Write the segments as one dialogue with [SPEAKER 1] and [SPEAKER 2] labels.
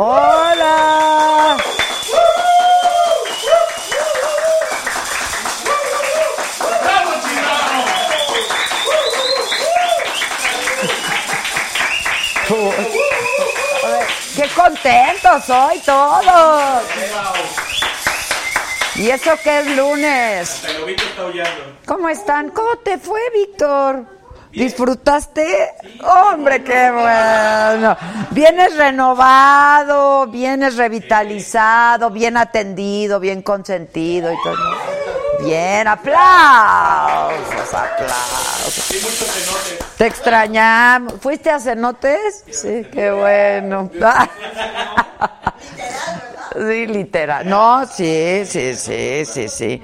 [SPEAKER 1] Hola. Qué contentos hoy todos. ¿Y eso qué es lunes? ¿Cómo están? ¿Cómo te fue, Víctor? ¿Disfrutaste? Hombre, qué bueno. Vienes renovado, vienes revitalizado, bien atendido, bien consentido y todo. Bien, aplausos, aplausos. Te extrañamos. ¿Fuiste a cenotes? Sí, qué bueno. Sí, literal. No, sí, sí, sí, sí, sí.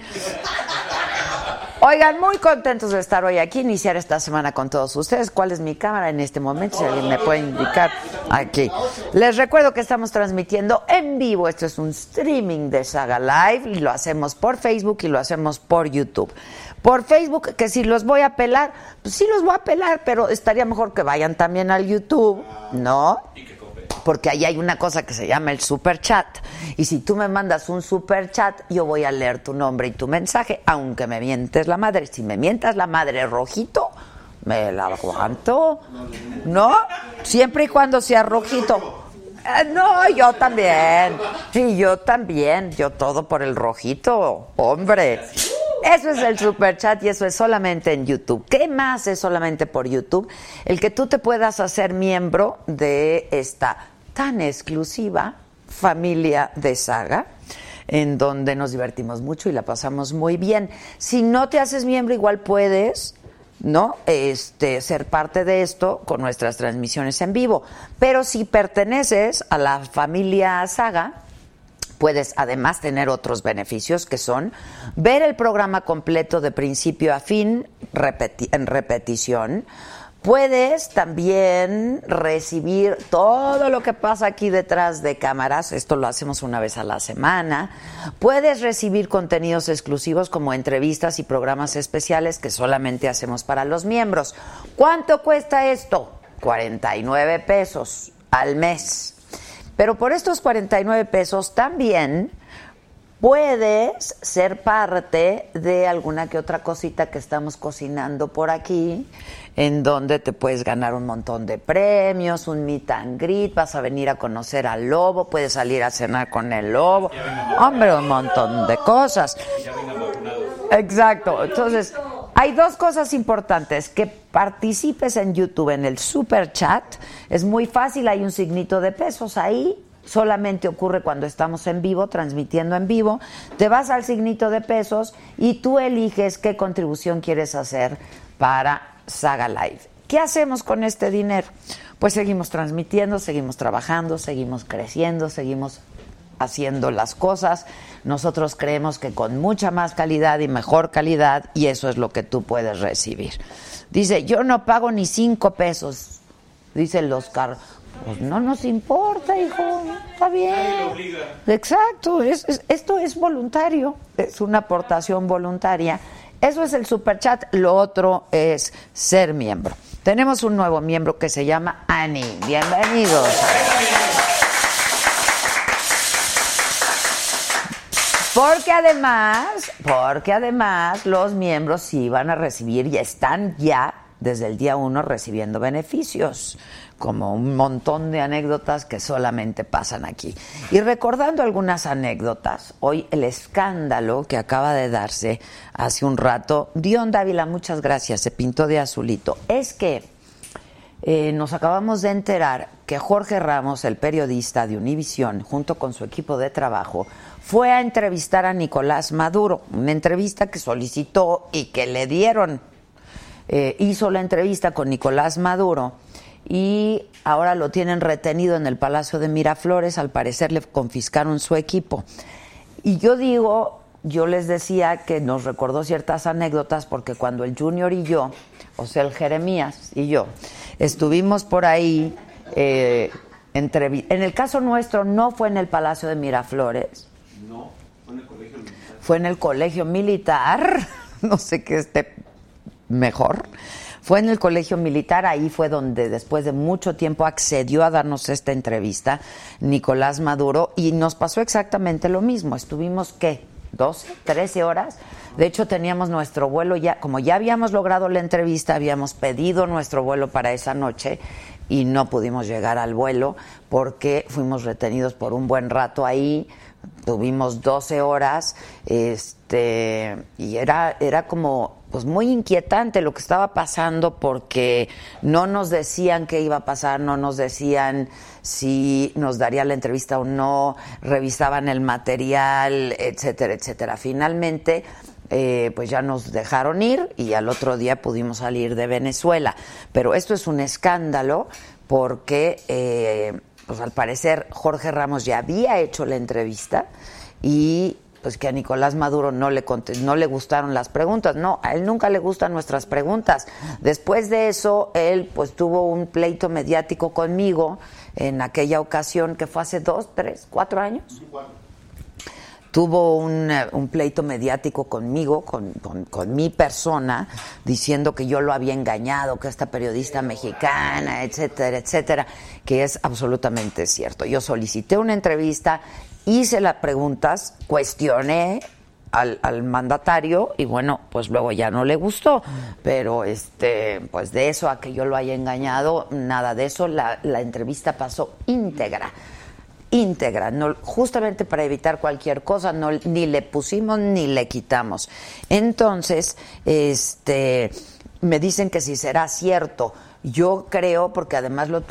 [SPEAKER 1] Oigan, muy contentos de estar hoy aquí, iniciar esta semana con todos ustedes. ¿Cuál es mi cámara en este momento? Si alguien me puede indicar aquí. Les recuerdo que estamos transmitiendo en vivo. Esto es un streaming de Saga Live y lo hacemos por Facebook y lo hacemos por YouTube. Por Facebook, que si los voy a pelar, pues sí los voy a pelar, pero estaría mejor que vayan también al YouTube, ¿no? Porque ahí hay una cosa que se llama el super chat. Y si tú me mandas un super chat, yo voy a leer tu nombre y tu mensaje, aunque me mientes la madre. Si me mientas la madre rojito, me la aguanto. ¿No? Siempre y cuando sea rojito. Eh, no, yo también. Sí, yo también. Yo todo por el rojito. Hombre. Eso es el super chat y eso es solamente en YouTube. ¿Qué más es solamente por YouTube? El que tú te puedas hacer miembro de esta tan exclusiva familia de saga en donde nos divertimos mucho y la pasamos muy bien. Si no te haces miembro, igual puedes, ¿no? Este, ser parte de esto con nuestras transmisiones en vivo. Pero si perteneces a la familia Saga, puedes además tener otros beneficios que son ver el programa completo de principio a fin en repetición Puedes también recibir todo lo que pasa aquí detrás de cámaras, esto lo hacemos una vez a la semana. Puedes recibir contenidos exclusivos como entrevistas y programas especiales que solamente hacemos para los miembros. ¿Cuánto cuesta esto? 49 pesos al mes. Pero por estos 49 pesos también puedes ser parte de alguna que otra cosita que estamos cocinando por aquí en donde te puedes ganar un montón de premios, un meet and greet, vas a venir a conocer al lobo, puedes salir a cenar con el lobo, hombre, un montón de cosas. Exacto, entonces hay dos cosas importantes, que participes en YouTube en el super chat, es muy fácil, hay un signito de pesos ahí, solamente ocurre cuando estamos en vivo, transmitiendo en vivo, te vas al signito de pesos y tú eliges qué contribución quieres hacer para Saga Live. ¿Qué hacemos con este dinero? Pues seguimos transmitiendo, seguimos trabajando, seguimos creciendo, seguimos haciendo las cosas. Nosotros creemos que con mucha más calidad y mejor calidad, y eso es lo que tú puedes recibir. Dice, yo no pago ni cinco pesos, dice el Oscar. Pues no nos importa, hijo, está bien. Exacto, esto es voluntario, es una aportación voluntaria eso es el super chat. Lo otro es ser miembro. Tenemos un nuevo miembro que se llama Ani. Bienvenidos. Porque además, porque además los miembros sí van a recibir y están ya desde el día uno recibiendo beneficios, como un montón de anécdotas que solamente pasan aquí. Y recordando algunas anécdotas, hoy el escándalo que acaba de darse hace un rato, Dion Dávila, muchas gracias, se pintó de azulito, es que eh, nos acabamos de enterar que Jorge Ramos, el periodista de Univisión, junto con su equipo de trabajo, fue a entrevistar a Nicolás Maduro, una entrevista que solicitó y que le dieron. Eh, hizo la entrevista con Nicolás Maduro y ahora lo tienen retenido en el Palacio de Miraflores, al parecer le confiscaron su equipo. Y yo digo, yo les decía que nos recordó ciertas anécdotas porque cuando el Junior y yo, o sea, el Jeremías y yo, estuvimos por ahí, eh, en el caso nuestro no fue en el Palacio de Miraflores,
[SPEAKER 2] no, fue en el colegio militar.
[SPEAKER 1] Fue en el colegio militar, no sé qué esté mejor. Fue en el colegio militar, ahí fue donde después de mucho tiempo accedió a darnos esta entrevista Nicolás Maduro y nos pasó exactamente lo mismo. Estuvimos, ¿qué? ¿12, 13 horas? De hecho, teníamos nuestro vuelo ya, como ya habíamos logrado la entrevista, habíamos pedido nuestro vuelo para esa noche y no pudimos llegar al vuelo porque fuimos retenidos por un buen rato ahí tuvimos 12 horas, este, y era, era como, pues muy inquietante lo que estaba pasando porque no nos decían qué iba a pasar, no nos decían si nos daría la entrevista o no, revisaban el material, etcétera, etcétera. Finalmente, eh, pues ya nos dejaron ir y al otro día pudimos salir de Venezuela. Pero esto es un escándalo porque eh, pues al parecer Jorge Ramos ya había hecho la entrevista y pues que a Nicolás Maduro no le no le gustaron las preguntas. No, a él nunca le gustan nuestras preguntas. Después de eso, él pues tuvo un pleito mediático conmigo en aquella ocasión que fue hace dos, tres, cuatro años tuvo un, eh, un, pleito mediático conmigo, con, con, mi persona, diciendo que yo lo había engañado, que esta periodista mexicana, etcétera, etcétera, que es absolutamente cierto. Yo solicité una entrevista, hice las preguntas, cuestioné al, al, mandatario y bueno, pues luego ya no le gustó, pero este, pues de eso a que yo lo haya engañado, nada de eso, la, la entrevista pasó íntegra íntegra, no, justamente para evitar cualquier cosa, no, ni le pusimos ni le quitamos. Entonces, este, me dicen que si será cierto. Yo creo, porque además lo,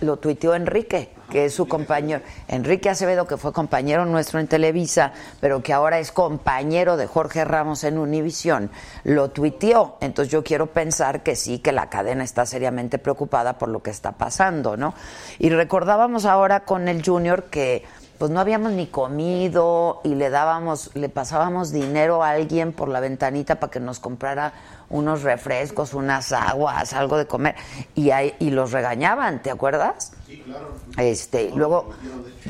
[SPEAKER 1] lo tuiteó Enrique, que es su compañero, Enrique Acevedo, que fue compañero nuestro en Televisa, pero que ahora es compañero de Jorge Ramos en Univisión, lo tuiteó. Entonces yo quiero pensar que sí, que la cadena está seriamente preocupada por lo que está pasando, ¿no? Y recordábamos ahora con el Junior que pues no habíamos ni comido y le dábamos, le pasábamos dinero a alguien por la ventanita para que nos comprara unos refrescos, unas aguas, algo de comer, y, y los regañaban, ¿te acuerdas?
[SPEAKER 2] Sí, claro.
[SPEAKER 1] Este, luego,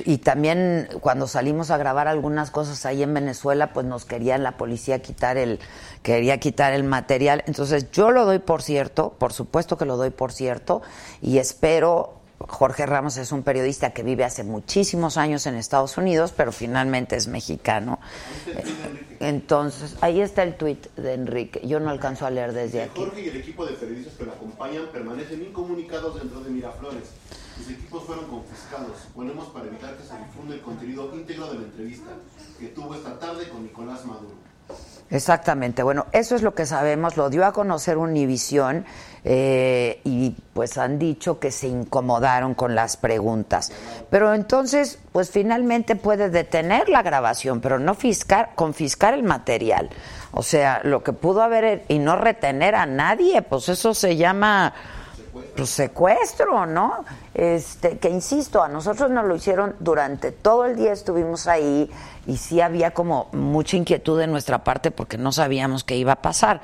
[SPEAKER 1] y también cuando salimos a grabar algunas cosas ahí en Venezuela, pues nos querían la policía quitar el, quería quitar el material. Entonces yo lo doy por cierto, por supuesto que lo doy por cierto, y espero Jorge Ramos es un periodista que vive hace muchísimos años en Estados Unidos, pero finalmente es mexicano. Entonces, ahí está el tuit de Enrique. Yo no alcanzo a leer desde aquí.
[SPEAKER 2] Jorge y el equipo de periodistas que lo acompañan permanecen incomunicados dentro de Miraflores. Sus equipos fueron confiscados. Ponemos para evitar que se difunda el contenido íntegro de la entrevista que tuvo esta tarde con Nicolás Maduro.
[SPEAKER 1] Exactamente. Bueno, eso es lo que sabemos. Lo dio a conocer Univisión eh, y pues han dicho que se incomodaron con las preguntas. Pero entonces, pues finalmente puede detener la grabación, pero no fiscar, confiscar el material. O sea, lo que pudo haber y no retener a nadie, pues eso se llama pues, secuestro, ¿no? Este, que insisto, a nosotros nos lo hicieron durante todo el día, estuvimos ahí y sí había como mucha inquietud de nuestra parte porque no sabíamos qué iba a pasar.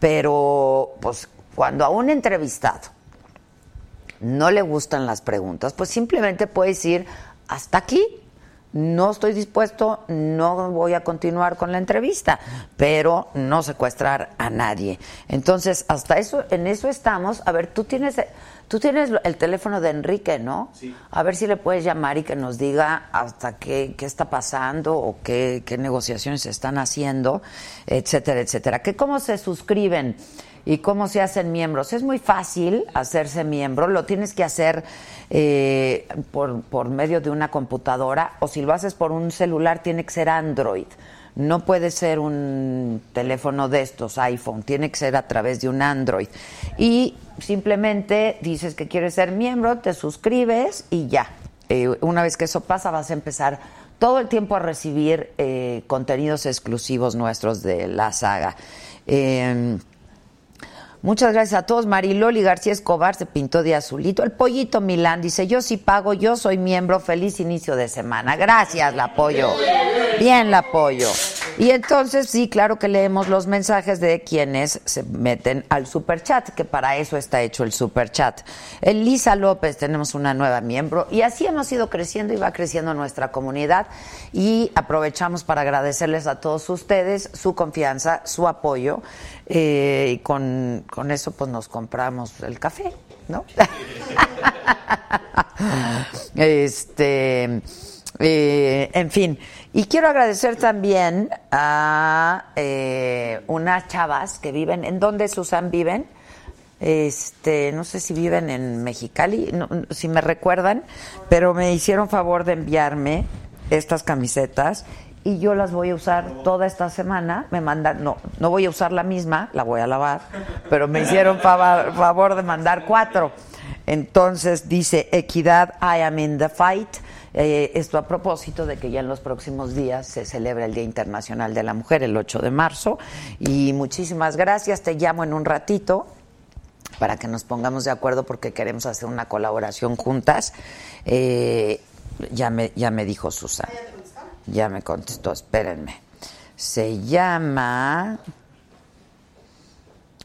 [SPEAKER 1] Pero, pues, cuando a un entrevistado no le gustan las preguntas, pues simplemente puede decir, hasta aquí, no estoy dispuesto, no voy a continuar con la entrevista, pero no secuestrar a nadie. Entonces, hasta eso, en eso estamos. A ver, tú tienes, tú tienes el teléfono de Enrique, ¿no?
[SPEAKER 2] Sí.
[SPEAKER 1] A ver si le puedes llamar y que nos diga hasta qué, qué está pasando o qué, qué negociaciones se están haciendo, etcétera, etcétera. ¿Qué, ¿Cómo se suscriben? ¿Y cómo se hacen miembros? Es muy fácil hacerse miembro, lo tienes que hacer eh, por, por medio de una computadora o si lo haces por un celular tiene que ser Android. No puede ser un teléfono de estos, iPhone, tiene que ser a través de un Android. Y simplemente dices que quieres ser miembro, te suscribes y ya. Eh, una vez que eso pasa vas a empezar todo el tiempo a recibir eh, contenidos exclusivos nuestros de la saga. Eh, Muchas gracias a todos. Mariloli García Escobar se pintó de azulito. El pollito Milán dice, yo sí pago, yo soy miembro, feliz inicio de semana. Gracias, la apoyo. Bien, la apoyo. Y entonces sí, claro que leemos los mensajes de quienes se meten al superchat, que para eso está hecho el superchat. Elisa López, tenemos una nueva miembro y así hemos ido creciendo y va creciendo nuestra comunidad y aprovechamos para agradecerles a todos ustedes su confianza, su apoyo eh, y con, con eso pues nos compramos el café, ¿no? este, eh, en fin. Y quiero agradecer también a eh, unas chavas que viven, ¿en dónde Susan viven? Este, no sé si viven en Mexicali, no, si me recuerdan, pero me hicieron favor de enviarme estas camisetas y yo las voy a usar toda esta semana. Me mandan, no, no voy a usar la misma, la voy a lavar, pero me hicieron favor, favor de mandar cuatro. Entonces dice Equidad, I am in the fight. Eh, esto a propósito de que ya en los próximos días se celebra el Día Internacional de la Mujer, el 8 de marzo. Y muchísimas gracias, te llamo en un ratito para que nos pongamos de acuerdo porque queremos hacer una colaboración juntas. Eh, ya, me, ya me dijo Susana. Ya me contestó, espérenme. Se llama...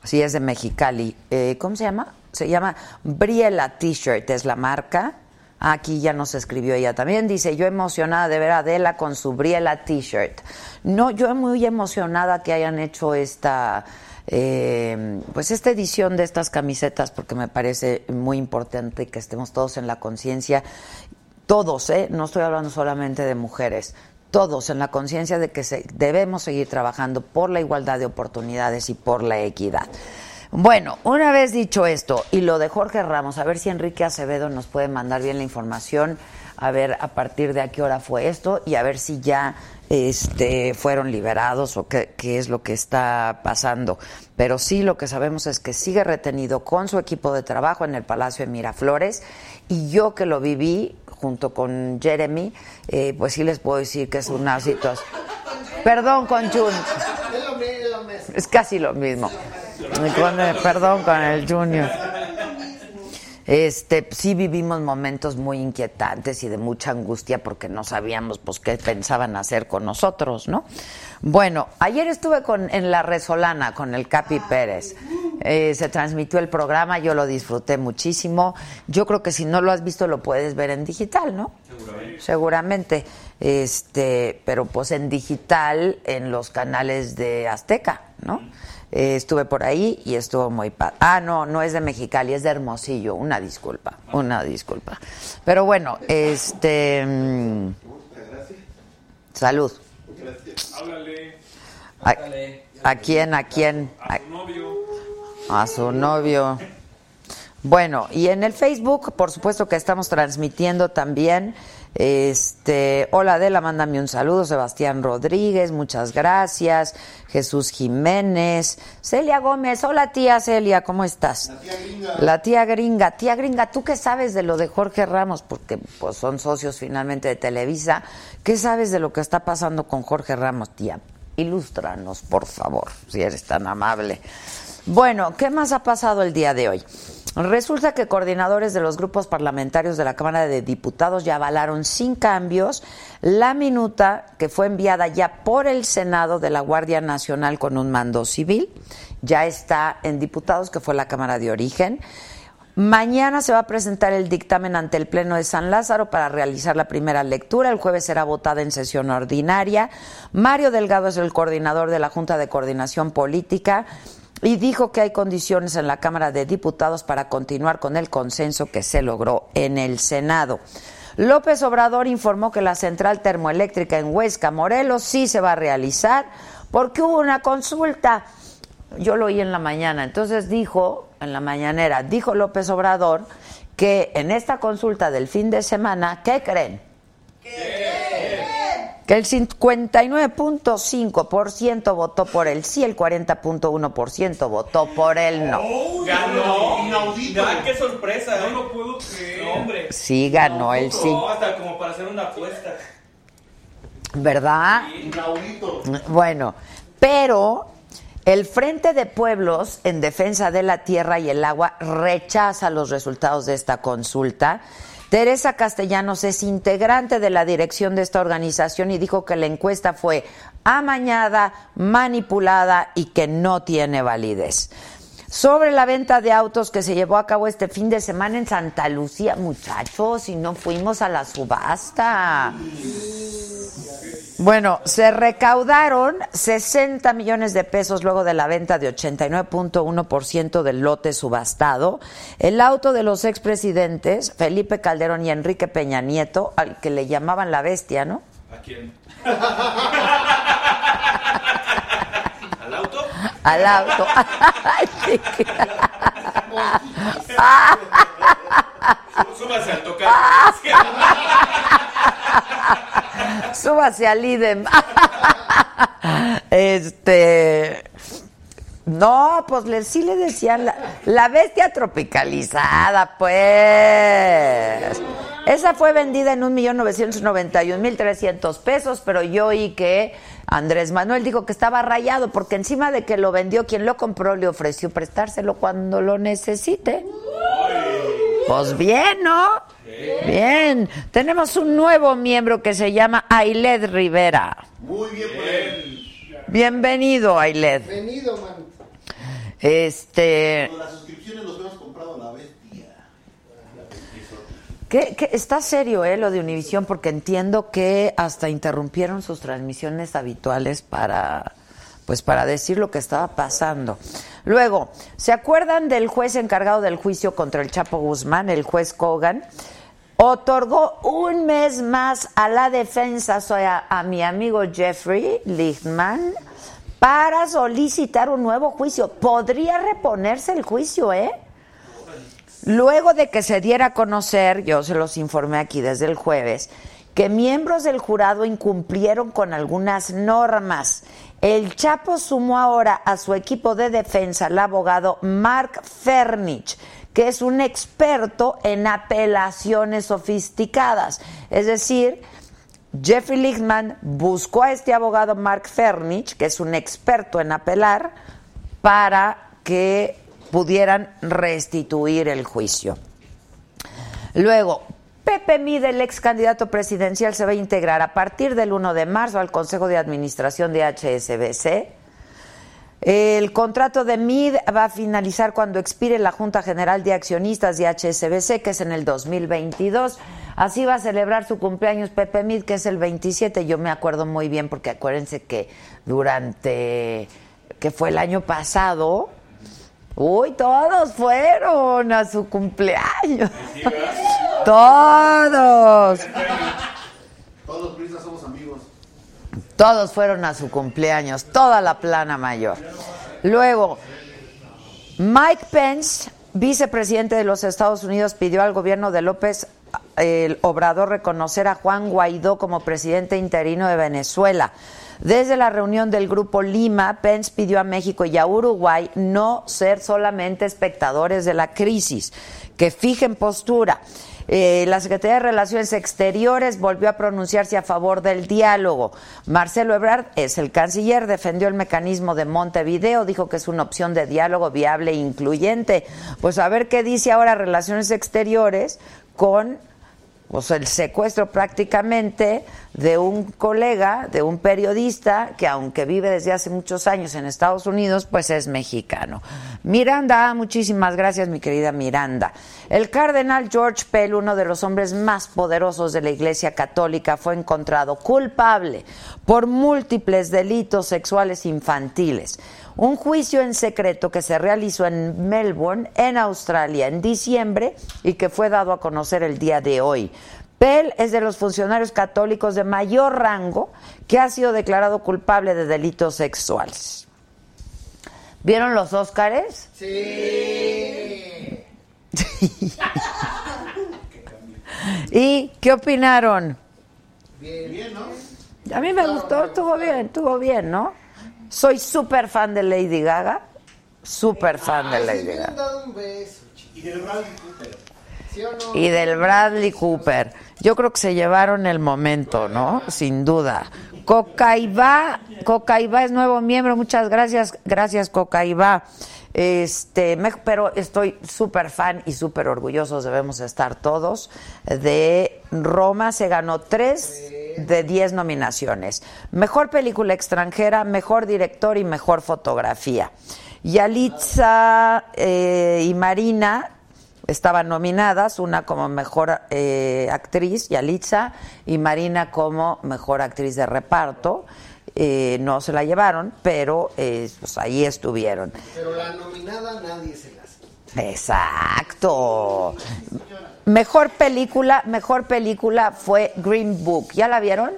[SPEAKER 1] Sí, es de Mexicali. Eh, ¿Cómo se llama? Se llama Briela T-shirt, es la marca. Aquí ya nos escribió ella también. Dice, yo emocionada de ver a Adela con su Briela T-shirt. No, yo muy emocionada que hayan hecho esta, eh, pues esta edición de estas camisetas porque me parece muy importante que estemos todos en la conciencia. Todos, ¿eh? No estoy hablando solamente de mujeres. Todos en la conciencia de que se, debemos seguir trabajando por la igualdad de oportunidades y por la equidad. Bueno, una vez dicho esto, y lo de Jorge Ramos, a ver si Enrique Acevedo nos puede mandar bien la información, a ver a partir de a qué hora fue esto y a ver si ya este, fueron liberados o qué, qué es lo que está pasando. Pero sí lo que sabemos es que sigue retenido con su equipo de trabajo en el Palacio de Miraflores y yo que lo viví junto con Jeremy, eh, pues sí les puedo decir que es una situación... Perdón, con Jun. Es casi lo mismo. Con el- perdón con el Junior. Este, sí vivimos momentos muy inquietantes y de mucha angustia porque no sabíamos pues qué pensaban hacer con nosotros, ¿no? Bueno, ayer estuve con, en La Resolana con el Capi Pérez. Eh, se transmitió el programa, yo lo disfruté muchísimo. Yo creo que si no lo has visto lo puedes ver en digital, ¿no? Seguramente. Este, pero pues en digital en los canales de Azteca, ¿no? Eh, estuve por ahí y estuvo muy padre. Ah, no, no es de Mexicali, es de Hermosillo. Una disculpa, una disculpa. Pero bueno, este. mm, salud.
[SPEAKER 3] Háblale
[SPEAKER 1] ¿A, a quién? ¿A quién?
[SPEAKER 3] a tu novio.
[SPEAKER 1] A su novio. Bueno, y en el Facebook, por supuesto que estamos transmitiendo también. Este, hola Adela, mándame un saludo. Sebastián Rodríguez, muchas gracias. Jesús Jiménez. Celia Gómez, hola tía Celia, ¿cómo estás? La tía gringa. La tía gringa. Tía gringa, ¿tú qué sabes de lo de Jorge Ramos? Porque pues son socios finalmente de Televisa. ¿Qué sabes de lo que está pasando con Jorge Ramos, tía? Ilústranos, por favor, si eres tan amable. Bueno, ¿qué más ha pasado el día de hoy? Resulta que coordinadores de los grupos parlamentarios de la Cámara de Diputados ya avalaron sin cambios la minuta que fue enviada ya por el Senado de la Guardia Nacional con un mando civil. Ya está en diputados, que fue la Cámara de origen. Mañana se va a presentar el dictamen ante el Pleno de San Lázaro para realizar la primera lectura. El jueves será votada en sesión ordinaria. Mario Delgado es el coordinador de la Junta de Coordinación Política y dijo que hay condiciones en la Cámara de Diputados para continuar con el consenso que se logró en el Senado. López Obrador informó que la central termoeléctrica en Huesca, Morelos, sí se va a realizar porque hubo una consulta Yo lo oí en la mañana. Entonces dijo, en la mañanera, dijo López Obrador que en esta consulta del fin de semana, ¿qué creen? Que el 59.5% votó por el sí, el 40.1% votó por el no.
[SPEAKER 3] Ganó.
[SPEAKER 2] Inaudito.
[SPEAKER 3] Qué sorpresa. No lo puedo creer. No, hombre.
[SPEAKER 1] Sí ganó el sí,
[SPEAKER 3] No, hasta como para hacer una apuesta.
[SPEAKER 1] ¿verdad?
[SPEAKER 2] Inaudito.
[SPEAKER 1] Bueno, pero el Frente de Pueblos en Defensa de la Tierra y el Agua rechaza los resultados de esta consulta. Teresa Castellanos es integrante de la dirección de esta organización y dijo que la encuesta fue amañada, manipulada y que no tiene validez. Sobre la venta de autos que se llevó a cabo este fin de semana en Santa Lucía, muchachos, y no fuimos a la subasta. Bueno, se recaudaron 60 millones de pesos luego de la venta de 89.1% del lote subastado. El auto de los expresidentes, Felipe Calderón y Enrique Peña Nieto, al que le llamaban la bestia, ¿no?
[SPEAKER 3] ¿A quién? ¿Al auto?
[SPEAKER 1] Al auto.
[SPEAKER 3] Súbase al tocar.
[SPEAKER 1] Súbase al IDEM. Este. No, pues le, sí le decían la, la bestia tropicalizada, pues. Esa fue vendida en 1.991.300 pesos, pero yo oí que Andrés Manuel dijo que estaba rayado porque encima de que lo vendió, quien lo compró le ofreció prestárselo cuando lo necesite. Pues bien, ¿no? Bien. Tenemos un nuevo miembro que se llama Ailed Rivera.
[SPEAKER 2] Muy bien por él.
[SPEAKER 1] Bienvenido, Ailed.
[SPEAKER 4] Venido, man.
[SPEAKER 1] Este,
[SPEAKER 2] Con las suscripciones nos hemos comprado la bestia.
[SPEAKER 1] ¿Qué, qué- está serio, eh, lo de Univisión, porque entiendo que hasta interrumpieron sus transmisiones habituales para, pues, para decir lo que estaba pasando. Luego, ¿se acuerdan del juez encargado del juicio contra el Chapo Guzmán, el juez Kogan? Otorgó un mes más a la defensa, o sea, a mi amigo Jeffrey Lichtman, para solicitar un nuevo juicio. Podría reponerse el juicio, ¿eh? Luego de que se diera a conocer, yo se los informé aquí desde el jueves, que miembros del jurado incumplieron con algunas normas. El Chapo sumó ahora a su equipo de defensa al abogado Mark Fernich, que es un experto en apelaciones sofisticadas. Es decir, Jeffrey Lichtman buscó a este abogado Mark Fernich, que es un experto en apelar, para que pudieran restituir el juicio. Luego, Pepe Mide, el ex candidato presidencial, se va a integrar a partir del 1 de marzo al Consejo de Administración de HSBC. El contrato de MID va a finalizar cuando expire la Junta General de Accionistas de HSBC, que es en el 2022. Así va a celebrar su cumpleaños Pepe Mid, que es el 27. Yo me acuerdo muy bien porque acuérdense que durante, que fue el año pasado, uy, todos fueron a su cumpleaños. todos.
[SPEAKER 2] Todos los prisas somos amigos.
[SPEAKER 1] Todos fueron a su cumpleaños, toda la plana mayor. Luego, Mike Pence, vicepresidente de los Estados Unidos, pidió al gobierno de López el Obrador reconocer a Juan Guaidó como presidente interino de Venezuela. Desde la reunión del Grupo Lima, Pence pidió a México y a Uruguay no ser solamente espectadores de la crisis, que fijen postura. Eh, la Secretaría de Relaciones Exteriores volvió a pronunciarse a favor del diálogo. Marcelo Ebrard es el canciller, defendió el mecanismo de Montevideo, dijo que es una opción de diálogo viable e incluyente. Pues a ver qué dice ahora Relaciones Exteriores con pues, el secuestro prácticamente de un colega, de un periodista que aunque vive desde hace muchos años en Estados Unidos, pues es mexicano. Miranda, muchísimas gracias mi querida Miranda. El cardenal George Pell, uno de los hombres más poderosos de la Iglesia Católica, fue encontrado culpable por múltiples delitos sexuales infantiles. Un juicio en secreto que se realizó en Melbourne, en Australia, en diciembre y que fue dado a conocer el día de hoy. Pell es de los funcionarios católicos de mayor rango que ha sido declarado culpable de delitos sexuales. ¿Vieron los Óscares?
[SPEAKER 4] Sí.
[SPEAKER 1] ¿Y qué opinaron?
[SPEAKER 2] Bien, ¿no?
[SPEAKER 1] A mí me gustó, estuvo bien, estuvo bien, ¿no? Soy súper fan de Lady Gaga, súper fan de Lady
[SPEAKER 4] si
[SPEAKER 1] Gaga.
[SPEAKER 4] hubieran dado un beso, chico.
[SPEAKER 2] Y del Bradley Cooper.
[SPEAKER 4] ¿Sí o no?
[SPEAKER 1] Y del Bradley Cooper. Yo creo que se llevaron el momento, ¿no? Sin duda. Cocaibá, Cocaibá es nuevo miembro, muchas gracias, gracias Cocaibá. Este, me- pero estoy súper fan y súper orgullosos, debemos estar todos, de Roma. Se ganó tres de diez nominaciones. Mejor película extranjera, mejor director y mejor fotografía. Yalitza eh, y Marina estaban nominadas, una como mejor eh, actriz, Yalitza, y Marina como mejor actriz de reparto. Eh, no se la llevaron, pero eh, pues ahí estuvieron.
[SPEAKER 4] Pero la nominada nadie se la hace.
[SPEAKER 1] Exacto. Mejor película, mejor película fue Green Book. ¿Ya la vieron?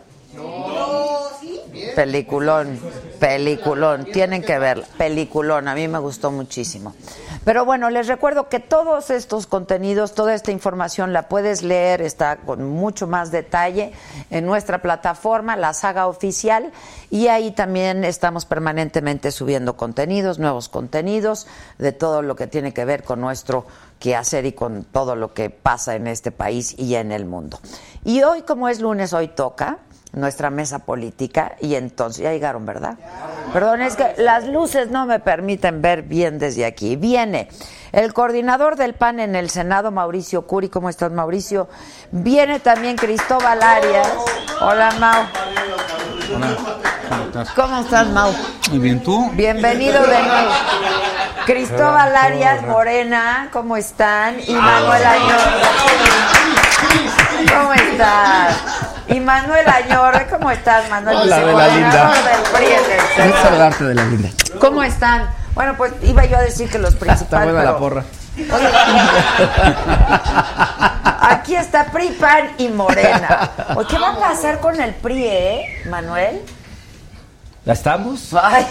[SPEAKER 1] Peliculón, peliculón, tienen que verla, peliculón, a mí me gustó muchísimo. Pero bueno, les recuerdo que todos estos contenidos, toda esta información la puedes leer, está con mucho más detalle en nuestra plataforma, la saga oficial, y ahí también estamos permanentemente subiendo contenidos, nuevos contenidos, de todo lo que tiene que ver con nuestro quehacer y con todo lo que pasa en este país y en el mundo. Y hoy, como es lunes, hoy toca nuestra mesa política y entonces ya llegaron, ¿verdad? Perdón, es que las luces no me permiten ver bien desde aquí. Viene el coordinador del PAN en el Senado, Mauricio Curi. ¿Cómo estás, Mauricio? Viene también Cristóbal Arias. Hola, Mau. ¿Cómo estás, Mau?
[SPEAKER 5] Muy bien, ¿tú?
[SPEAKER 1] Bienvenido de nuevo. Cristóbal Arias Morena, ¿cómo están? Y Manuel Añor. ¿Cómo estás? Y Manuel Añor, ¿cómo estás, Manuel?
[SPEAKER 5] Hola, de la linda.
[SPEAKER 1] Del PRI
[SPEAKER 5] saludarte de la linda.
[SPEAKER 1] ¿Cómo están? Bueno, pues iba yo a decir que los principales.
[SPEAKER 5] Está buena la porra.
[SPEAKER 1] Oye, aquí está PRI, PAN y Morena. Oye, ¿Qué va a pasar con el PRI, eh, Manuel?
[SPEAKER 6] ¿La estamos?
[SPEAKER 1] Ay,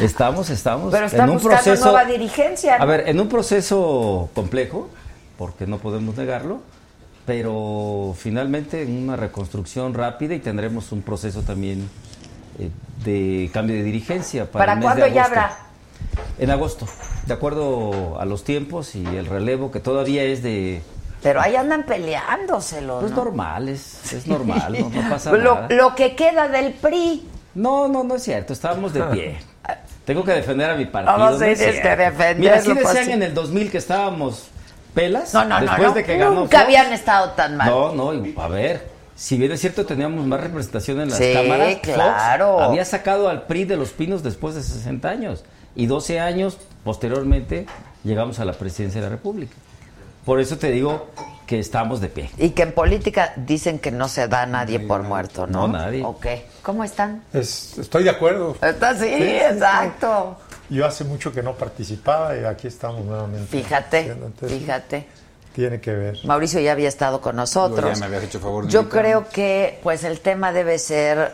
[SPEAKER 6] Estamos, estamos.
[SPEAKER 1] pero está buscando nueva dirigencia. ¿no?
[SPEAKER 6] A ver, en un proceso complejo, porque no podemos negarlo, pero finalmente en una reconstrucción rápida y tendremos un proceso también eh, de cambio de dirigencia. Para,
[SPEAKER 1] ¿Para cuándo ya habrá?
[SPEAKER 6] En agosto, de acuerdo a los tiempos y el relevo que todavía es de...
[SPEAKER 1] Pero ahí andan peleándoselo,
[SPEAKER 6] Pues
[SPEAKER 1] ¿no?
[SPEAKER 6] normal, es, es normal, no, no pasa
[SPEAKER 1] Lo,
[SPEAKER 6] nada.
[SPEAKER 1] lo que queda del PRI.
[SPEAKER 6] No, no, no es cierto, estábamos de pie. Tengo que defender a mi partido.
[SPEAKER 1] Vamos,
[SPEAKER 6] no es
[SPEAKER 1] tienes que
[SPEAKER 6] cierto.
[SPEAKER 1] defenderlo,
[SPEAKER 6] Mira, sí
[SPEAKER 1] pues,
[SPEAKER 6] decían en el 2000 que estábamos pelas.
[SPEAKER 1] No, no, no,
[SPEAKER 6] después
[SPEAKER 1] no.
[SPEAKER 6] de que ganó
[SPEAKER 1] Nunca
[SPEAKER 6] Fox.
[SPEAKER 1] habían estado tan mal.
[SPEAKER 6] No, no, y, a ver, si bien es cierto teníamos más representación en las
[SPEAKER 1] Sí,
[SPEAKER 6] cámaras, Fox
[SPEAKER 1] claro.
[SPEAKER 6] había sacado al PRI de los pinos después de 60 años y 12 años posteriormente llegamos a la presidencia de la República. Por eso te digo que estamos de pie.
[SPEAKER 1] Y que en política dicen que no se da a nadie por muerto, ¿no?
[SPEAKER 6] No, nadie.
[SPEAKER 1] Ok. ¿Cómo están?
[SPEAKER 7] Es- estoy de acuerdo.
[SPEAKER 1] Está sí, exacto.
[SPEAKER 7] Yo hace mucho que no participaba y aquí estamos nuevamente.
[SPEAKER 1] Fíjate,
[SPEAKER 7] Entonces,
[SPEAKER 1] fíjate.
[SPEAKER 7] Tiene que ver.
[SPEAKER 1] Mauricio ya había estado con nosotros.
[SPEAKER 5] Yo ya me habías hecho favor de
[SPEAKER 1] Yo
[SPEAKER 5] invitarme.
[SPEAKER 1] creo que pues el tema debe ser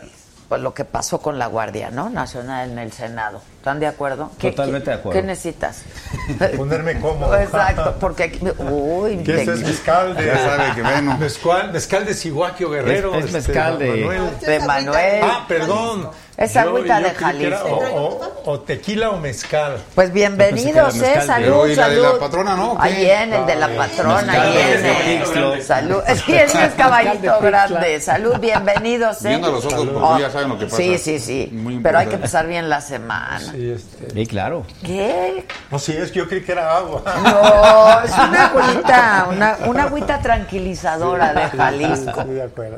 [SPEAKER 1] pues, lo que pasó con la Guardia, ¿no? Nacional en el Senado. ¿Están de acuerdo? ¿Qué-
[SPEAKER 6] Totalmente
[SPEAKER 1] qué-
[SPEAKER 6] de acuerdo.
[SPEAKER 1] ¿Qué necesitas?
[SPEAKER 7] Ponerme cómodo.
[SPEAKER 1] Exacto, porque aquí- uy,
[SPEAKER 7] ¿Qué es mezcal de,
[SPEAKER 5] Ya sabe que bueno.
[SPEAKER 7] mezcal, mezcal de Cihuaquio Guerrero?
[SPEAKER 6] Es- es mezcal de-
[SPEAKER 7] Manuel.
[SPEAKER 1] de Manuel.
[SPEAKER 7] Ah, perdón.
[SPEAKER 1] Es
[SPEAKER 7] Yo-
[SPEAKER 1] agüita
[SPEAKER 7] yo
[SPEAKER 1] de
[SPEAKER 7] que
[SPEAKER 1] Jalisco.
[SPEAKER 7] O, o- o tequila o mezcal.
[SPEAKER 1] Pues bienvenidos,
[SPEAKER 6] que
[SPEAKER 1] ¿eh? Salud,
[SPEAKER 5] ¿y la de
[SPEAKER 1] salud.
[SPEAKER 5] la patrona, no?
[SPEAKER 1] Ahí viene el de la patrona, ahí.
[SPEAKER 6] Ixtlo.
[SPEAKER 1] Salud. Sí, ese es caballito grande. Salud, bienvenidos, ¿eh?
[SPEAKER 5] Viendo los ojos, porque ya saben lo que pasa.
[SPEAKER 1] Sí, sí, sí.
[SPEAKER 5] Muy
[SPEAKER 1] Pero hay que empezar bien la semana.
[SPEAKER 7] Sí, este.
[SPEAKER 6] Sí, claro.
[SPEAKER 1] ¿Qué?
[SPEAKER 7] No, sí, es que yo creí que era agua.
[SPEAKER 1] No, es una agüita, una, una agüita tranquilizadora de Jalisco.
[SPEAKER 7] Estoy de acuerdo.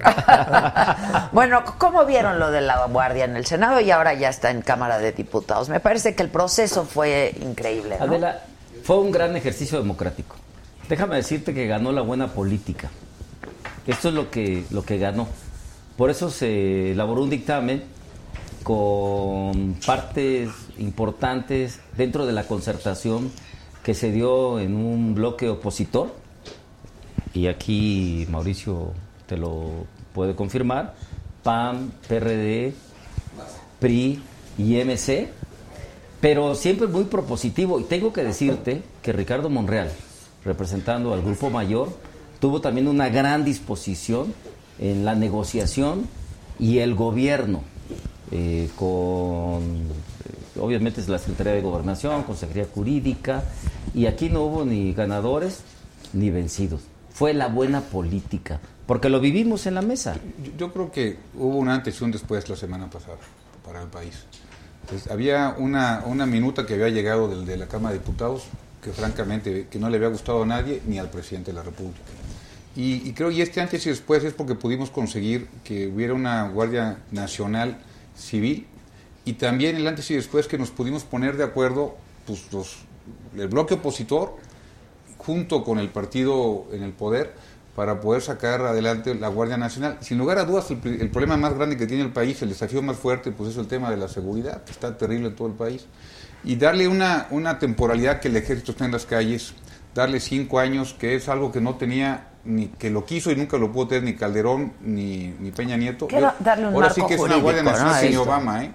[SPEAKER 1] bueno, ¿cómo vieron lo de la Guardia en el Senado y ahora ya está en Cámara de Diputados? Me parece que el proceso fue increíble.
[SPEAKER 6] Adela, fue un gran ejercicio democrático. Déjame decirte que ganó la buena política. Esto es lo que, lo que ganó. Por eso se elaboró un dictamen con partes importantes dentro de la concertación que se dio en un bloque opositor. Y aquí Mauricio te lo puede confirmar. PAN, PRD, PRI y MC pero siempre muy propositivo. Y tengo que decirte que Ricardo Monreal, representando al Grupo Mayor, tuvo también una gran disposición en la negociación y el gobierno, eh, con, eh, obviamente es la Secretaría de Gobernación, Consejería Jurídica, y aquí no hubo ni ganadores ni vencidos. Fue la buena política, porque lo vivimos en la mesa.
[SPEAKER 5] Yo, yo creo que hubo un antes y un después la semana pasada para el país. Entonces, había una, una minuta que había llegado del, de la Cámara de Diputados que francamente que no le había gustado a nadie ni al presidente de la República. Y, y creo y este antes y después es porque pudimos conseguir que hubiera una Guardia Nacional Civil y también el antes y después que nos pudimos poner de acuerdo pues, los, el bloque opositor junto con el partido en el poder para poder sacar adelante la Guardia Nacional. Sin lugar a dudas, el, problema más grande que tiene el país, el desafío más fuerte, pues es el tema de la seguridad, que está terrible en todo el país. Y darle una, una temporalidad que el ejército esté en las calles, darle cinco años, que es algo que no tenía, ni que lo quiso y nunca lo pudo tener ni Calderón ni, ni Peña Nieto.
[SPEAKER 1] Que era darle un
[SPEAKER 5] Ahora sí
[SPEAKER 1] marco
[SPEAKER 5] que es una Guardia Nacional
[SPEAKER 1] Esto.
[SPEAKER 5] Obama, ¿eh?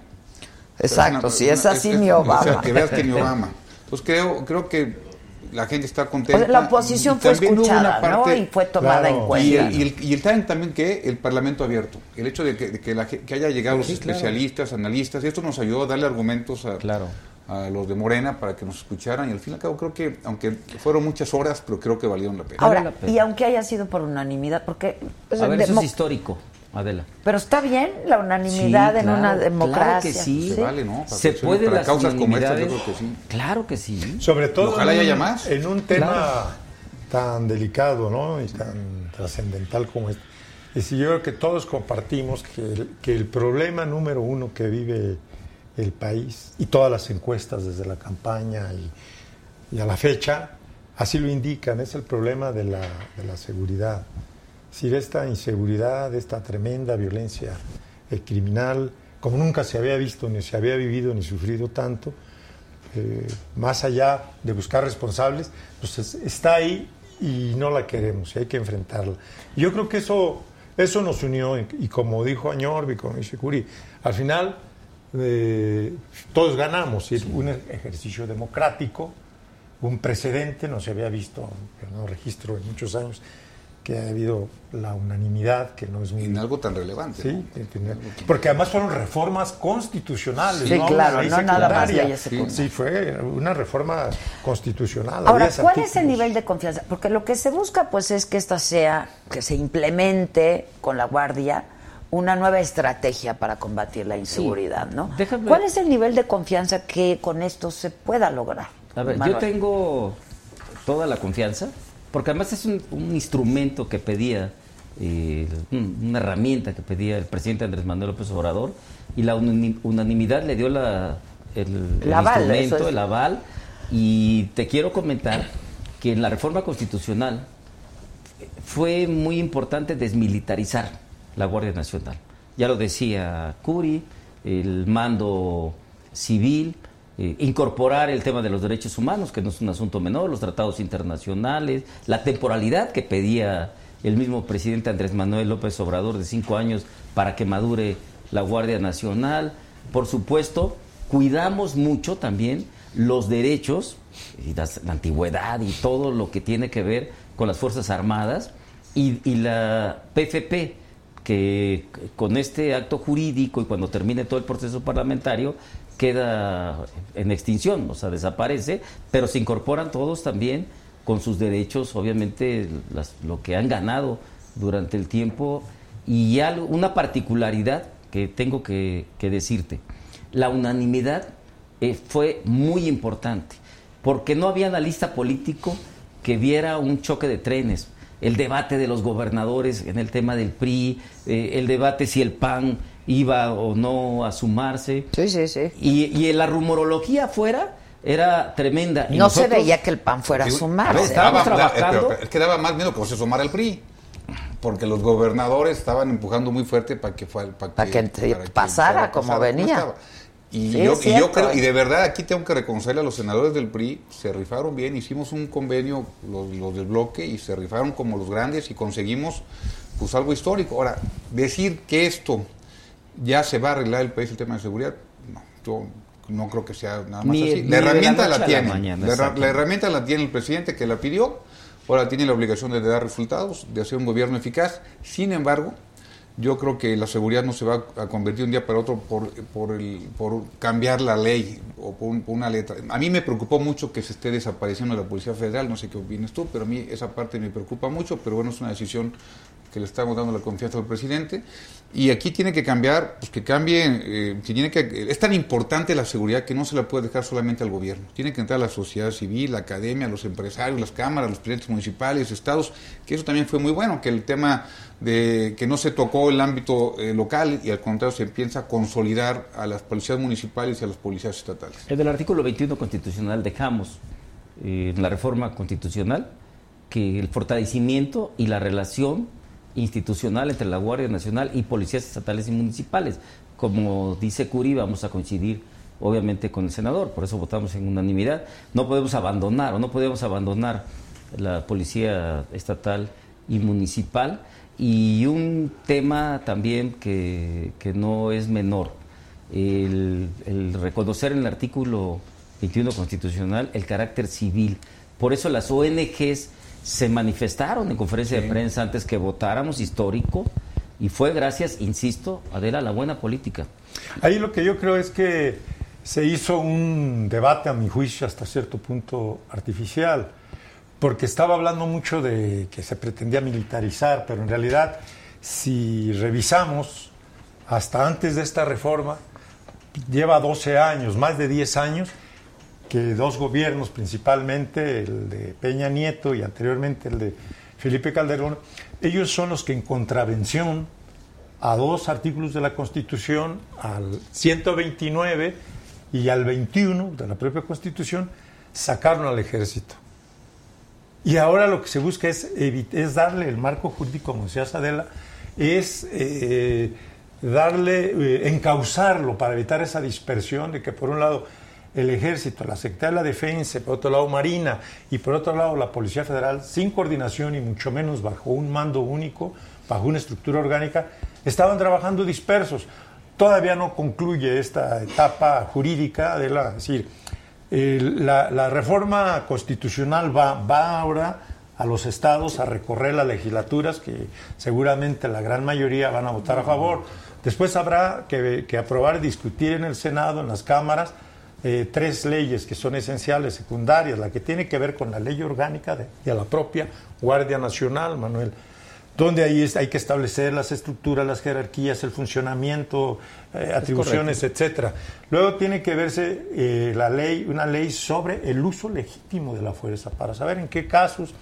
[SPEAKER 1] Exacto,
[SPEAKER 5] Es
[SPEAKER 1] si es así, ni Obama.
[SPEAKER 5] O sea, que veas que ni Obama. Entonces creo, creo que la gente está
[SPEAKER 1] O
[SPEAKER 5] contenta.
[SPEAKER 1] sea, la oposición
[SPEAKER 5] Y
[SPEAKER 1] fue escuchada,
[SPEAKER 5] una
[SPEAKER 1] ¿no?
[SPEAKER 5] parte-
[SPEAKER 1] Y fue tomada
[SPEAKER 7] Claro.
[SPEAKER 1] en
[SPEAKER 5] y
[SPEAKER 1] cuenta.
[SPEAKER 5] el, y el, y el también, también que el Parlamento abierto, el hecho de que, de que, la que haya llegado los
[SPEAKER 6] Sí, claro.
[SPEAKER 5] especialistas, analistas, esto nos ayudó a darle argumentos a,
[SPEAKER 6] Claro.
[SPEAKER 5] a los de Morena para que nos escucharan y al fin y al cabo creo que, aunque fueron muchas horas, pero creo que valieron la pena.
[SPEAKER 1] Ahora,
[SPEAKER 6] la pena.
[SPEAKER 1] y aunque haya sido por unanimidad, porque... pues,
[SPEAKER 6] A ver, eso
[SPEAKER 1] demo-
[SPEAKER 6] es histórico, Adela.
[SPEAKER 1] Pero está bien la unanimidad
[SPEAKER 6] Sí,
[SPEAKER 1] en
[SPEAKER 6] claro,
[SPEAKER 1] una
[SPEAKER 6] claro
[SPEAKER 1] democracia.
[SPEAKER 6] que sí.
[SPEAKER 5] Se vale, ¿no? Para
[SPEAKER 6] Se puede
[SPEAKER 5] para
[SPEAKER 6] las
[SPEAKER 5] causas como esta, yo creo que sí.
[SPEAKER 6] Claro que sí.
[SPEAKER 7] Sobre todo
[SPEAKER 5] Ojalá
[SPEAKER 7] en un,
[SPEAKER 5] haya más.
[SPEAKER 7] en un tema
[SPEAKER 6] Claro.
[SPEAKER 7] tan delicado ¿no? y tan trascendental como este. Y si yo creo que todos compartimos que el, que el problema número uno que vive el país y todas las encuestas desde la campaña y, y a la fecha, así lo indican, es el problema de la, de la seguridad. Decir, esta inseguridad, esta tremenda violencia eh, criminal, como nunca se había visto, ni se había vivido, ni sufrido tanto, eh, más allá de buscar responsables, pues es- está ahí y no la queremos y hay que enfrentarla. Yo creo que eso, eso nos unió y, como dijo Añorbi, como dice Curi, al final eh, todos ganamos, un ejercicio democrático, un precedente, no se había visto, no registro en muchos años, que ha habido la unanimidad, que no es muy...
[SPEAKER 5] En algo tan relevante.
[SPEAKER 7] Sí,
[SPEAKER 5] ¿no?
[SPEAKER 7] entiendo. porque además fueron reformas constitucionales.
[SPEAKER 1] Sí,
[SPEAKER 7] no
[SPEAKER 1] claro, no nada más
[SPEAKER 7] secundaria.
[SPEAKER 1] leyes secundarias.
[SPEAKER 7] Sí, fue una reforma constitucional.
[SPEAKER 1] Ahora, ¿cuál es el nivel de confianza? Porque lo que se busca, pues, es que esta sea, que se implemente con la Guardia una nueva estrategia para combatir la inseguridad, ¿no?
[SPEAKER 6] déjame-
[SPEAKER 1] ¿Cuál es el nivel de confianza que con esto se pueda lograr?
[SPEAKER 6] A ver,
[SPEAKER 1] Manuel?
[SPEAKER 6] yo tengo toda la confianza, porque además es un, un instrumento que pedía, eh, un- una herramienta que pedía el presidente Andrés Manuel López Obrador, y la unani- unanimidad le dio la, el, el
[SPEAKER 1] El aval,
[SPEAKER 6] instrumento,
[SPEAKER 1] es.
[SPEAKER 6] el aval, y te quiero comentar que en la reforma constitucional fue muy importante desmilitarizar la Guardia Nacional. Ya lo decía Curi, el mando civil, incorporar el tema de los derechos humanos, que no es un asunto menor, los tratados internacionales, la temporalidad que pedía el mismo presidente Andrés Manuel López Obrador de cinco años para que madure la Guardia Nacional. Por supuesto, cuidamos mucho también los derechos y la antigüedad y todo lo que tiene que ver con las Fuerzas Armadas y la PFP, que con este acto jurídico y cuando termine todo el proceso parlamentario queda en extinción, o sea, desaparece, pero se incorporan todos también con sus derechos, obviamente, lo que han ganado durante el tiempo. Y algo- una particularidad que tengo que, que decirte, la unanimidad eh, fue muy importante, porque no había analista político que viera un choque de trenes, el debate de los gobernadores en el tema del PRI, eh, el debate si el PAN iba o no a sumarse.
[SPEAKER 1] Sí, sí, sí.
[SPEAKER 6] Y, y la rumorología afuera era tremenda. Y
[SPEAKER 1] No se veía que el PAN fuera a sumarse.
[SPEAKER 6] estábamos
[SPEAKER 5] Daba- da-
[SPEAKER 6] trabajando.
[SPEAKER 5] pero es que daba más miedo que se sumara el PRI. Porque los gobernadores estaban empujando muy fuerte para que, fuera- para
[SPEAKER 1] Para que entre- pasara como venía.
[SPEAKER 5] Y,
[SPEAKER 1] Sí,
[SPEAKER 5] yo, y yo creo,
[SPEAKER 1] ¿eh?
[SPEAKER 5] y de verdad aquí tengo que reconocerle a los senadores del PRI, se rifaron bien, hicimos un convenio, los, los del bloque, y se rifaron como los grandes y conseguimos pues algo histórico. Ahora, decir que esto ya se va a arreglar el país, el tema de seguridad, no. Yo no creo que sea nada más
[SPEAKER 6] Ni-
[SPEAKER 5] así.
[SPEAKER 6] ni
[SPEAKER 5] La herramienta la,
[SPEAKER 6] la
[SPEAKER 5] tiene.
[SPEAKER 6] mañana,
[SPEAKER 5] la, herramienta la tiene el presidente que la pidió. Ahora tiene la obligación de dar resultados, de hacer un gobierno eficaz. Sin embargo, yo creo que la seguridad no se va a convertir un día para otro por, por, el- por cambiar la ley o por, un- por una letra. A mí me preocupó mucho que se esté desapareciendo la Policía Federal, no sé qué opinas tú, pero a mí esa parte me preocupa mucho, pero bueno, es una decisión que le estamos dando la confianza al presidente. Y aquí tiene que cambiar, pues que cambie, eh, que tiene que, es tan importante la seguridad que no se la puede dejar solamente al gobierno. Tiene que entrar la sociedad civil, la academia, los empresarios, las cámaras, los presidentes municipales, estados, que eso también fue muy bueno, que el tema de que no se tocó el ámbito eh, local y al contrario se empieza a consolidar a las policías municipales y a las policías estatales.
[SPEAKER 6] En el artículo 21 constitucional dejamos eh, en la reforma constitucional que el fortalecimiento y la relación institucional entre la Guardia Nacional y policías estatales y municipales. Como dice Curi, vamos a coincidir obviamente con el senador, por eso votamos en unanimidad. No podemos abandonar o no podemos abandonar la policía estatal y municipal. Y un tema también que, que no es menor, el, reconocer en el artículo 21 constitucional el carácter civil. Por eso las ONGs se manifestaron en conferencia de prensa antes que votáramos histórico y fue gracias, insisto, Adela, a la buena política.
[SPEAKER 7] Ahí lo que yo creo es que se hizo un debate, a mi juicio, hasta cierto punto artificial, porque estaba hablando mucho de que se pretendía militarizar, pero en realidad, si revisamos, hasta antes de esta reforma, lleva 12 años, más de 10 años, que dos gobiernos, principalmente el de Peña Nieto y anteriormente el de Felipe Calderón, ellos son los que en contravención a dos artículos de la Constitución, al 129 y al 21 de la propia Constitución, sacaron al ejército. Y ahora lo que se busca es, darle el marco jurídico, como decía Sadela, es eh, darle, eh, encauzarlo para evitar esa dispersión de que por un lado el ejército, la Secretaría de la Defensa, por otro lado Marina y por otro lado la Policía Federal, sin coordinación y mucho menos bajo un mando único, bajo una estructura orgánica, estaban trabajando dispersos. Todavía no concluye esta etapa jurídica de la, es decir, la, reforma constitucional va, va ahora a los estados a recorrer las legislaturas que seguramente la gran mayoría van a votar a favor. Después habrá que, que aprobar y discutir en el Senado, en las cámaras, eh, tres leyes que son esenciales, secundarias, la que tiene que ver con la ley orgánica de, de la propia Guardia Nacional, Manuel, donde ahí es- hay que establecer las estructuras, las jerarquías, el funcionamiento, eh, atribuciones, etcétera. Luego tiene que verse eh, la ley, una ley sobre el uso legítimo de la fuerza para saber en qué casos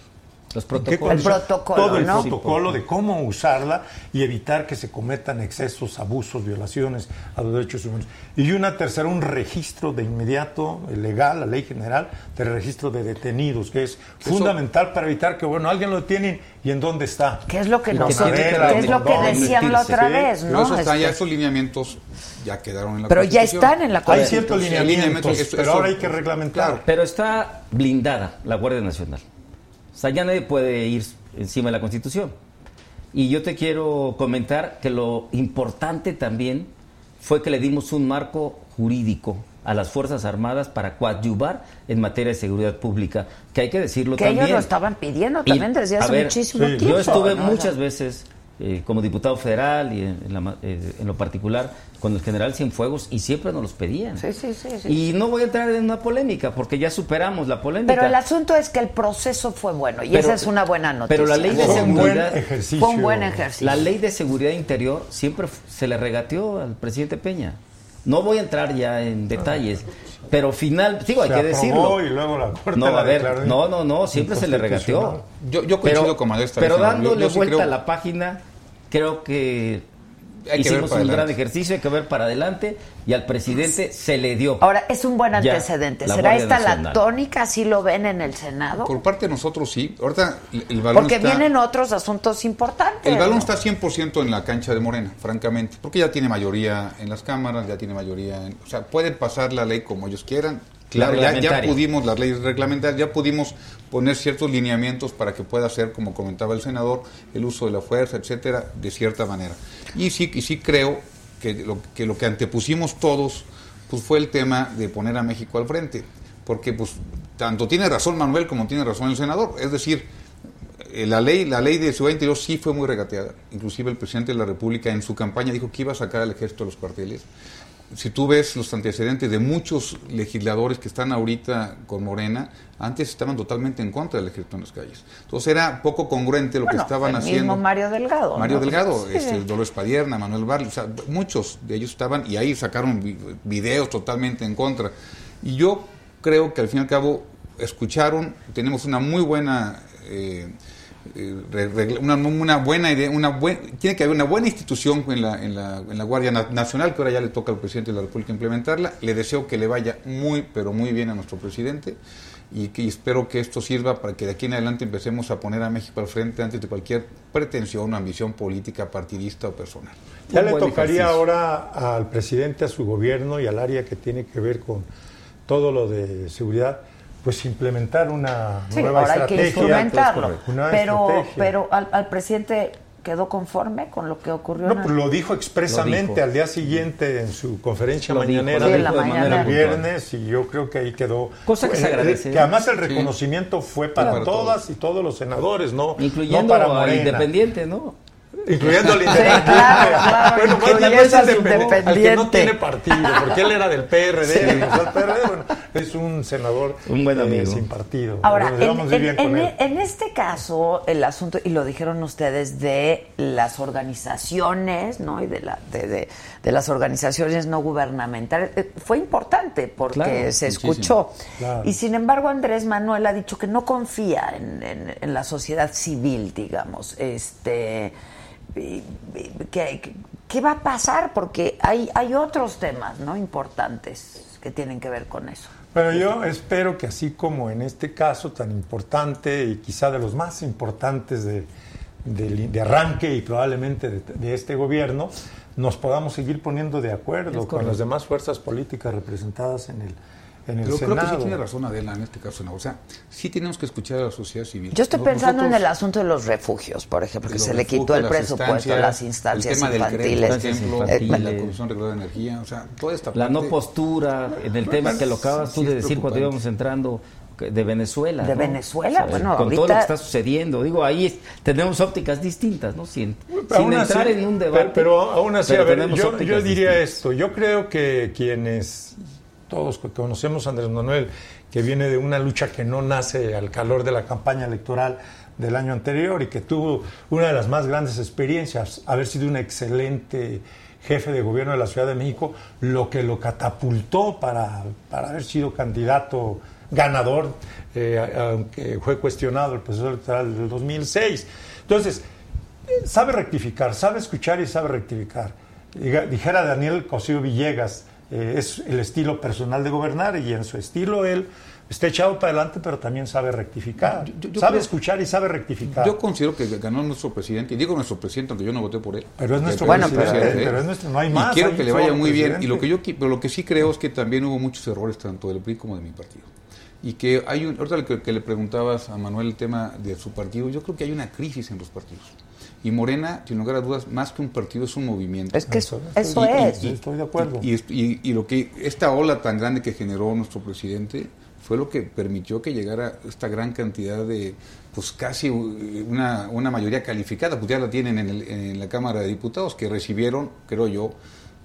[SPEAKER 6] Los
[SPEAKER 7] ¿En qué
[SPEAKER 6] protocolos.
[SPEAKER 1] El protocolo,
[SPEAKER 7] Todo el
[SPEAKER 1] ¿no?
[SPEAKER 7] protocolo de cómo usarla y evitar que se cometan excesos, abusos, violaciones a los derechos humanos. Y una tercera, un registro de inmediato legal, la ley general, de registro de detenidos, que es fundamental para evitar que, bueno, alguien lo tienen y en dónde está.
[SPEAKER 1] ¿Qué es lo que,
[SPEAKER 6] Y
[SPEAKER 1] nos,
[SPEAKER 6] que tiene que
[SPEAKER 1] qué es lo que decían la otra
[SPEAKER 7] Sí,
[SPEAKER 1] vez,
[SPEAKER 5] Pero
[SPEAKER 1] ¿no?
[SPEAKER 5] eso está, ya
[SPEAKER 1] Este,
[SPEAKER 5] esos lineamientos ya quedaron en la
[SPEAKER 1] pero ya están en la
[SPEAKER 7] Hay ciertos lineamientos,
[SPEAKER 5] lineamiento, eso-
[SPEAKER 7] pero
[SPEAKER 5] eso-
[SPEAKER 7] ahora hay que reglamentar.
[SPEAKER 5] Claro.
[SPEAKER 6] Pero está blindada la Guardia Nacional. O sea, ya nadie puede ir encima de la Constitución. Y yo te quiero comentar que lo importante también fue que le dimos un marco jurídico a las Fuerzas Armadas para coadyuvar en materia de seguridad pública, que hay que decirlo
[SPEAKER 1] Que
[SPEAKER 6] también.
[SPEAKER 1] ellos lo estaban pidiendo
[SPEAKER 6] Y,
[SPEAKER 1] también desde
[SPEAKER 6] a
[SPEAKER 1] hace
[SPEAKER 6] ver,
[SPEAKER 1] muchísimo
[SPEAKER 7] sí,
[SPEAKER 1] tiempo.
[SPEAKER 6] Yo estuve
[SPEAKER 1] ¿no?
[SPEAKER 6] muchas veces eh, como diputado federal y en, en la ma- eh, en lo particular con el general Cienfuegos y siempre nos los pedían.
[SPEAKER 1] Sí, sí, sí, sí.
[SPEAKER 6] Y no voy a entrar en una polémica porque ya superamos la polémica.
[SPEAKER 1] Pero el asunto es que el proceso fue bueno y
[SPEAKER 6] Pero-
[SPEAKER 1] esa es una buena noticia.
[SPEAKER 6] pero la ley de
[SPEAKER 7] Fue un buen
[SPEAKER 6] seguridad-
[SPEAKER 7] ejercicio.
[SPEAKER 1] Fue un buen ejercicio.
[SPEAKER 6] La ley de seguridad interior siempre se le regateó al presidente Peña. No voy a entrar ya en detalles, pero final, digo, hay
[SPEAKER 7] Se
[SPEAKER 6] que decirlo.
[SPEAKER 7] y luego la Corte
[SPEAKER 6] No,
[SPEAKER 7] la
[SPEAKER 6] a ver,
[SPEAKER 7] declaró
[SPEAKER 6] no, no, no, siempre se le regateó.
[SPEAKER 5] Yo, yo coincido con
[SPEAKER 6] Pero
[SPEAKER 5] vez, señor. Yo-
[SPEAKER 6] dándole
[SPEAKER 5] yo sí
[SPEAKER 6] vuelta
[SPEAKER 5] creo-
[SPEAKER 6] a la página, creo que
[SPEAKER 5] Hay que
[SPEAKER 6] hicimos un gran ejercicio, hay que ver para adelante y al presidente se le dio.
[SPEAKER 1] Ahora, es un buen antecedente. ¿Será
[SPEAKER 6] Guardia
[SPEAKER 1] esta la tónica? ¿Así lo ven en el Senado?
[SPEAKER 5] Por parte de nosotros sí. Ahorita el- el balón
[SPEAKER 1] Porque
[SPEAKER 5] está...
[SPEAKER 1] vienen otros asuntos importantes.
[SPEAKER 5] El balón
[SPEAKER 1] ¿no?
[SPEAKER 5] está 100% en la cancha de Morena, francamente, porque ya tiene mayoría en las cámaras, ya tiene mayoría en... O sea, pueden pasar la ley como ellos quieran. Claro, ya, ya pudimos, las leyes reglamentarias, ya pudimos poner ciertos lineamientos para que pueda ser, como comentaba el senador, el uso de la fuerza, etcétera, de cierta manera. Y sí, y sí creo que lo, que lo que antepusimos todos pues fue el tema de poner a México al frente. Porque pues tanto tiene razón Manuel como tiene razón el senador. Es decir, eh, la ley, la ley de Ciudad Interior sí fue muy regateada. Inclusive el presidente de la República en su campaña dijo que iba a sacar al ejército de los cuarteles. Si tú ves los antecedentes de muchos legisladores que están ahorita con Morena, antes estaban totalmente en contra del ejército en las calles. Entonces era poco congruente lo
[SPEAKER 1] Bueno,
[SPEAKER 5] que estaban
[SPEAKER 1] el
[SPEAKER 5] haciendo.
[SPEAKER 1] mismo Mario Delgado.
[SPEAKER 5] Mario
[SPEAKER 1] ¿no?
[SPEAKER 5] Delgado,
[SPEAKER 1] Sí.
[SPEAKER 5] este, Dolores Padierna, Manuel Barley, o sea, muchos de ellos estaban y ahí sacaron vi- videos totalmente en contra. Y yo creo que al fin y al cabo escucharon, tenemos una muy buena, eh, una, una buena idea, una buen, tiene que haber una buena institución en la, en, la, en la Guardia Na- Nacional, que ahora ya le toca al presidente de la República implementarla. Le deseo que le vaya muy, pero muy bien a nuestro presidente y que y espero que esto sirva para que de aquí en adelante empecemos a poner a México al frente antes de cualquier pretensión o ambición política, partidista o personal.
[SPEAKER 7] Ya
[SPEAKER 6] Un
[SPEAKER 7] le tocaría
[SPEAKER 6] ejercicio.
[SPEAKER 7] ahora al presidente, a su gobierno y al área que tiene que ver con todo lo de seguridad, pues implementar una
[SPEAKER 1] Sí,
[SPEAKER 7] nueva
[SPEAKER 1] ahora hay que
[SPEAKER 7] estrategia.
[SPEAKER 1] instrumentarlo.
[SPEAKER 7] Una
[SPEAKER 1] Pero,
[SPEAKER 7] estrategia.
[SPEAKER 1] pero al, al presidente quedó conforme con lo que ocurrió.
[SPEAKER 7] No,
[SPEAKER 1] en el-
[SPEAKER 7] pues lo dijo expresamente
[SPEAKER 6] Lo dijo.
[SPEAKER 7] al día siguiente en su conferencia
[SPEAKER 6] Lo dijo,
[SPEAKER 7] mañanera
[SPEAKER 1] Sí,
[SPEAKER 6] lo
[SPEAKER 1] en la
[SPEAKER 6] dijo de
[SPEAKER 1] mañana.
[SPEAKER 7] el viernes y yo creo que ahí quedó.
[SPEAKER 6] Cosa que se
[SPEAKER 7] Eh,
[SPEAKER 6] agradece,
[SPEAKER 7] Que
[SPEAKER 6] ¿eh?
[SPEAKER 7] además el
[SPEAKER 5] Sí.
[SPEAKER 7] reconocimiento fue para,
[SPEAKER 5] para
[SPEAKER 7] todas
[SPEAKER 5] todos.
[SPEAKER 7] y todos los senadores, no,
[SPEAKER 6] Incluyendo
[SPEAKER 7] no para
[SPEAKER 6] al
[SPEAKER 7] Morena.
[SPEAKER 6] independiente, ¿no?
[SPEAKER 7] Incluyendo al
[SPEAKER 1] Sí,
[SPEAKER 7] independiente.
[SPEAKER 1] claro, claro,
[SPEAKER 7] bueno, más bien
[SPEAKER 1] incluyendo
[SPEAKER 7] es independiente, al que no tiene partido, porque él era del PRD. el PRD, bueno, es un senador
[SPEAKER 6] Un buen
[SPEAKER 7] eh,
[SPEAKER 6] amigo.
[SPEAKER 7] sin partido.
[SPEAKER 1] Ahora,
[SPEAKER 7] Nos
[SPEAKER 1] en, este caso, el asunto, y lo dijeron ustedes, de las organizaciones, ¿no? Y de, la, de, de- de las organizaciones no gubernamentales, eh, fue importante porque
[SPEAKER 6] Claro,
[SPEAKER 1] se escuchó.
[SPEAKER 7] Claro.
[SPEAKER 1] Y sin embargo, Andrés Manuel ha dicho que no confía en, en- en la sociedad civil, digamos. Este. ¿Qué, qué- va a pasar? Porque hay, hay otros temas, ¿no? Importantes que tienen que ver con eso.
[SPEAKER 7] Pero yo espero que así como en este caso tan importante y quizá de los más importantes de, de- de arranque y probablemente de, de este gobierno, nos podamos seguir poniendo de acuerdo con las demás fuerzas políticas representadas en el, en el
[SPEAKER 5] Pero creo que sí
[SPEAKER 7] Senado.
[SPEAKER 5] tiene razón Adela en este caso. ¿no? O sea, sí tenemos que escuchar a la sociedad civil.
[SPEAKER 1] Yo estoy
[SPEAKER 5] No-
[SPEAKER 1] pensando en el asunto de los refugios, por ejemplo, que se le quitó el
[SPEAKER 5] las
[SPEAKER 1] presupuesto a las instancias
[SPEAKER 5] el tema del CREP,
[SPEAKER 1] infantiles.
[SPEAKER 5] por ejemplo,
[SPEAKER 6] Infantiles.
[SPEAKER 5] la Comisión Reguladora de Energía, o sea, toda esta
[SPEAKER 6] La no postura en el tema que lo acabas tú
[SPEAKER 5] sí
[SPEAKER 6] de
[SPEAKER 5] es
[SPEAKER 6] decir cuando íbamos entrando de Venezuela.
[SPEAKER 1] De
[SPEAKER 6] ¿no?
[SPEAKER 1] Venezuela, bueno,
[SPEAKER 6] Con todo
[SPEAKER 1] ahorita-
[SPEAKER 6] lo que está sucediendo. Digo, ahí tenemos ópticas distintas, ¿no? Sin, sin
[SPEAKER 7] así-
[SPEAKER 6] entrar en un debate.
[SPEAKER 7] Pero, pero aún así,
[SPEAKER 6] pero
[SPEAKER 7] a ver, yo, diría
[SPEAKER 6] distintas.
[SPEAKER 7] esto. Yo creo que quienes, todos que conocemos a Andrés Manuel, que viene de una lucha que no nace al calor de la campaña electoral del año anterior y que tuvo una de las más grandes experiencias, haber sido un excelente jefe de gobierno de la Ciudad de México, lo que lo catapultó para, para haber sido candidato ganador, eh, aunque fue cuestionado el proceso electoral del 2006. Entonces, sabe rectificar, sabe escuchar y sabe rectificar. Dijera Daniel Cosío Villegas, eh, es el estilo personal de gobernar y en su estilo él está echado para adelante, pero también sabe rectificar.
[SPEAKER 5] Yo- yo- yo
[SPEAKER 7] sabe
[SPEAKER 5] creo-
[SPEAKER 7] escuchar y sabe rectificar.
[SPEAKER 5] Yo considero que ganó nuestro presidente, y digo nuestro presidente, aunque yo no voté por él.
[SPEAKER 7] Pero es nuestro
[SPEAKER 1] Bueno,
[SPEAKER 7] presidente,
[SPEAKER 1] pero-
[SPEAKER 7] pero es nuestro- no hay
[SPEAKER 5] Y
[SPEAKER 7] más.
[SPEAKER 5] quiero
[SPEAKER 7] hay
[SPEAKER 5] que le vaya muy bien. Y lo que yo pero lo que sí creo es que también hubo muchos errores tanto del PRI como de mi partido. Y que hay un, ahorita que, que le preguntabas a Manuel el tema de su partido, yo creo que hay una crisis en los partidos. Y Morena, sin lugar a dudas, más que un partido es un movimiento.
[SPEAKER 1] Es que eso,
[SPEAKER 7] Eso-
[SPEAKER 1] eso
[SPEAKER 5] Y- y-
[SPEAKER 1] es.
[SPEAKER 7] Estoy de acuerdo.
[SPEAKER 5] Y, y- y- y lo que esta ola tan grande que generó nuestro presidente fue lo que permitió que llegara esta gran cantidad de, pues casi una, una mayoría calificada, pues ya la tienen en, el- en la Cámara de Diputados, que recibieron, creo yo,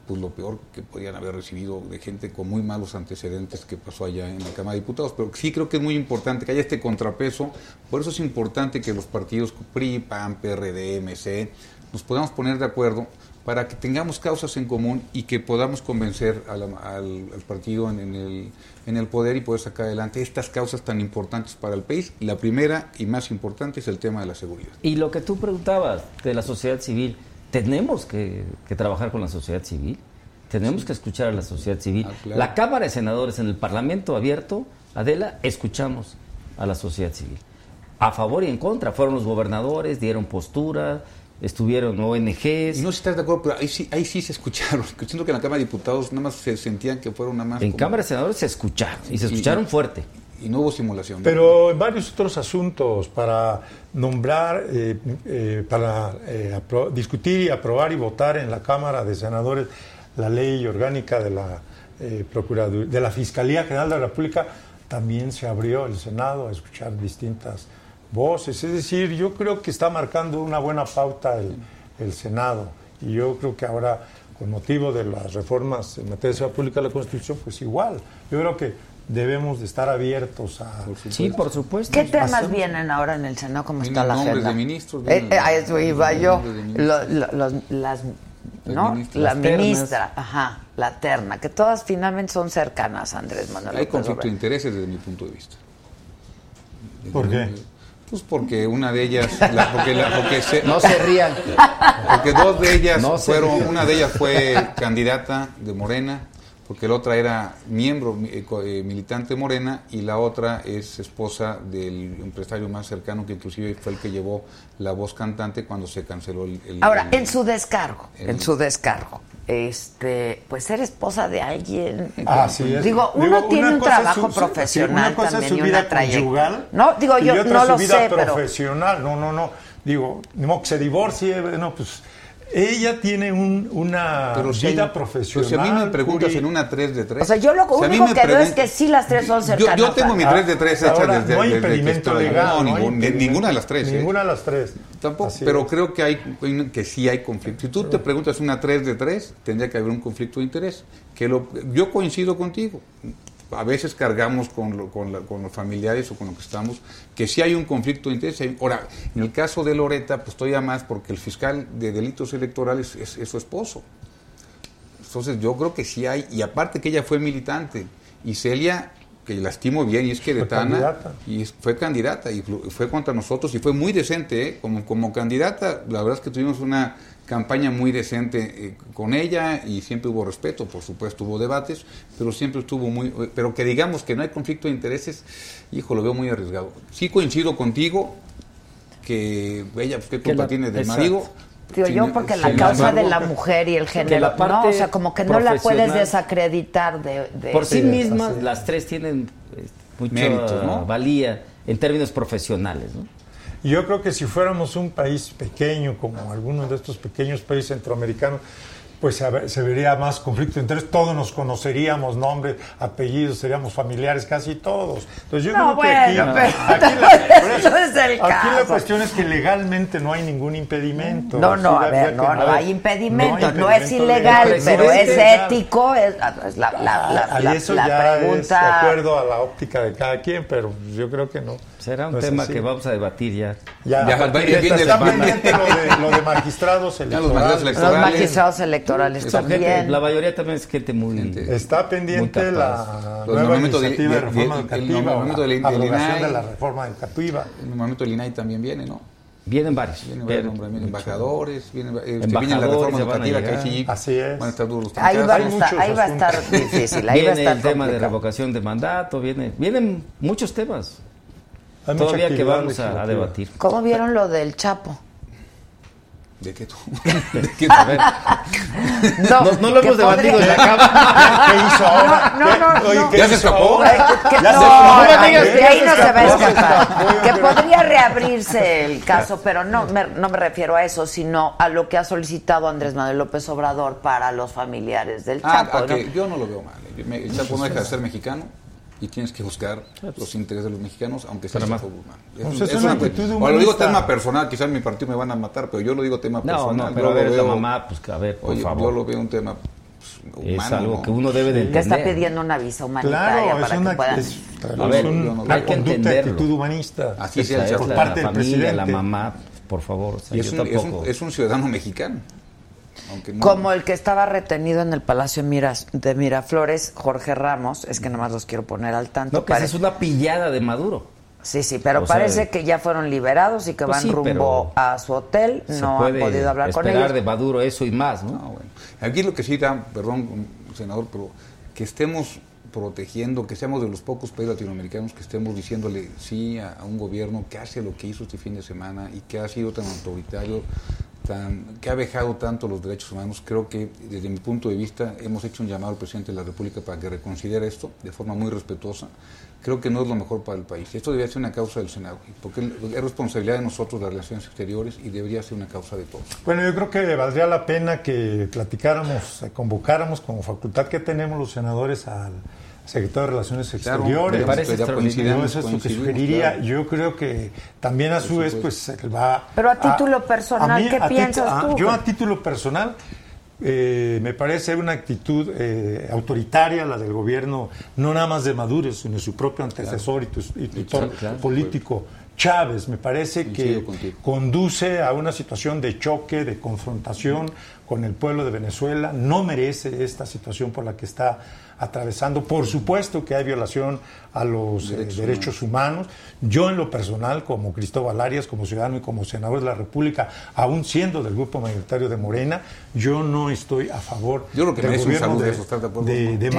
[SPEAKER 5] pues lo peor que podían haber recibido de gente con muy malos antecedentes que pasó allá en la Cámara de Diputados. Pero sí creo que es muy importante que haya este contrapeso, por eso es importante que los partidos PRI, PAN, PRD, MC, nos podamos poner de acuerdo para que tengamos causas en común y que podamos convencer al, partido en, en el poder y poder sacar adelante estas causas tan importantes para el país. La primera y más importante es el tema de la seguridad.
[SPEAKER 6] Y lo que tú preguntabas de la sociedad civil, tenemos que, que trabajar con la sociedad civil, tenemos que escuchar a la sociedad civil.
[SPEAKER 5] Ah, claro.
[SPEAKER 6] La Cámara de Senadores en el Parlamento abierto, Adela, escuchamos a la sociedad civil. A favor y en contra, fueron los gobernadores, dieron postura, estuvieron ONGs.
[SPEAKER 5] Y no estás de acuerdo, pero ahí sí, ahí sí se escucharon. Siento que en la Cámara de Diputados nada más se sentían que fueron nada más.
[SPEAKER 6] en
[SPEAKER 5] como-
[SPEAKER 6] Cámara de Senadores se escucharon, y se escucharon
[SPEAKER 5] y-
[SPEAKER 6] fuerte.
[SPEAKER 5] Y no hubo simulación.
[SPEAKER 7] Pero en varios otros asuntos para nombrar, eh, eh, para eh, discutir y aprobar y votar en la Cámara de Senadores la ley orgánica de la Procuraduría, de la Fiscalía General de la República, también se abrió el Senado a escuchar distintas voces. Es decir, yo creo que está marcando una buena pauta el, el Senado. Y yo creo que ahora, con motivo de las reformas en materia de seguridad pública de la Constitución, pues igual. Yo creo que debemos de estar abiertos a...
[SPEAKER 6] Sí, por supuesto.
[SPEAKER 1] ¿Qué temas
[SPEAKER 7] Hacemos-
[SPEAKER 1] vienen ahora en el Senado? ¿Cómo está la
[SPEAKER 5] nombres
[SPEAKER 1] agenda?
[SPEAKER 5] de ministros,
[SPEAKER 1] Eh, eh, a eso iba yo.
[SPEAKER 5] nombres de ministros.
[SPEAKER 1] Lo- lo- los- las,
[SPEAKER 5] Las
[SPEAKER 1] ¿no?
[SPEAKER 5] ministras.
[SPEAKER 1] La
[SPEAKER 6] Las
[SPEAKER 1] ministra, ajá, la terna, que todas finalmente son cercanas a Andrés Manuel
[SPEAKER 5] Hay conflicto de intereses desde mi punto de vista.
[SPEAKER 7] ¿Por qué?
[SPEAKER 5] Pues porque una de ellas, la- porque, la- porque se-
[SPEAKER 6] No se rían.
[SPEAKER 5] Porque dos de ellas
[SPEAKER 6] No
[SPEAKER 5] fueron, una de ellas fue candidata de Morena, porque la otra era miembro eh, eh, militante Morena y la otra es esposa del empresario más cercano que inclusive fue el que llevó la voz cantante cuando se canceló el... el-
[SPEAKER 1] Ahora,
[SPEAKER 5] el-
[SPEAKER 1] en su descargo,
[SPEAKER 5] el-
[SPEAKER 1] en su descargo, este, pues ser esposa de alguien.
[SPEAKER 7] Así es.
[SPEAKER 1] Digo, uno
[SPEAKER 7] Digo,
[SPEAKER 1] tiene un trabajo
[SPEAKER 7] su-
[SPEAKER 1] profesional
[SPEAKER 7] sí, una cosa
[SPEAKER 1] también
[SPEAKER 7] es su
[SPEAKER 1] y una trayectoria.
[SPEAKER 7] conyugal
[SPEAKER 1] No, digo,
[SPEAKER 7] y
[SPEAKER 1] yo
[SPEAKER 7] otra
[SPEAKER 1] no
[SPEAKER 7] su
[SPEAKER 1] lo
[SPEAKER 7] vida
[SPEAKER 1] sé, pero
[SPEAKER 7] profesional. No, no, no. Digo, ni modo que se divorcie, no, pues ella tiene un- una
[SPEAKER 5] Pero si
[SPEAKER 7] vida
[SPEAKER 5] hay-
[SPEAKER 7] profesional.
[SPEAKER 5] pero si a mí me preguntas
[SPEAKER 7] Curi.
[SPEAKER 5] en una 3 de 3.
[SPEAKER 1] O sea, yo lo único que veo es que sí las tres son cercanas.
[SPEAKER 5] Yo, yo tengo mi
[SPEAKER 1] a-
[SPEAKER 5] 3 de 3 hecha
[SPEAKER 7] Ahora,
[SPEAKER 5] desde
[SPEAKER 7] no hay
[SPEAKER 5] desde
[SPEAKER 7] impedimento
[SPEAKER 5] estoy-
[SPEAKER 7] legal.
[SPEAKER 5] No,
[SPEAKER 7] hay
[SPEAKER 5] ningún-
[SPEAKER 7] impedimento.
[SPEAKER 5] ninguna de las tres. ¿eh?
[SPEAKER 7] Ninguna de las tres.
[SPEAKER 5] Tampoco,
[SPEAKER 7] Así
[SPEAKER 5] pero
[SPEAKER 7] es.
[SPEAKER 5] creo que hay que sí hay conflicto. Si tú te preguntas una 3 de 3, tendría que haber un conflicto de interés. Que lo, yo coincido contigo. A veces cargamos con, lo- con, la- con los familiares o con lo que estamos, que sí hay un conflicto de interés. Ahora, en el caso de Loreta, pues todavía más porque el fiscal de delitos electorales es, es su esposo. Entonces yo creo que sí hay, y aparte que ella fue militante, y Celia, que la estimo bien, y es queretana, y fue candidata, y fue contra nosotros, y fue muy decente, ¿eh? como, como candidata, la verdad es que tuvimos una campaña muy decente eh, con ella, y siempre hubo respeto, por supuesto hubo debates, pero siempre estuvo muy, eh, pero que digamos que no hay conflicto de intereses, hijo, lo veo muy arriesgado. Sí coincido contigo, que ella, pues, ¿qué culpa
[SPEAKER 6] la-
[SPEAKER 5] tiene del
[SPEAKER 6] exacto.
[SPEAKER 5] marido?
[SPEAKER 1] Digo, yo porque
[SPEAKER 5] sin
[SPEAKER 1] la causa de la mujer y el género,
[SPEAKER 6] la parte
[SPEAKER 1] no, o sea, como que no la puedes desacreditar de, de-
[SPEAKER 6] Por sí mismas, las tres tienen este, mucha
[SPEAKER 5] Méritos, ¿no?
[SPEAKER 6] valía en términos profesionales. ¿no?
[SPEAKER 7] Y Yo creo que si fuéramos un país pequeño, como algunos de estos pequeños países centroamericanos, pues se, vería más conflicto interés. Todos nos conoceríamos, nombres, apellidos, seríamos familiares, casi todos. Entonces yo
[SPEAKER 1] No,
[SPEAKER 7] creo que aquí,
[SPEAKER 1] bueno, pero
[SPEAKER 7] aquí
[SPEAKER 1] no,
[SPEAKER 7] la,
[SPEAKER 1] eso no es el
[SPEAKER 7] aquí la
[SPEAKER 1] caso.
[SPEAKER 7] cuestión es que legalmente no hay ningún impedimento.
[SPEAKER 1] No, no,
[SPEAKER 7] Sí,
[SPEAKER 1] a ver,
[SPEAKER 7] que-
[SPEAKER 1] no, no hay impedimento, no es
[SPEAKER 7] impedimento
[SPEAKER 1] ilegal,
[SPEAKER 7] legal.
[SPEAKER 1] pero es ético, es, es la, la, la, la-
[SPEAKER 7] eso
[SPEAKER 1] la
[SPEAKER 7] ya es de
[SPEAKER 1] pregunta.
[SPEAKER 7] acuerdo a la óptica de cada quien, pero yo creo que no.
[SPEAKER 6] Será un
[SPEAKER 7] No es
[SPEAKER 6] tema
[SPEAKER 7] así.
[SPEAKER 6] que vamos a debatir ya.
[SPEAKER 7] Ya,
[SPEAKER 5] Ya,
[SPEAKER 7] está pendiente lo de, lo de magistrados
[SPEAKER 5] Ya los
[SPEAKER 7] electorales.
[SPEAKER 5] magistrados
[SPEAKER 1] Los
[SPEAKER 5] electorales.
[SPEAKER 1] magistrados electorales
[SPEAKER 6] Son gente-
[SPEAKER 1] también.
[SPEAKER 6] la mayoría también es gente muy.
[SPEAKER 5] Gente.
[SPEAKER 7] Está pendiente
[SPEAKER 6] Muy
[SPEAKER 7] la
[SPEAKER 6] capaz.
[SPEAKER 5] Los
[SPEAKER 7] nueva
[SPEAKER 5] nombramientos de-
[SPEAKER 7] iniciativa de,
[SPEAKER 5] de-
[SPEAKER 7] reforma
[SPEAKER 5] el
[SPEAKER 7] educativa,
[SPEAKER 5] nombramiento
[SPEAKER 7] o
[SPEAKER 5] del-
[SPEAKER 7] la
[SPEAKER 5] del
[SPEAKER 7] abrogación
[SPEAKER 5] INAI.
[SPEAKER 7] de la reforma educativa.
[SPEAKER 5] En el momento del INAI también viene, ¿no?
[SPEAKER 6] Vienen varios.
[SPEAKER 5] Vienen varios nombramientos, embajadores, viene, eh, viene la
[SPEAKER 6] Embajadores
[SPEAKER 5] reforma
[SPEAKER 6] ya
[SPEAKER 5] educativa, que.
[SPEAKER 7] Así es.
[SPEAKER 5] van a estar duros los
[SPEAKER 1] Ahí va, estar, ahí va a estar difícil, ahí va a
[SPEAKER 6] Viene
[SPEAKER 1] estar
[SPEAKER 6] el tema de revocación de mandato, viene, vienen muchos temas
[SPEAKER 7] Hay
[SPEAKER 6] todavía que vamos a, debatir.
[SPEAKER 1] ¿Cómo vieron lo del Chapo?
[SPEAKER 5] ¿De qué tú? ¿De qué tú?
[SPEAKER 6] A ver,
[SPEAKER 1] No,
[SPEAKER 6] no, no lo hemos debatido cámara.
[SPEAKER 7] ¿Qué hizo ahora?
[SPEAKER 1] No, no, no,
[SPEAKER 7] ¿Qué- oye,
[SPEAKER 1] no.
[SPEAKER 7] ¿qué
[SPEAKER 5] ¿Ya se escapó?
[SPEAKER 7] Ya
[SPEAKER 1] no,
[SPEAKER 7] se-
[SPEAKER 1] no,
[SPEAKER 7] no me digas
[SPEAKER 1] de
[SPEAKER 7] que
[SPEAKER 1] ahí
[SPEAKER 7] ya
[SPEAKER 1] no
[SPEAKER 7] se
[SPEAKER 1] va a escapar. Que podría reabrirse el caso, pero no me, no me refiero a eso, sino a lo que ha solicitado Andrés Manuel López Obrador para los familiares del
[SPEAKER 5] Ah,
[SPEAKER 1] Chapo.
[SPEAKER 5] a
[SPEAKER 1] ¿no?
[SPEAKER 5] que yo no lo veo mal. El Chapo no deja de ser mexicano y tienes que buscar los intereses de los mexicanos, aunque sea Guzmán. Es,
[SPEAKER 7] Pues
[SPEAKER 5] un-
[SPEAKER 7] es
[SPEAKER 5] es
[SPEAKER 7] una
[SPEAKER 5] una-
[SPEAKER 7] actitud
[SPEAKER 5] Ahora lo digo tema personal, quizás mi partido me van a matar, pero yo lo digo tema
[SPEAKER 6] No,
[SPEAKER 5] personal.
[SPEAKER 6] no, pero
[SPEAKER 5] Yo
[SPEAKER 6] a ver,
[SPEAKER 5] lo
[SPEAKER 6] es la
[SPEAKER 5] veo-
[SPEAKER 6] mamá, pues que a ver, por
[SPEAKER 5] Oye,
[SPEAKER 6] favor.
[SPEAKER 5] yo lo veo un tema pues,
[SPEAKER 6] es
[SPEAKER 5] humano.
[SPEAKER 6] algo
[SPEAKER 5] ¿no?
[SPEAKER 6] que uno debe de
[SPEAKER 1] Que
[SPEAKER 6] entender.
[SPEAKER 1] está pidiendo una visa humanitaria
[SPEAKER 7] Claro,
[SPEAKER 1] para
[SPEAKER 7] es una,
[SPEAKER 1] que puedan.
[SPEAKER 7] es,
[SPEAKER 6] A ver,
[SPEAKER 7] es un- una
[SPEAKER 6] hay que
[SPEAKER 7] conducta de
[SPEAKER 6] entenderlo.
[SPEAKER 7] actitud humanista.
[SPEAKER 5] Así
[SPEAKER 6] es
[SPEAKER 5] Chapo.
[SPEAKER 6] la,
[SPEAKER 7] parte
[SPEAKER 6] la
[SPEAKER 7] del
[SPEAKER 6] familia, la
[SPEAKER 7] presidente.
[SPEAKER 6] mamá, por favor. o sea,
[SPEAKER 5] Y es
[SPEAKER 6] yo
[SPEAKER 5] un, es, un,
[SPEAKER 6] tampoco.
[SPEAKER 5] es un ciudadano mexicano. Aunque no-
[SPEAKER 1] Como el que estaba retenido en el Palacio Miras, de Miraflores, Jorge Ramos, es que nomás los quiero poner al tanto.
[SPEAKER 6] no, que esa es una pillada de Maduro.
[SPEAKER 1] Sí, sí, pero
[SPEAKER 6] O sea,
[SPEAKER 1] parece que ya fueron liberados y que
[SPEAKER 6] Pues
[SPEAKER 1] van
[SPEAKER 6] sí,
[SPEAKER 1] rumbo a su hotel. No han podido hablar con
[SPEAKER 6] esperar
[SPEAKER 1] ellos.
[SPEAKER 6] de Maduro eso y más, ¿no?
[SPEAKER 5] No, bueno. Aquí lo que sí da, perdón, senador, pero que estemos protegiendo, que seamos de los pocos países latinoamericanos que estemos diciéndole sí a, un gobierno que hace lo que hizo este fin de semana y que ha sido tan autoritario, tan, que ha vejado tanto los derechos humanos, creo que desde mi punto de vista hemos hecho un llamado al presidente de la República para que reconsidere esto de forma muy respetuosa. Creo que no es lo mejor para el país. Esto debería ser una causa del Senado, porque es responsabilidad de nosotros las relaciones exteriores y debería ser una causa de todos.
[SPEAKER 7] Bueno, yo creo que valdría la pena que platicáramos, eh, convocáramos como facultad que tenemos los senadores al secretario de Relaciones
[SPEAKER 5] Claro,
[SPEAKER 7] Exteriores.
[SPEAKER 5] me parece
[SPEAKER 7] Yo
[SPEAKER 5] extraordinario.
[SPEAKER 7] eso es lo que sugeriría.
[SPEAKER 5] claro.
[SPEAKER 7] Yo creo que también a su vez pues va
[SPEAKER 1] Pero a título personal, ¿qué
[SPEAKER 7] a
[SPEAKER 1] piensas
[SPEAKER 7] a-
[SPEAKER 1] tú?
[SPEAKER 7] Yo a título personal eh, me parece una actitud eh, autoritaria la del gobierno, no nada más de Maduro, sino de su propio antecesor y, tu- y tutor
[SPEAKER 6] claro.
[SPEAKER 7] político. Chávez, me parece que conduce a una situación de choque, de confrontación con el pueblo de Venezuela. No merece esta situación por la que está atravesando. Por supuesto que hay violación a los eh,
[SPEAKER 5] Derechos
[SPEAKER 7] humanos. Yo en lo personal, como Cristóbal Arias, como ciudadano y como senador de la República, aún siendo del grupo mayoritario de Morena, yo no estoy a favor
[SPEAKER 5] Yo creo que
[SPEAKER 7] del
[SPEAKER 5] un
[SPEAKER 7] gobierno de,
[SPEAKER 5] eso, ¿estás de
[SPEAKER 7] de- de
[SPEAKER 1] Sí,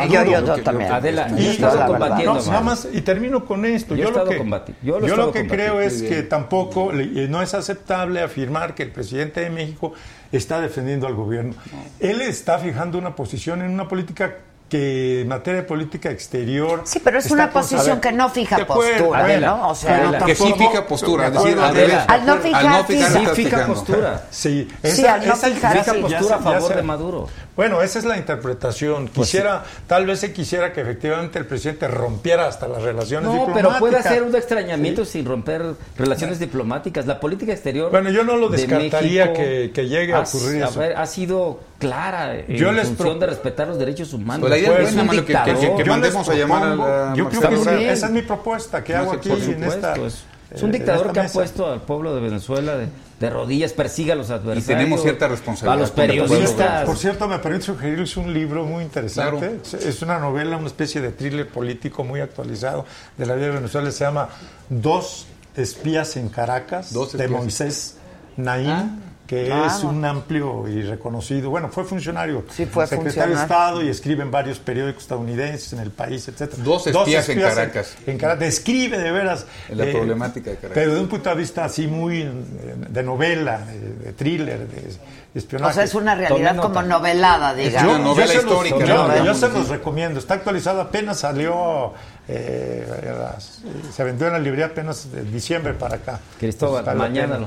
[SPEAKER 1] yo- también.
[SPEAKER 6] Adela,
[SPEAKER 7] Y-
[SPEAKER 6] estado
[SPEAKER 1] la verdad.
[SPEAKER 6] combatiendo.
[SPEAKER 7] no, nada
[SPEAKER 6] Mario.
[SPEAKER 7] más, y termino con esto.
[SPEAKER 6] Yo
[SPEAKER 7] lo
[SPEAKER 6] estado
[SPEAKER 7] que,
[SPEAKER 6] yo lo he
[SPEAKER 7] yo
[SPEAKER 6] estado
[SPEAKER 7] lo que creo es que tampoco eh, no es aceptable afirmar que el presidente de México está defendiendo al gobierno. Él está fijando una posición en una política que en materia de política exterior.
[SPEAKER 1] Sí, pero es una posición que no fija postura,
[SPEAKER 6] Adela,
[SPEAKER 1] ¿no? O sea,
[SPEAKER 6] Adela.
[SPEAKER 5] Que sí fija postura, decir, al
[SPEAKER 6] Adela.
[SPEAKER 5] revés.
[SPEAKER 1] Al no fijar,
[SPEAKER 5] Al no fijar,
[SPEAKER 1] sí.
[SPEAKER 6] fija postura.
[SPEAKER 7] Sí,
[SPEAKER 1] Sí, al no fijar,
[SPEAKER 6] Fija
[SPEAKER 1] sí.
[SPEAKER 6] postura
[SPEAKER 7] ya
[SPEAKER 6] a favor de Maduro.
[SPEAKER 7] Bueno, esa es la interpretación.
[SPEAKER 6] Pues
[SPEAKER 7] Quisiera, tal vez se quisiera que efectivamente el presidente rompiera hasta las relaciones
[SPEAKER 6] No,
[SPEAKER 7] diplomáticas.
[SPEAKER 6] pero puede hacer un extrañamiento sin romper relaciones diplomáticas. La política exterior.
[SPEAKER 7] Bueno, yo no lo
[SPEAKER 6] de
[SPEAKER 7] descartaría
[SPEAKER 6] México
[SPEAKER 7] que- que llegue a
[SPEAKER 6] ha-
[SPEAKER 7] ocurrir eso.
[SPEAKER 6] ver, ha sido clara en
[SPEAKER 7] Yo les
[SPEAKER 6] función
[SPEAKER 7] pro-
[SPEAKER 6] de respetar los derechos humanos.
[SPEAKER 5] Pues la idea es
[SPEAKER 6] es
[SPEAKER 5] buena, que- que- que-
[SPEAKER 6] dictador.
[SPEAKER 5] que
[SPEAKER 7] Yo
[SPEAKER 5] mandemos a llamar a la
[SPEAKER 7] Yo creo que sí, esa es mi propuesta que
[SPEAKER 5] No
[SPEAKER 7] hago aquí
[SPEAKER 5] por
[SPEAKER 7] en esta.
[SPEAKER 6] supuesto, es,
[SPEAKER 7] eh,
[SPEAKER 6] un
[SPEAKER 7] en
[SPEAKER 6] dictador que ha puesto al pueblo de Venezuela de, de rodillas, persigue a los adversarios.
[SPEAKER 5] tenemos cierta responsabilidad
[SPEAKER 6] A los periodistas.
[SPEAKER 7] Por cierto, me permite sugerirles un libro muy interesante.
[SPEAKER 5] Claro.
[SPEAKER 7] Es- una novela, una especie de thriller político muy actualizado de la vida de Venezuela. Se llama Dos espías en Caracas,
[SPEAKER 5] Dos
[SPEAKER 7] de. Moisés Naín. Que
[SPEAKER 1] Ah,
[SPEAKER 7] es un amplio y reconocido, bueno, fue funcionario,
[SPEAKER 1] Sí, fue
[SPEAKER 7] secretario de
[SPEAKER 1] funcionario.
[SPEAKER 7] Estado y escribe en varios periódicos estadounidenses en el país, etcétera.
[SPEAKER 5] Dos espías en Caracas.
[SPEAKER 7] En, Caracas. Describe de veras eh,
[SPEAKER 5] La problemática de Caracas.
[SPEAKER 7] Pero de un punto de vista así muy eh, de novela, de, de thriller, de espionaje.
[SPEAKER 1] O sea, es una realidad como
[SPEAKER 6] nota.
[SPEAKER 1] novelada, digamos.
[SPEAKER 5] una novela
[SPEAKER 7] se los-
[SPEAKER 5] histórica,
[SPEAKER 7] yo,
[SPEAKER 5] ¿no?
[SPEAKER 7] yo se los recomiendo. Está actualizado, apenas salió, eh, las- se vendió en la librería apenas de diciembre para acá.
[SPEAKER 6] Cristóbal,
[SPEAKER 7] la
[SPEAKER 6] mañana.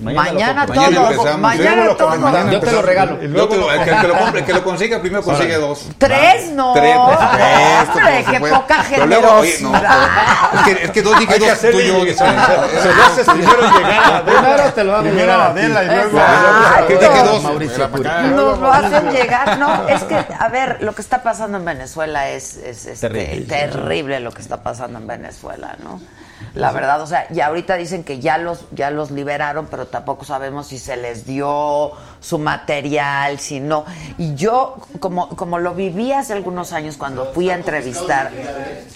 [SPEAKER 6] Mañana,
[SPEAKER 1] todo,
[SPEAKER 5] Mañana empezamos.
[SPEAKER 1] todo.
[SPEAKER 7] mañana
[SPEAKER 6] Yo te lo regalo.
[SPEAKER 7] Y luego
[SPEAKER 5] lo- el, que, el que lo compre, el que lo consiga primero consigue dos.
[SPEAKER 1] Tres, no.
[SPEAKER 5] Tres,
[SPEAKER 1] Hombre,
[SPEAKER 5] por
[SPEAKER 1] qué poca
[SPEAKER 5] Pero luego, oye, no, es, que, es que dos dije dos tú y yo.
[SPEAKER 7] se, lo haces primero llegar.
[SPEAKER 6] Primero te lo hago llegar
[SPEAKER 7] a. Adela y luego...
[SPEAKER 5] Que dije dos.
[SPEAKER 6] Mauricio.
[SPEAKER 1] Nos lo hacen llegar, no, es que, a ver, lo que está pasando en Venezuela es, este,
[SPEAKER 6] terrible.
[SPEAKER 1] lo que está pasando en Venezuela, ¿no? La verdad, o sea, y ahorita dicen que ya los, ya los liberaron, pero tampoco sabemos si se les dio su material, si no. Y yo, como, como lo viví hace algunos años cuando fui a entrevistar,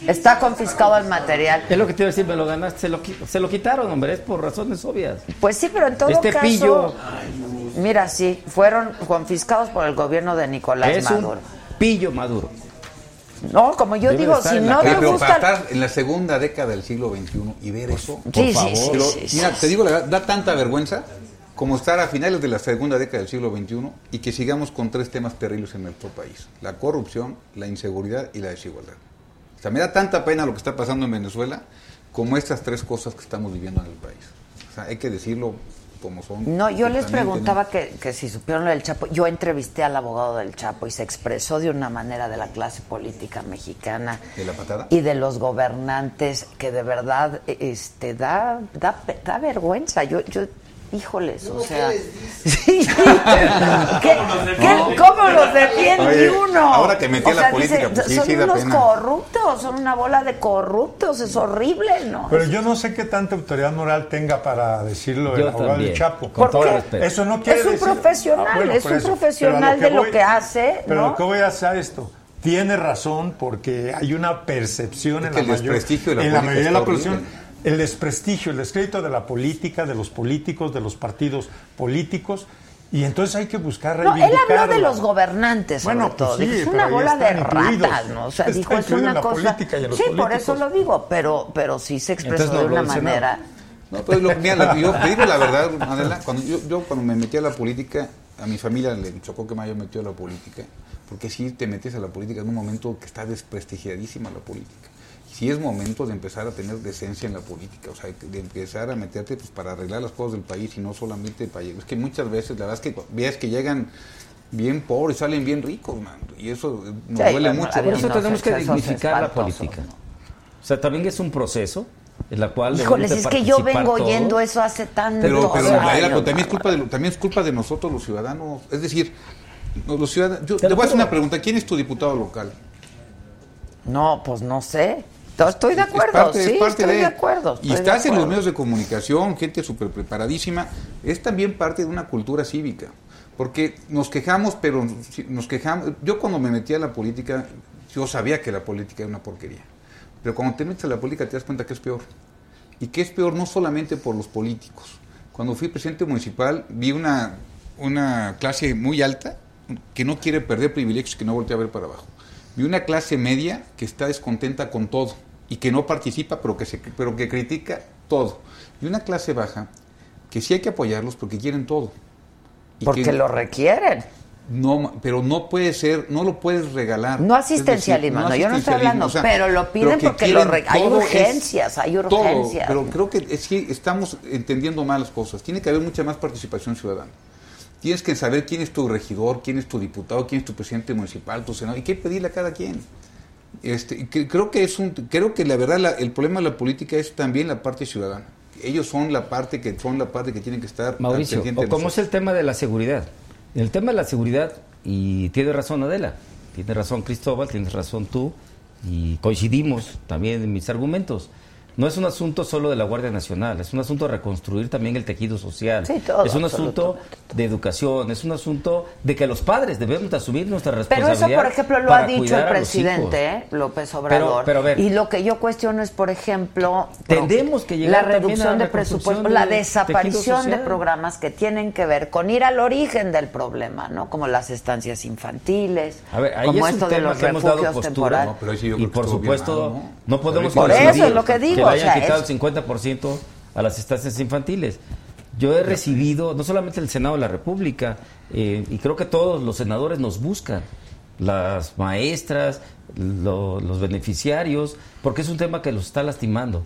[SPEAKER 1] está confiscado el material.
[SPEAKER 6] Es lo que te iba a decir, me lo ganaste. Se lo, se lo quitaron, hombre, es por razones obvias.
[SPEAKER 1] Pues sí, pero en todo
[SPEAKER 6] Este
[SPEAKER 1] caso,
[SPEAKER 6] pillo.
[SPEAKER 1] mira, sí, fueron confiscados por el gobierno de Nicolás
[SPEAKER 6] es
[SPEAKER 1] Maduro.
[SPEAKER 6] un pillo maduro.
[SPEAKER 1] No, como yo
[SPEAKER 6] Debe
[SPEAKER 1] digo, si no te
[SPEAKER 5] pero para
[SPEAKER 1] gusta...
[SPEAKER 5] estar en la segunda década del siglo XXI y ver eso,
[SPEAKER 1] sí,
[SPEAKER 6] favor.
[SPEAKER 1] sí,
[SPEAKER 5] Pero,
[SPEAKER 1] sí, sí,
[SPEAKER 5] mira, te digo la verdad, da tanta vergüenza como estar a finales de la segunda década del siglo XXI y que sigamos con tres temas terribles en nuestro país. La corrupción, la inseguridad y la desigualdad. O sea, me da tanta pena lo que está pasando en Venezuela como estas tres cosas que estamos viviendo en el país. O sea, hay que decirlo como son.
[SPEAKER 1] No, yo les preguntaba que, que si supieron lo del Chapo. Yo entrevisté al abogado del Chapo y se expresó de una manera de la clase política mexicana
[SPEAKER 5] ¿De la patada?
[SPEAKER 1] y de los gobernantes que de verdad este da da, da vergüenza. Yo yo híjoles, o sea, sí. ¿Qué- qué- ¿Cómo los defiende
[SPEAKER 5] Oye,
[SPEAKER 1] uno?
[SPEAKER 5] ahora que metí
[SPEAKER 1] O
[SPEAKER 5] la política, pues sí,
[SPEAKER 1] son
[SPEAKER 5] sí
[SPEAKER 1] unos
[SPEAKER 5] pena.
[SPEAKER 1] corruptos, son una bola de corruptos, es horrible, ¿no?
[SPEAKER 7] Pero yo no sé qué tanta autoridad moral tenga para decirlo el abogado
[SPEAKER 6] también,
[SPEAKER 7] del Chapo.
[SPEAKER 6] con
[SPEAKER 1] ¿Por
[SPEAKER 6] todo
[SPEAKER 1] qué?
[SPEAKER 6] respeto.
[SPEAKER 7] Eso no quiere
[SPEAKER 1] Es un
[SPEAKER 7] decir- Ah,
[SPEAKER 1] profesional, es un
[SPEAKER 7] eso.
[SPEAKER 1] profesional de lo que hace,
[SPEAKER 7] Pero
[SPEAKER 1] ¿no?
[SPEAKER 7] lo que voy a hacer esto. Tiene razón porque hay una percepción
[SPEAKER 5] Es
[SPEAKER 7] en
[SPEAKER 5] que
[SPEAKER 7] la,
[SPEAKER 5] el
[SPEAKER 7] mayor-
[SPEAKER 5] de la
[SPEAKER 7] en la mayoría de la población. El desprestigio, el descrédito de la política, de los políticos, de los partidos políticos. Y entonces hay que buscar
[SPEAKER 1] No, él habló de los gobernantes, sobre
[SPEAKER 7] Bueno, pues
[SPEAKER 1] todo.
[SPEAKER 7] sí,
[SPEAKER 1] Dijo, es una bola de
[SPEAKER 7] incluidos.
[SPEAKER 1] ratas, ¿no? O sea,
[SPEAKER 7] Está
[SPEAKER 1] dijo, es una cosa... sí, por eso lo digo, pero, pero sí se expresó
[SPEAKER 6] Entonces,
[SPEAKER 1] de una manera...
[SPEAKER 5] No, pero lo- mira, lo- yo te digo la verdad, Adela, cuando yo, yo cuando me metí a la política, a mi familia le chocó que me haya metido a la política, porque si te metes a la política en un momento que está desprestigiadísima la política. Sí es momento de empezar a tener decencia en la política, o sea, de empezar a meterte pues, para arreglar las cosas del país y no solamente para llegar. Es que muchas veces, la verdad es que ves que llegan bien pobres, salen bien ricos, man, y eso eh, nos
[SPEAKER 1] Sí,
[SPEAKER 5] duele mucho.
[SPEAKER 6] Por eso
[SPEAKER 1] no,
[SPEAKER 6] tenemos que dignificar la política.
[SPEAKER 1] ¿no?
[SPEAKER 6] O sea, también es un proceso en la cual
[SPEAKER 1] Híjoles, es que yo vengo
[SPEAKER 6] todos.
[SPEAKER 1] oyendo eso hace tanto
[SPEAKER 5] Pero, pero,
[SPEAKER 1] años.
[SPEAKER 5] Pero también es culpa de lo- también es culpa de nosotros los ciudadanos. Es decir, los ciudadanos. Yo
[SPEAKER 6] Te
[SPEAKER 5] voy a hacer una pregunta. ¿Quién es tu diputado local?
[SPEAKER 1] No, pues no sé. Estoy de
[SPEAKER 5] Es
[SPEAKER 1] acuerdo,
[SPEAKER 5] es
[SPEAKER 1] sí,
[SPEAKER 5] parte
[SPEAKER 1] estoy de, acuerdo.
[SPEAKER 5] Y
[SPEAKER 1] estoy
[SPEAKER 5] estás en los medios de comunicación, gente súper preparadísima. Es también parte de una cultura cívica. Porque nos quejamos, pero nos quejamos. Yo cuando me metí a la política, yo sabía que la política era una porquería. Pero cuando te metes a la política te das cuenta que es peor. Y que es peor no solamente por los políticos. Cuando fui presidente municipal vi una, una clase muy alta que no quiere perder privilegios, que no voltea a ver para abajo. Vi una clase media que está descontenta con todo y que no participa, pero que, se, pero que critica todo. Y una clase baja que sí hay que apoyarlos porque quieren todo. Y
[SPEAKER 1] Porque
[SPEAKER 5] que-
[SPEAKER 1] lo requieren.
[SPEAKER 5] no, pero no puede ser, no lo puedes regalar.
[SPEAKER 1] No
[SPEAKER 5] Es decir,
[SPEAKER 1] asistencialismo, no, yo no estoy hablando, pero lo piden
[SPEAKER 5] que
[SPEAKER 1] porque lo hay
[SPEAKER 5] todo es
[SPEAKER 1] urgencias, hay
[SPEAKER 5] todo,
[SPEAKER 1] urgencias.
[SPEAKER 5] pero creo que es que estamos entendiendo mal las cosas. Tiene que haber mucha más participación ciudadana. Tienes que saber quién es tu regidor, quién es tu diputado, quién es tu presidente municipal, tu senador, y qué pedirle a cada quien. Este, que- creo que es un, creo que la verdad la- el problema de la política es también la parte ciudadana. Ellos son la parte que son la parte que tienen que estar
[SPEAKER 6] Mauricio, o cómo es el tema de la seguridad. El tema de la seguridad, y tiene razón Adela, tiene razón Cristóbal, tienes razón tú, y coincidimos también en mis argumentos. No es un asunto solo de la Guardia Nacional, es un asunto de reconstruir también el tejido social.
[SPEAKER 1] Sí, todo,
[SPEAKER 6] es un asunto de educación, es un asunto de que los padres debemos de asumir nuestra
[SPEAKER 1] Pero
[SPEAKER 6] responsabilidad.
[SPEAKER 1] eso, por ejemplo, lo ha dicho el presidente. ¿eh? López Obrador.
[SPEAKER 6] pero a ver.
[SPEAKER 1] y lo que yo cuestiono es, por ejemplo,
[SPEAKER 6] Tendremos que
[SPEAKER 1] la
[SPEAKER 6] llegar también a
[SPEAKER 1] reducción
[SPEAKER 6] la
[SPEAKER 1] de presupuesto, la desaparición de programas que tienen que ver con ir al origen del problema, ¿no? Como las estancias infantiles,
[SPEAKER 6] A ver, ahí
[SPEAKER 1] como
[SPEAKER 6] es
[SPEAKER 1] esto de los refugios temporales.
[SPEAKER 5] No, pero sí yo
[SPEAKER 6] y
[SPEAKER 5] creo que
[SPEAKER 6] por
[SPEAKER 5] bien
[SPEAKER 6] supuesto,
[SPEAKER 5] mal,
[SPEAKER 6] ¿no?
[SPEAKER 5] ¿no?
[SPEAKER 6] podemos
[SPEAKER 5] Por
[SPEAKER 1] eso es lo que digo,
[SPEAKER 6] que le hayan
[SPEAKER 1] sea,
[SPEAKER 6] quitado
[SPEAKER 1] es-
[SPEAKER 6] el 50% a las estancias infantiles. Yo he recibido, no solamente el Senado de la República, eh, y creo que todos los senadores nos buscan, las maestras, lo- los beneficiarios, porque es un tema que los está lastimando.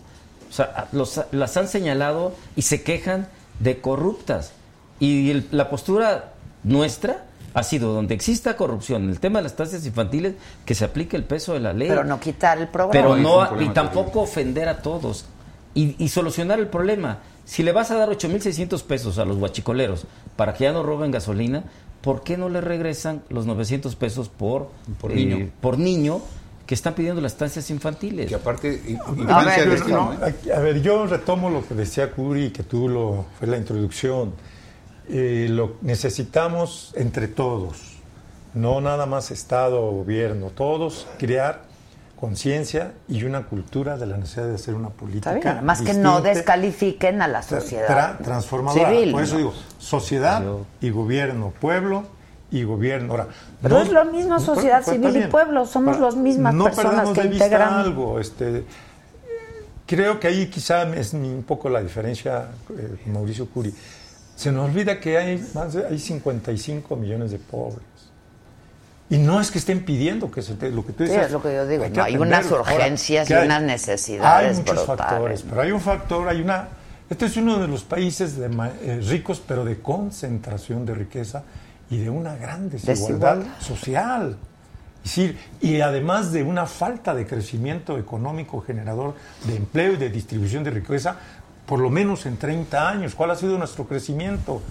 [SPEAKER 6] O sea, los- las han señalado y se quejan de corruptas. Y el- la postura nuestra ha sido donde exista corrupción, en el tema de las estancias infantiles, que se aplique el peso de la ley.
[SPEAKER 1] Pero no quitar el programa.
[SPEAKER 6] Pero no,
[SPEAKER 5] problema
[SPEAKER 6] y tampoco ofender a todos. Y, y solucionar el problema. Si le vas a dar 8.600 pesos a los guachicoleros para que ya no roben gasolina, ¿por qué no le regresan los 900 pesos por,
[SPEAKER 5] Por
[SPEAKER 6] eh,
[SPEAKER 5] niño.
[SPEAKER 6] por niño que están pidiendo las estancias infantiles?
[SPEAKER 5] Que aparte,
[SPEAKER 1] A ver,
[SPEAKER 7] no,
[SPEAKER 5] ¿eh?
[SPEAKER 7] a ver, yo retomo lo que decía Curi, que tú lo fue la introducción. Eh, lo necesitamos entre todos, no nada más Estado o gobierno, todos crear conciencia y una cultura de la necesidad de hacer una política.
[SPEAKER 1] Está bien, más que no descalifiquen a la sociedad
[SPEAKER 7] tra- transformadora.
[SPEAKER 1] civil.
[SPEAKER 7] Por eso
[SPEAKER 1] ¿no?
[SPEAKER 7] digo, sociedad y gobierno, pueblo y gobierno. Ahora,
[SPEAKER 1] Pero es lo mismo sociedad
[SPEAKER 7] pues,
[SPEAKER 1] civil y pueblo, somos las mismas
[SPEAKER 7] no
[SPEAKER 1] personas
[SPEAKER 7] perdamos
[SPEAKER 1] que
[SPEAKER 7] de vista
[SPEAKER 1] integran.
[SPEAKER 7] algo, este, creo que ahí quizá es un poco la diferencia eh, Mauricio Curi. Se nos olvida que hay más de, hay 55 millones de pobres. Y no es que estén pidiendo que se te- lo que tú
[SPEAKER 1] Sí,
[SPEAKER 7] dices.
[SPEAKER 1] es lo que yo digo,
[SPEAKER 7] que
[SPEAKER 1] no, hay unas.
[SPEAKER 7] Ahora,
[SPEAKER 1] urgencias
[SPEAKER 7] ¿qué
[SPEAKER 1] y
[SPEAKER 7] hay?
[SPEAKER 1] unas necesidades
[SPEAKER 7] Hay muchos
[SPEAKER 1] brutales,
[SPEAKER 7] factores, pero hay un factor, hay una... Este es uno de los países de eh, ricos, pero de concentración de riqueza y de una gran desigualdad
[SPEAKER 1] Desigualdad.
[SPEAKER 7] social. Es decir, y además de una falta de crecimiento económico generador de empleo y de distribución de riqueza, por lo menos en 30 años. ¿Cuál ha sido nuestro crecimiento?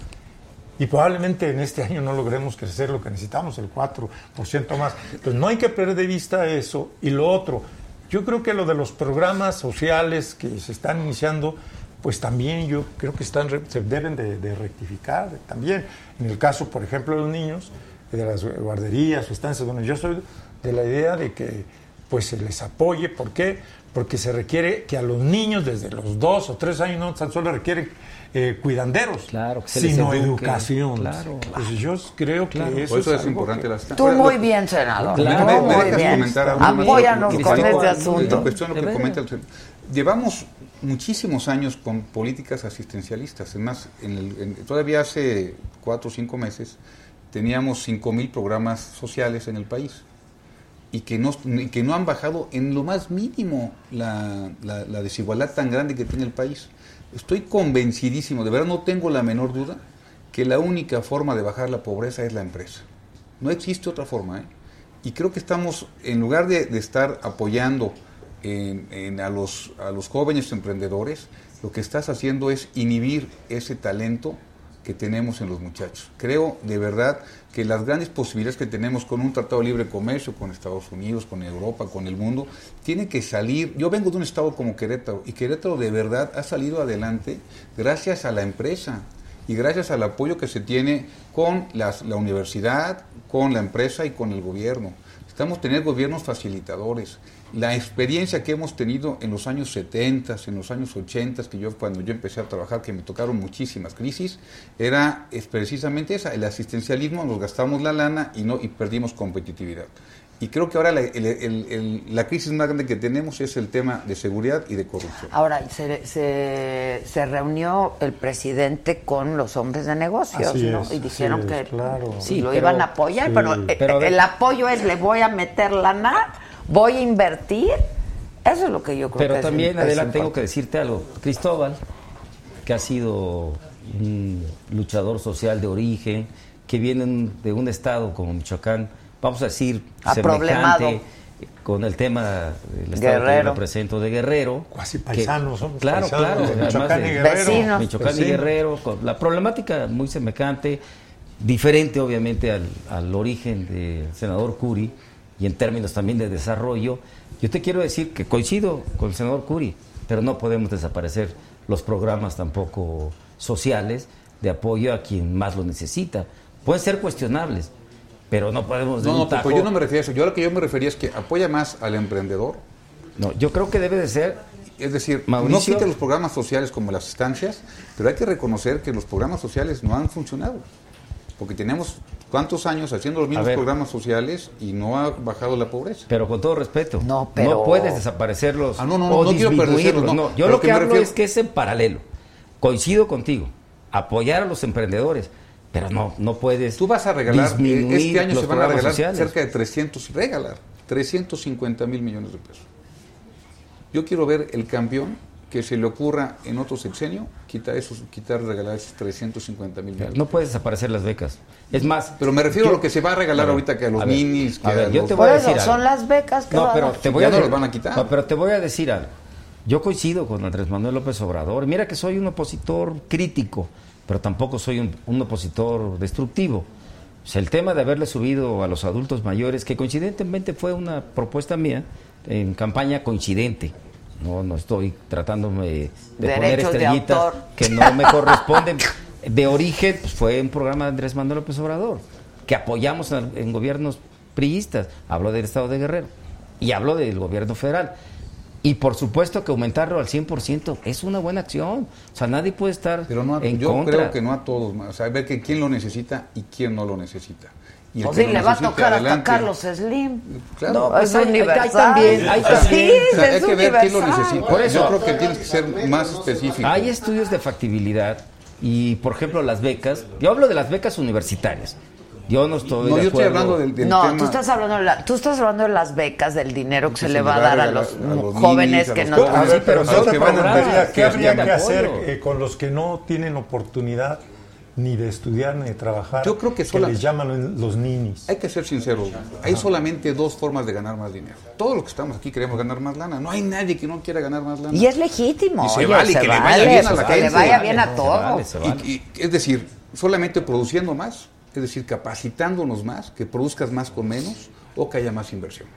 [SPEAKER 7] Y probablemente en este año no logremos crecer lo que necesitamos, el 4% más. Entonces no hay que perder de vista eso. Y lo otro, yo creo que lo de los programas sociales que se están iniciando, pues también yo creo que están se deben de, de rectificar también. En el caso, por ejemplo, de los niños, de las guarderías o estancias, bueno, yo soy de la idea de que pues se les apoye. ¿Por qué? Porque se requiere que a los niños desde los dos o tres años no tan solo requieren eh, cuidanderos,
[SPEAKER 6] Claro, que se les
[SPEAKER 7] sino
[SPEAKER 6] eduque.
[SPEAKER 7] educación.
[SPEAKER 6] Claro.
[SPEAKER 7] Entonces yo creo que eso,
[SPEAKER 5] Por eso es, importante
[SPEAKER 7] que-
[SPEAKER 5] las
[SPEAKER 1] Tú muy bien, senador.
[SPEAKER 6] Claro.
[SPEAKER 5] ¿Me- me
[SPEAKER 1] muy bien.
[SPEAKER 5] comentar algo más?
[SPEAKER 1] Apóyanos con este asunto.
[SPEAKER 5] En cuestión de lo
[SPEAKER 6] De
[SPEAKER 5] que
[SPEAKER 6] veras.
[SPEAKER 5] comenta el señor. Llevamos muchísimos años con políticas asistencialistas. Además, en el- en- todavía hace cuatro o cinco meses teníamos 5.000 programas sociales en el país y que no, y que no han bajado en lo más mínimo la, la- desigualdad tan grande que tiene el país. Estoy convencidísimo, de verdad no tengo la menor duda, que la única forma de bajar la pobreza es la empresa. No existe otra forma. ¿eh? Y creo que estamos, en lugar de, de estar apoyando en- en a, los, a los jóvenes emprendedores, lo que estás haciendo es inhibir ese talento que tenemos en los muchachos. Creo de verdad que las grandes posibilidades que tenemos con un tratado de libre comercio con Estados Unidos, con Europa, con el mundo, tiene que salir. Yo vengo de un estado como Querétaro y Querétaro de verdad ha salido adelante gracias a la empresa y gracias al apoyo que se tiene con las- la universidad, con la empresa y con el gobierno. Estamos teniendo gobiernos facilitadores. La experiencia que hemos tenido en los años 70, en los años 80, que yo cuando yo empecé a trabajar, que me tocaron muchísimas crisis, era es precisamente esa, el asistencialismo, nos gastamos la lana y no y perdimos competitividad. Y creo que ahora la, el- el- el- la crisis más grande que tenemos es el tema de seguridad y de corrupción.
[SPEAKER 1] Ahora, se, se, se reunió el presidente con los hombres de negocios,
[SPEAKER 7] Así
[SPEAKER 1] ¿no?
[SPEAKER 7] es,
[SPEAKER 1] y dijeron
[SPEAKER 7] así
[SPEAKER 1] que
[SPEAKER 7] claro.
[SPEAKER 6] Sí,
[SPEAKER 1] lo
[SPEAKER 6] pero-
[SPEAKER 1] iban a apoyar,
[SPEAKER 7] sí,
[SPEAKER 1] pero, eh,
[SPEAKER 6] pero
[SPEAKER 1] el apoyo es le voy a meter lana, voy a invertir. Eso es lo que yo creo
[SPEAKER 6] Pero
[SPEAKER 1] que es
[SPEAKER 6] también,
[SPEAKER 1] es
[SPEAKER 6] Adela, tengo que decirte algo. Cristóbal, que ha sido un luchador social de origen, que viene de un estado como Michoacán, vamos a decir,
[SPEAKER 1] Aproblemado.
[SPEAKER 6] semejante con el tema del estado que
[SPEAKER 1] Guerrero.
[SPEAKER 6] yo represento de Guerrero.
[SPEAKER 7] Cuasi
[SPEAKER 6] que-
[SPEAKER 7] paisanos, somos
[SPEAKER 6] Claro,
[SPEAKER 7] paisanos
[SPEAKER 6] claro.
[SPEAKER 7] Michoacán
[SPEAKER 6] de-
[SPEAKER 7] y Guerrero.
[SPEAKER 1] Vecinos.
[SPEAKER 6] Michoacán y. Guerrero, con la problemática muy semejante, diferente obviamente al, al origen del senador Curi y en términos también de desarrollo. Yo te quiero decir que coincido con el senador Curi, pero no podemos desaparecer los programas tampoco sociales de apoyo a quien más lo necesita. Pueden ser cuestionables, pero no podemos de
[SPEAKER 5] No, no, pues
[SPEAKER 6] tajo-
[SPEAKER 5] yo no me refería a eso. Yo lo que yo me refería es que apoya más al emprendedor
[SPEAKER 6] No, yo creo que debe de ser
[SPEAKER 5] Es decir, no quite los programas sociales como las estancias, pero hay que reconocer que los programas sociales no han funcionado. Porque tenemos cuántos años haciendo los mismos
[SPEAKER 6] ver.
[SPEAKER 5] programas sociales y no ha bajado la pobreza.
[SPEAKER 6] Pero con todo respeto,
[SPEAKER 1] No, pero-
[SPEAKER 6] puedes desaparecerlos
[SPEAKER 5] Ah, no, no, no,
[SPEAKER 6] o
[SPEAKER 5] no quiero
[SPEAKER 6] disminuirlos.
[SPEAKER 5] no.
[SPEAKER 6] No, yo
[SPEAKER 5] Pero
[SPEAKER 6] lo
[SPEAKER 5] que
[SPEAKER 6] que hablo
[SPEAKER 5] refiero-
[SPEAKER 6] es que es en paralelo. Coincido contigo. Apoyar a los emprendedores, pero no, no puedes
[SPEAKER 5] Tú vas a regalar, eh,
[SPEAKER 6] disminuir
[SPEAKER 5] este año
[SPEAKER 6] los
[SPEAKER 5] se van a regalar
[SPEAKER 6] sociales.
[SPEAKER 5] cerca de 300, regalar 350 mil millones de pesos. Yo quiero ver el campeón que se le ocurra en otro sexenio quitar esos, quitar regalar esos 350 mil millones.
[SPEAKER 6] No puedes desaparecer las becas. Es más,
[SPEAKER 5] Pero me refiero
[SPEAKER 6] yo-
[SPEAKER 5] a lo que se va a regalar
[SPEAKER 6] A ver,
[SPEAKER 5] ahorita que a los
[SPEAKER 6] a ver,
[SPEAKER 5] ninis, que
[SPEAKER 6] a ver,
[SPEAKER 5] a
[SPEAKER 6] yo
[SPEAKER 5] los-
[SPEAKER 6] te voy a decir algo.
[SPEAKER 1] son las becas que
[SPEAKER 6] No,
[SPEAKER 1] a
[SPEAKER 6] pero te voy
[SPEAKER 5] Ya
[SPEAKER 6] a
[SPEAKER 5] no los van a quitar.
[SPEAKER 6] No, pero te voy a decir algo. Yo coincido con Andrés Manuel López Obrador. Mira que soy un opositor crítico, pero tampoco soy un, un opositor destructivo. O sea, el tema de haberle subido a los adultos mayores, que coincidentemente fue una propuesta mía en campaña coincidente. No, no estoy tratándome de poner
[SPEAKER 1] Derechos
[SPEAKER 6] estrellitas que no me corresponden. De origen, pues, fue un programa de Andrés Manuel López Obrador, que apoyamos en, en gobiernos priistas. Hablo del Estado de Guerrero y hablo del gobierno federal. Y por supuesto que aumentarlo al 100% es una buena acción. O sea, nadie puede estar
[SPEAKER 5] Pero no a-
[SPEAKER 6] en
[SPEAKER 5] yo
[SPEAKER 6] contra.
[SPEAKER 5] creo que no a todos, o sea, ver que quién lo necesita y quién no lo necesita.
[SPEAKER 1] Pues
[SPEAKER 5] que
[SPEAKER 1] sí, le va a tocar hasta
[SPEAKER 5] adelante.
[SPEAKER 1] Carlos Slim.
[SPEAKER 5] Claro.
[SPEAKER 6] No, pues
[SPEAKER 1] es
[SPEAKER 6] hay- hay- hay
[SPEAKER 1] universal.
[SPEAKER 6] también- hay
[SPEAKER 1] Sí,
[SPEAKER 6] también.
[SPEAKER 5] O sea, hay
[SPEAKER 1] es
[SPEAKER 5] que ver quién lo
[SPEAKER 1] universal.
[SPEAKER 5] necesita.
[SPEAKER 6] Por eso-
[SPEAKER 5] Yo creo que tienes que ser más específico.
[SPEAKER 6] Hay estudios de factibilidad y, por ejemplo, las becas. Yo hablo de las becas universitarias. Yo no estoy
[SPEAKER 5] no,
[SPEAKER 6] de
[SPEAKER 5] yo estoy hablando del, del
[SPEAKER 1] no,
[SPEAKER 5] tema.
[SPEAKER 1] tú estás hablando de la- tú estás hablando de las becas, del dinero que se
[SPEAKER 5] se
[SPEAKER 1] le va a dar a los,
[SPEAKER 5] a los
[SPEAKER 1] jóvenes
[SPEAKER 5] ninis,
[SPEAKER 1] que no
[SPEAKER 5] jóvenes.
[SPEAKER 7] A ver, pero
[SPEAKER 6] pero
[SPEAKER 7] ¿qué
[SPEAKER 6] son
[SPEAKER 7] te
[SPEAKER 6] programas
[SPEAKER 7] preguntaría,
[SPEAKER 6] que
[SPEAKER 7] ¿qué habría que hacer eh, con los que no tienen oportunidad ni de estudiar ni de trabajar?
[SPEAKER 5] Yo creo que sola-
[SPEAKER 7] les llaman los ninis.
[SPEAKER 5] Hay que ser sinceros. Hay solamente dos formas de ganar más dinero. Todos los que estamos aquí queremos ganar más lana. No hay nadie que no quiera ganar más lana.
[SPEAKER 1] Y es legítimo.
[SPEAKER 5] Y se
[SPEAKER 1] oye,
[SPEAKER 5] vale,
[SPEAKER 1] se
[SPEAKER 5] que le vaya
[SPEAKER 1] vale,
[SPEAKER 5] bien a la
[SPEAKER 1] que le
[SPEAKER 5] gente.
[SPEAKER 1] vaya bien a todos.
[SPEAKER 6] vale, se vale.
[SPEAKER 5] Y- y- es decir, solamente produciendo más, es decir, capacitándonos más, que produzcas más con menos o que haya más inversión.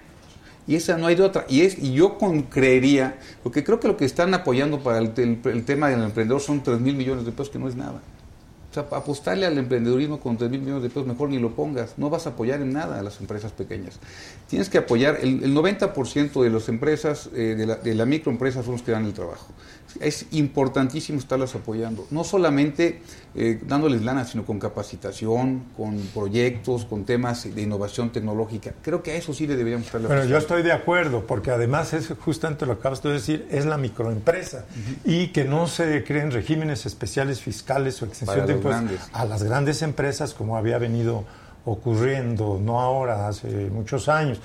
[SPEAKER 5] Y esa no hay de otra. Y, es, y yo con, creería, porque creo que lo que están apoyando para el, el- el tema del emprendedor son 3 mil millones de pesos, que no es nada. Sea, apostarle al emprendedurismo con 3 mil millones de pesos, mejor ni lo pongas. No vas a apoyar en nada a las empresas pequeñas. Tienes que apoyar, el, el 90% de las empresas, eh, de, de la microempresa son los que dan el trabajo. Es importantísimo estarlas apoyando, no solamente eh, dándoles lana, sino con capacitación, con proyectos, con temas de innovación tecnológica. Creo que a eso sí le deberíamos estar
[SPEAKER 7] Bueno, yo estoy de acuerdo, porque además es justamente lo que acabas de decir, es la microempresa y que no se creen regímenes especiales fiscales o exención
[SPEAKER 5] Para
[SPEAKER 7] de impuestos a las grandes empresas como había venido ocurriendo, no ahora, hace muchos años.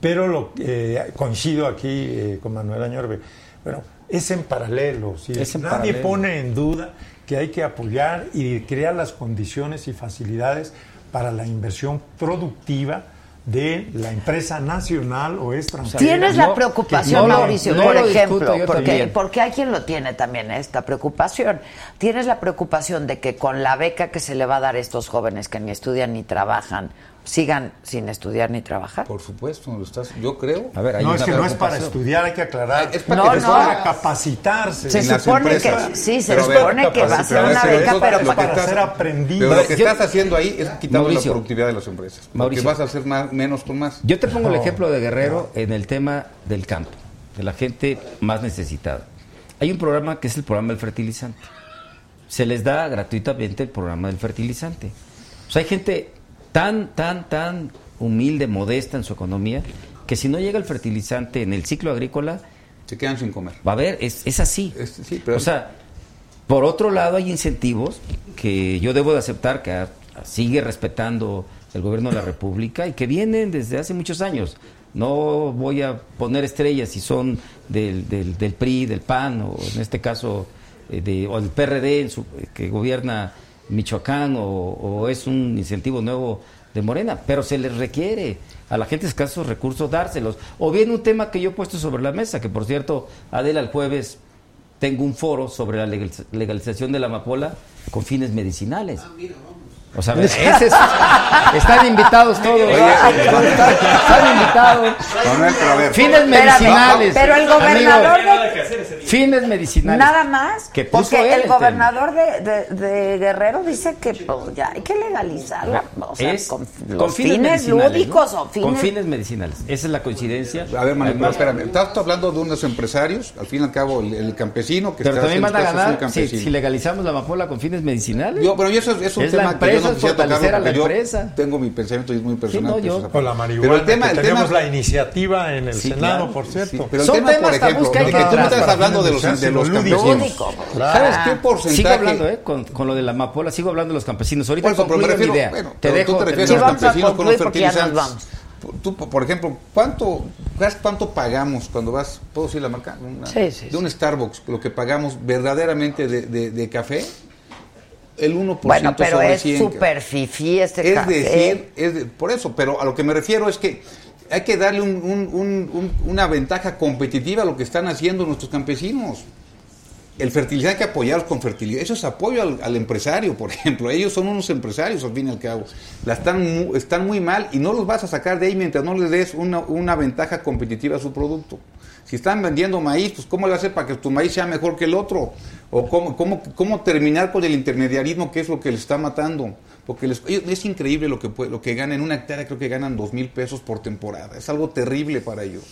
[SPEAKER 7] Pero lo, eh, coincido aquí eh, con Manuel Añorbe. Bueno, es en paralelo. ¿sí?
[SPEAKER 6] Es en
[SPEAKER 7] Nadie
[SPEAKER 6] paralelo.
[SPEAKER 7] pone en duda que hay que apoyar y crear las condiciones y facilidades para la inversión productiva de la empresa nacional o extranjera.
[SPEAKER 1] Tienes
[SPEAKER 6] no,
[SPEAKER 1] la preocupación,
[SPEAKER 6] no
[SPEAKER 1] Mauricio,
[SPEAKER 6] no
[SPEAKER 1] por
[SPEAKER 6] lo
[SPEAKER 1] ejemplo, porque, porque hay quien lo tiene también esta preocupación. Tienes la preocupación de que con la beca que se le va a dar a estos jóvenes que ni estudian ni trabajan, sigan sin estudiar ni trabajar.
[SPEAKER 5] Por supuesto, lo estás, yo creo.
[SPEAKER 6] A ver, hay
[SPEAKER 7] No,
[SPEAKER 6] una
[SPEAKER 7] es que no es para estudiar, hay que aclarar.
[SPEAKER 5] Es para
[SPEAKER 1] No,
[SPEAKER 5] que te
[SPEAKER 1] no.
[SPEAKER 7] para capacitarse.
[SPEAKER 1] Se supone que- sí, se
[SPEAKER 5] Pero
[SPEAKER 1] supone que va a ser
[SPEAKER 5] pero
[SPEAKER 1] una beca,
[SPEAKER 5] eso-
[SPEAKER 1] pero
[SPEAKER 5] que
[SPEAKER 7] para
[SPEAKER 5] estás-
[SPEAKER 7] ser aprendiz.
[SPEAKER 5] Pero lo que
[SPEAKER 6] Yo-
[SPEAKER 5] estás haciendo ahí es quitando
[SPEAKER 6] Mauricio.
[SPEAKER 5] la productividad de las empresas. Porque
[SPEAKER 6] Mauricio.
[SPEAKER 5] vas a hacer más, menos con más.
[SPEAKER 6] Yo te pongo el ejemplo de Guerrero en el tema del campo, de la gente más necesitada. Hay un programa que es el programa del fertilizante. Se les da gratuitamente el programa del fertilizante. O sea, hay gente tan, tan, tan humilde, modesta en su economía, que si no llega el fertilizante en el ciclo agrícola,
[SPEAKER 5] Se quedan sin comer.
[SPEAKER 6] va a haber, es, es así.
[SPEAKER 5] Es- sí, pero-
[SPEAKER 6] O sea, por otro lado hay incentivos que yo debo de aceptar que sigue respetando el gobierno de la República y que vienen desde hace muchos años. No voy a poner estrellas si son del, del, del PRI, del PAN, o en este caso eh, de, o del PRD en su- eh, que gobierna Michoacán, o, es un incentivo nuevo de Morena, pero se les requiere a la gente escasos recursos dárselos. O bien un tema que yo he puesto sobre la mesa, que por cierto, Adela, el jueves tengo un foro sobre la legaliz- legalización de la amapola con fines medicinales. O sea, ese es- están invitados todos. están invitados. Fines medicinales.
[SPEAKER 1] pero el gobernador de...
[SPEAKER 6] Fines medicinales.
[SPEAKER 1] Nada más,
[SPEAKER 6] Que puso
[SPEAKER 1] porque
[SPEAKER 6] él
[SPEAKER 1] el gobernador de, de- de Guerrero dice que pues, ya hay que legalizarla, o sea,
[SPEAKER 6] Es
[SPEAKER 1] con,
[SPEAKER 6] fines,
[SPEAKER 1] lúdicos
[SPEAKER 6] ¿no?
[SPEAKER 1] o fines...
[SPEAKER 6] Con fines medicinales. Esa es la coincidencia.
[SPEAKER 5] A ver, Manuel, espérame. Estás hablando de unos empresarios, al fin y al cabo, el, el campesino que
[SPEAKER 6] Pero
[SPEAKER 5] está
[SPEAKER 6] también van a ganar si, legalizamos la amapola con fines medicinales.
[SPEAKER 5] Yo, pero eso es, es un
[SPEAKER 6] Es la
[SPEAKER 5] tema que no quisiera
[SPEAKER 6] fortalecer
[SPEAKER 5] tocarlo
[SPEAKER 6] a la
[SPEAKER 5] porque yo
[SPEAKER 6] empresa.
[SPEAKER 5] tengo mi pensamiento y es muy personal.
[SPEAKER 6] no,
[SPEAKER 5] pues,
[SPEAKER 6] yo-
[SPEAKER 7] la marihuana,
[SPEAKER 5] Pero el tema,
[SPEAKER 7] que
[SPEAKER 5] el
[SPEAKER 7] tenemos
[SPEAKER 5] tema,
[SPEAKER 7] la iniciativa en el
[SPEAKER 6] Sí,
[SPEAKER 7] Senado,
[SPEAKER 6] claro.
[SPEAKER 7] por cierto.
[SPEAKER 5] Sí, pero el
[SPEAKER 6] Son
[SPEAKER 5] tema,
[SPEAKER 6] temas
[SPEAKER 5] por ejemplo, de
[SPEAKER 6] que
[SPEAKER 5] tú me estás hablando de los, de los
[SPEAKER 7] lúdicos.
[SPEAKER 5] campesinos. ¿Sabes qué porcentaje?
[SPEAKER 6] Sigo hablando, ¿eh? Con, con lo de la amapola, sigo hablando de los campesinos. Ahorita concluyo mi idea.
[SPEAKER 5] bueno,
[SPEAKER 6] te
[SPEAKER 5] pero
[SPEAKER 6] dejo
[SPEAKER 5] tú te refieres
[SPEAKER 1] Sí,
[SPEAKER 5] a los campesinos con los fertilizantes. Tú, por ejemplo, ¿cuánto, ¿cuánto pagamos cuando vas, puedo decir la marca? Una-
[SPEAKER 1] Sí, sí,
[SPEAKER 5] de un Starbucks, lo que pagamos verdaderamente de, de- de café, el 1%
[SPEAKER 1] Bueno, pero
[SPEAKER 5] sobre
[SPEAKER 1] es
[SPEAKER 5] 100.
[SPEAKER 1] súper fifí este
[SPEAKER 5] Es
[SPEAKER 1] café.
[SPEAKER 5] decir, es de- por eso, pero a lo que me refiero es que hay que darle un- un- un- un- una ventaja competitiva a lo que están haciendo nuestros campesinos. El fertilizante hay que apoyarlos con fertilidad. Eso es apoyo al, al empresario, por ejemplo. Ellos son unos empresarios, al fin y al cabo. La están, mu- están muy mal y no los vas a sacar de ahí mientras no les des una, una ventaja competitiva a su producto. Si están vendiendo maíz, pues ¿cómo le hacer para que tu maíz sea mejor que el otro? ¿O cómo, cómo, cómo terminar con el intermediarismo, que es lo que les está matando? Porque les- es increíble lo que, lo que ganan. En una hectárea creo que ganan dos mil pesos por temporada. Es algo terrible para ellos.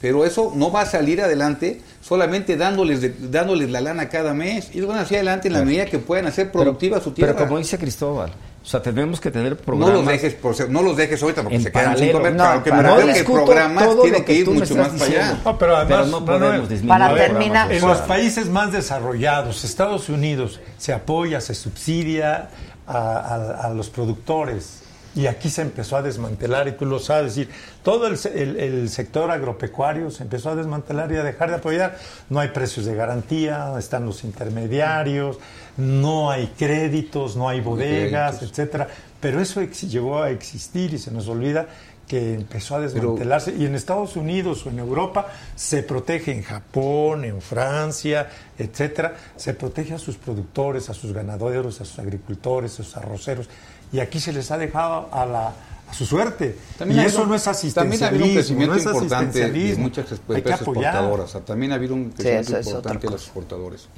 [SPEAKER 5] Pero eso no va a salir adelante solamente dándoles, de- dándoles la lana cada mes. Ellos van hacia adelante en la medida que puedan hacer productiva su tierra.
[SPEAKER 6] Pero como dice Cristóbal, o sea, tenemos que tener
[SPEAKER 5] no
[SPEAKER 6] programas.
[SPEAKER 5] los dejes por ser- no los dejes ahorita porque se quedan sin comer.
[SPEAKER 6] No,
[SPEAKER 5] Claro que
[SPEAKER 6] no
[SPEAKER 5] que el
[SPEAKER 6] discuto
[SPEAKER 5] programa
[SPEAKER 6] todo
[SPEAKER 5] tiene
[SPEAKER 6] lo
[SPEAKER 5] que
[SPEAKER 6] que
[SPEAKER 5] ir mucho más
[SPEAKER 6] estás
[SPEAKER 5] para allá.
[SPEAKER 6] diciendo.
[SPEAKER 7] No, pero además,
[SPEAKER 6] no podemos disminuir
[SPEAKER 1] Para terminar.
[SPEAKER 7] En los países más desarrollados, Estados Unidos, se apoya, se subsidia a, a- a los productores. Y aquí se empezó a desmantelar, y tú lo sabes, es decir, todo el, el- el sector agropecuario se empezó a desmantelar y a dejar de apoyar. No hay precios de garantía, están los intermediarios, no hay créditos, no hay bodegas,
[SPEAKER 5] créditos.
[SPEAKER 7] etcétera. Pero eso llegó a existir y se nos olvida que empezó a desmantelarse. y en Estados Unidos o en Europa se protege en Japón, en Francia, etcétera, se protege a sus productores, a sus ganaderos, a sus agricultores, a sus arroceros. Y aquí se les ha dejado a la a su suerte.
[SPEAKER 5] También
[SPEAKER 7] y eso no es
[SPEAKER 5] También ha
[SPEAKER 7] asistencialismo.
[SPEAKER 5] habido un crecimiento
[SPEAKER 7] no
[SPEAKER 5] importante de
[SPEAKER 7] asistencialismo.
[SPEAKER 5] muchas empresas exportadoras. O sea, también ha habido un crecimiento
[SPEAKER 1] es
[SPEAKER 5] importante de los exportadores.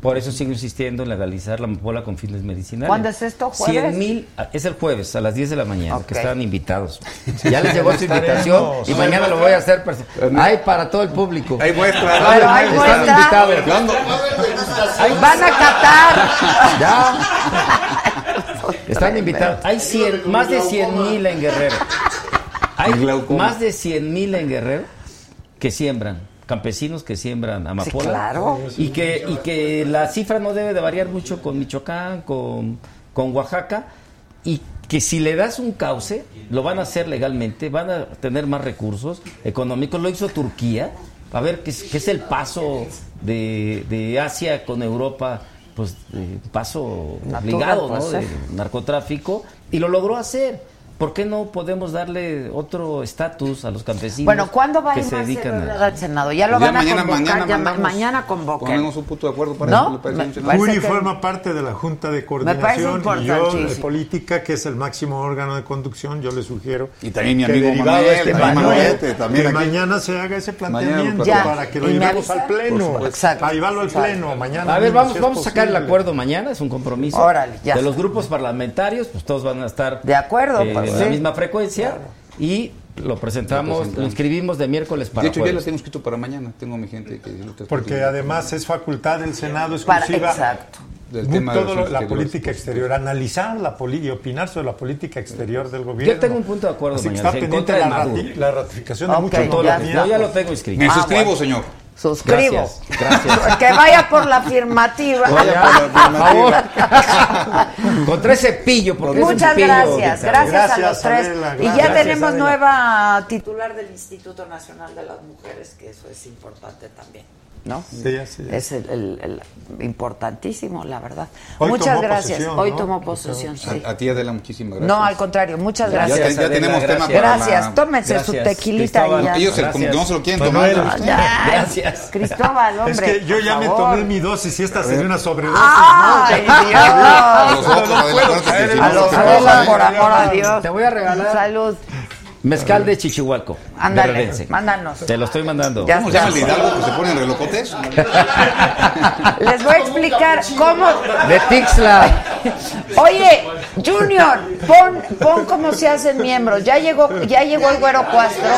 [SPEAKER 6] Por eso sigo insistiendo en legalizar la amapola con fines medicinales.
[SPEAKER 1] ¿Cuándo es esto? ¿Jueves?
[SPEAKER 6] 100 mil, es el jueves a las 10 de la mañana, que están invitados. Ya les llegó su invitación y mañana lo voy a hacer. Hay para todo el público.
[SPEAKER 5] Hay muestra.
[SPEAKER 1] Pero hay
[SPEAKER 6] Están invitados.
[SPEAKER 1] Van a catar.
[SPEAKER 6] Ya. Están invitados. Hay 100, más de 100 mil en Guerrero. Hay más de 100 mil en Guerrero que siembran, campesinos que siembran amapola.
[SPEAKER 1] Sí, claro.
[SPEAKER 6] Y que, y que la cifra no debe de variar mucho con Michoacán, con, con Oaxaca. Y que si le das un cauce, lo van a hacer legalmente, van a tener más recursos económicos. Lo hizo Turquía. A ver, que es, que es el paso de, de Asia con Europa, pues eh, paso obligado, ¿no? De narcotráfico. Y lo logró hacer. ¿Por qué no podemos darle otro estatus a los campesinos
[SPEAKER 1] Bueno, ¿cuándo va a
[SPEAKER 6] que
[SPEAKER 1] ir
[SPEAKER 6] se a...
[SPEAKER 1] al Senado? Ya lo
[SPEAKER 5] Ya
[SPEAKER 1] van a
[SPEAKER 5] mañana,
[SPEAKER 1] convocar.
[SPEAKER 5] mañana,
[SPEAKER 1] ya ma-
[SPEAKER 5] mandamos-
[SPEAKER 1] mañana convoquen.
[SPEAKER 5] Ponemos un punto de acuerdo para
[SPEAKER 1] ¿No?
[SPEAKER 5] eso.
[SPEAKER 1] que-
[SPEAKER 7] forma parte de la Junta de Coordinación y yo de Política, que es el máximo órgano de conducción. Yo le sugiero.
[SPEAKER 5] Y también mi amigo Manuel,
[SPEAKER 7] este
[SPEAKER 5] también
[SPEAKER 7] Manuel,
[SPEAKER 5] Manuelete, también
[SPEAKER 7] que
[SPEAKER 5] aquí.
[SPEAKER 7] mañana se haga ese planteamiento
[SPEAKER 1] Ya.
[SPEAKER 7] para que lo llevemos al Pleno.
[SPEAKER 1] Exacto.
[SPEAKER 7] Para llevarlo al. Pleno mañana.
[SPEAKER 6] A ver, vamos,
[SPEAKER 7] si es
[SPEAKER 6] vamos a sacar el acuerdo mañana, es un compromiso.
[SPEAKER 1] Órale, ya.
[SPEAKER 6] De los grupos parlamentarios, pues todos van a estar
[SPEAKER 1] De acuerdo,
[SPEAKER 6] en la misma frecuencia y lo presentamos,
[SPEAKER 5] Lo presentamos.
[SPEAKER 6] lo inscribimos de miércoles para
[SPEAKER 5] De hecho, ya lo tengo escrito para mañana. Tengo mi gente que... lo está
[SPEAKER 7] Porque además es facultad del Senado
[SPEAKER 1] Para-
[SPEAKER 7] exclusiva.
[SPEAKER 1] exacto.
[SPEAKER 5] Del tema de
[SPEAKER 7] todo
[SPEAKER 5] los
[SPEAKER 7] lo- la política exterior, analizar la política y opinar sobre la política exterior del gobierno.
[SPEAKER 6] Yo tengo un punto de acuerdo
[SPEAKER 7] Así
[SPEAKER 6] mañana,
[SPEAKER 7] está pendiente
[SPEAKER 6] de
[SPEAKER 7] la, rati- la ratificación de
[SPEAKER 1] Ok,
[SPEAKER 7] muchos
[SPEAKER 6] Todo
[SPEAKER 1] ya
[SPEAKER 6] yo ya lo tengo inscrito.
[SPEAKER 5] Me
[SPEAKER 1] Ah,
[SPEAKER 5] suscribo,
[SPEAKER 1] bueno.
[SPEAKER 5] señor.
[SPEAKER 1] Suscribo.
[SPEAKER 6] Gracias, gracias.
[SPEAKER 1] Que vaya por la afirmativa.
[SPEAKER 6] Vaya, por favor. Contra ese pillo, porque
[SPEAKER 1] Muchas
[SPEAKER 6] pillo,
[SPEAKER 1] gracias,
[SPEAKER 6] dictador.
[SPEAKER 1] gracias, a
[SPEAKER 7] Gracias,
[SPEAKER 1] los tres.
[SPEAKER 7] Adela,
[SPEAKER 1] y ya
[SPEAKER 7] gracias,
[SPEAKER 1] tenemos
[SPEAKER 7] Adela.
[SPEAKER 1] nueva titular del Instituto Nacional de las Mujeres, que eso es importante también, ¿no?
[SPEAKER 7] Sí, así es.
[SPEAKER 1] Es el, el- el- importantísimo, la verdad.
[SPEAKER 7] Hoy
[SPEAKER 1] muchas
[SPEAKER 7] tomó
[SPEAKER 1] gracias.
[SPEAKER 7] posesión,
[SPEAKER 1] Hoy
[SPEAKER 7] ¿no?
[SPEAKER 1] tomó posesión, sí.
[SPEAKER 5] A, a ti, Adela, muchísimas gracias.
[SPEAKER 1] No, al contrario, muchas gracias.
[SPEAKER 5] te- ya tenemos tema
[SPEAKER 6] gracias.
[SPEAKER 5] para
[SPEAKER 1] Gracias,
[SPEAKER 5] la-
[SPEAKER 1] tómense su
[SPEAKER 6] Gracias,
[SPEAKER 1] tequilita
[SPEAKER 6] Cristóbal.
[SPEAKER 1] y ya.
[SPEAKER 5] Ellos
[SPEAKER 6] Gracias.
[SPEAKER 5] que no se lo quieren
[SPEAKER 7] Manuel.
[SPEAKER 5] tomar. ¿viste?
[SPEAKER 1] ya.
[SPEAKER 6] Gracias.
[SPEAKER 1] Cristóbal, hombre.
[SPEAKER 7] Es que yo ya me tomé mi dosis y esta sería una sobredosis,
[SPEAKER 1] ¡Ay,
[SPEAKER 5] A los
[SPEAKER 1] Dios!
[SPEAKER 5] otros,
[SPEAKER 1] A
[SPEAKER 5] no,
[SPEAKER 1] los
[SPEAKER 5] se
[SPEAKER 1] Adela, por amor a Dios.
[SPEAKER 6] Te voy a regalar
[SPEAKER 1] Salud.
[SPEAKER 6] Mezcal de Chichihualco.
[SPEAKER 1] Ándale, mándanos.
[SPEAKER 6] Te lo estoy mandando.
[SPEAKER 1] Ya
[SPEAKER 5] ¿Cómo se llama el Hidalgo que se ponen relocotes?
[SPEAKER 1] Les voy a explicar cómo.
[SPEAKER 6] De Tixla.
[SPEAKER 1] Oye, Junior, pon, pon cómo se hacen miembros. Ya llegó, ya llegó el güero Cuastro.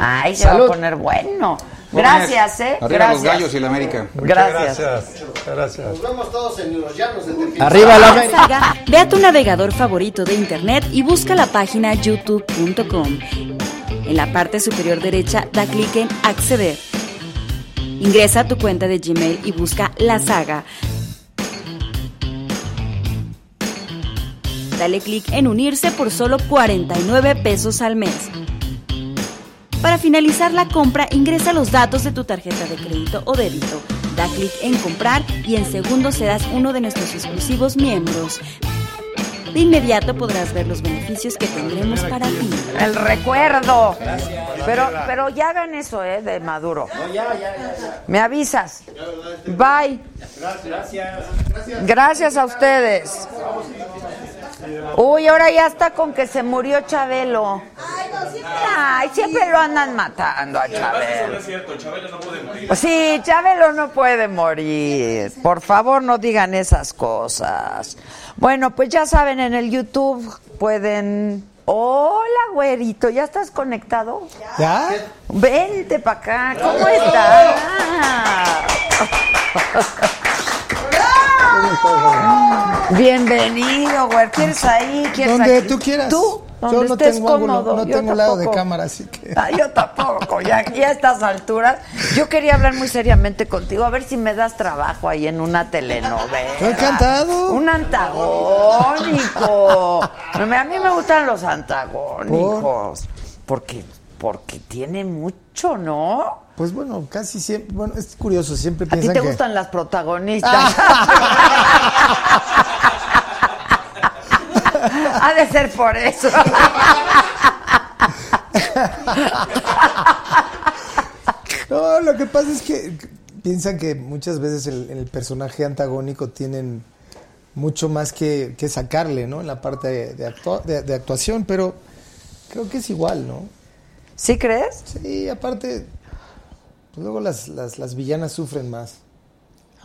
[SPEAKER 1] Ay, se va
[SPEAKER 6] Salud.
[SPEAKER 1] a poner bueno. Gracias, eh.
[SPEAKER 5] Arriba los gallos y la América.
[SPEAKER 1] Gracias.
[SPEAKER 7] gracias. Gracias.
[SPEAKER 4] Nos vemos todos en los llanos de Tepic.
[SPEAKER 6] Arriba la
[SPEAKER 8] la saga, ve a tu navegador favorito de internet y busca la página youtube.com. En la parte superior derecha da clic en acceder. Ingresa a tu cuenta de Gmail y busca la saga. Dale clic en unirse por solo 49 pesos al mes. Para finalizar la compra, ingresa los datos de tu tarjeta de crédito o débito. Da clic en comprar y en segundos serás uno de nuestros exclusivos miembros. De inmediato podrás ver los beneficios que tendremos para ti.
[SPEAKER 1] El recuerdo. Pero, pero ya hagan eso, eh, de Maduro. Me avisas. Bye. Gracias a ustedes. Uy, ahora ya está con que se murió Chabelo. Ay, siempre lo andan matando a
[SPEAKER 3] No
[SPEAKER 1] Chabelo.
[SPEAKER 3] es cierto, Chabelo no puede morir.
[SPEAKER 1] Sí, Chabelo no puede morir. Por favor, no digan esas cosas. Bueno, pues ya saben, en el YouTube pueden... Hola, güerito, ¿ya estás conectado?
[SPEAKER 9] ¿Ya?
[SPEAKER 1] Vente para acá, ¿cómo estás? Bienvenido, güey. ¿Quieres ahí? ¿Quieres
[SPEAKER 9] Donde
[SPEAKER 1] aquí?
[SPEAKER 9] tú quieras.
[SPEAKER 1] Tú,
[SPEAKER 9] Yo no tengo ángulo,
[SPEAKER 1] cómodo.
[SPEAKER 9] no
[SPEAKER 1] Yo
[SPEAKER 9] tengo lado de cámara, así que.
[SPEAKER 1] Ah, yo tampoco, ya, ya a estas alturas. Yo quería hablar muy seriamente contigo, a ver si me das trabajo ahí en una telenovela.
[SPEAKER 9] Estoy encantado.
[SPEAKER 1] Un antagónico. A mí me gustan los antagónicos. Porque, porque tiene mucho, ¿no?
[SPEAKER 9] Pues bueno, casi siempre. Bueno, es curioso, siempre
[SPEAKER 1] A ti
[SPEAKER 9] piensan
[SPEAKER 1] te
[SPEAKER 9] que.
[SPEAKER 1] gustan las protagonistas. ha de ser por eso.
[SPEAKER 9] No, lo que pasa es que piensan que muchas veces el, el personaje antagónico tienen mucho más que, que sacarle, ¿no? En la parte de, de actua- de- de actuación, pero creo que es igual, ¿no?
[SPEAKER 1] ¿Sí crees?
[SPEAKER 9] Sí, aparte, pues luego las, las, las villanas sufren más.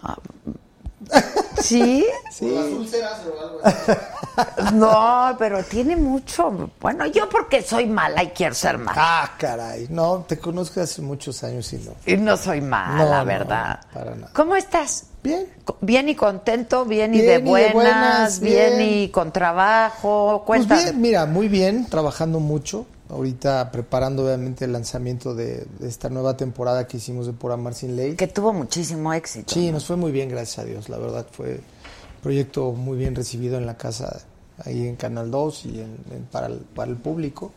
[SPEAKER 1] ¿Sí?
[SPEAKER 4] Por las úlceras o algo así.
[SPEAKER 1] No, pero tiene mucho. Bueno, yo porque soy mala y quiero ser mala.
[SPEAKER 9] Ah, caray. No, te conozco hace muchos años y no.
[SPEAKER 1] Y no soy mala,
[SPEAKER 9] No, no,
[SPEAKER 1] ¿verdad?
[SPEAKER 9] para nada.
[SPEAKER 1] ¿Cómo estás?
[SPEAKER 9] Bien.
[SPEAKER 1] Bien y contento, bien, y de
[SPEAKER 9] y de
[SPEAKER 1] buenas, bien.
[SPEAKER 9] bien.
[SPEAKER 1] y con trabajo.
[SPEAKER 9] Pues bien, mira, muy bien, trabajando mucho. Ahorita preparando obviamente el lanzamiento de, de esta nueva temporada que hicimos de Por Amar Sin Ley.
[SPEAKER 1] Que tuvo muchísimo éxito.
[SPEAKER 9] Sí, nos fue muy bien, gracias a Dios. La verdad fue un proyecto muy bien recibido en la casa, ahí en Canal 2 y en- en- para, el, para el público.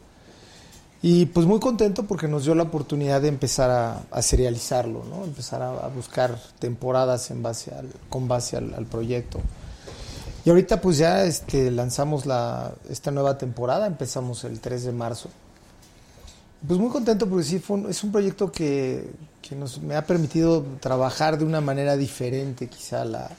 [SPEAKER 9] Y pues muy contento porque nos dio la oportunidad de empezar a, a serializarlo, ¿no? Empezar a, a buscar temporadas en base al, con base al, al proyecto. Y ahorita pues ya este, lanzamos la, esta nueva temporada, empezamos el 3 de marzo. Pues muy contento porque sí, fue un- es un proyecto que, que nos, me ha permitido trabajar de una manera diferente quizá la,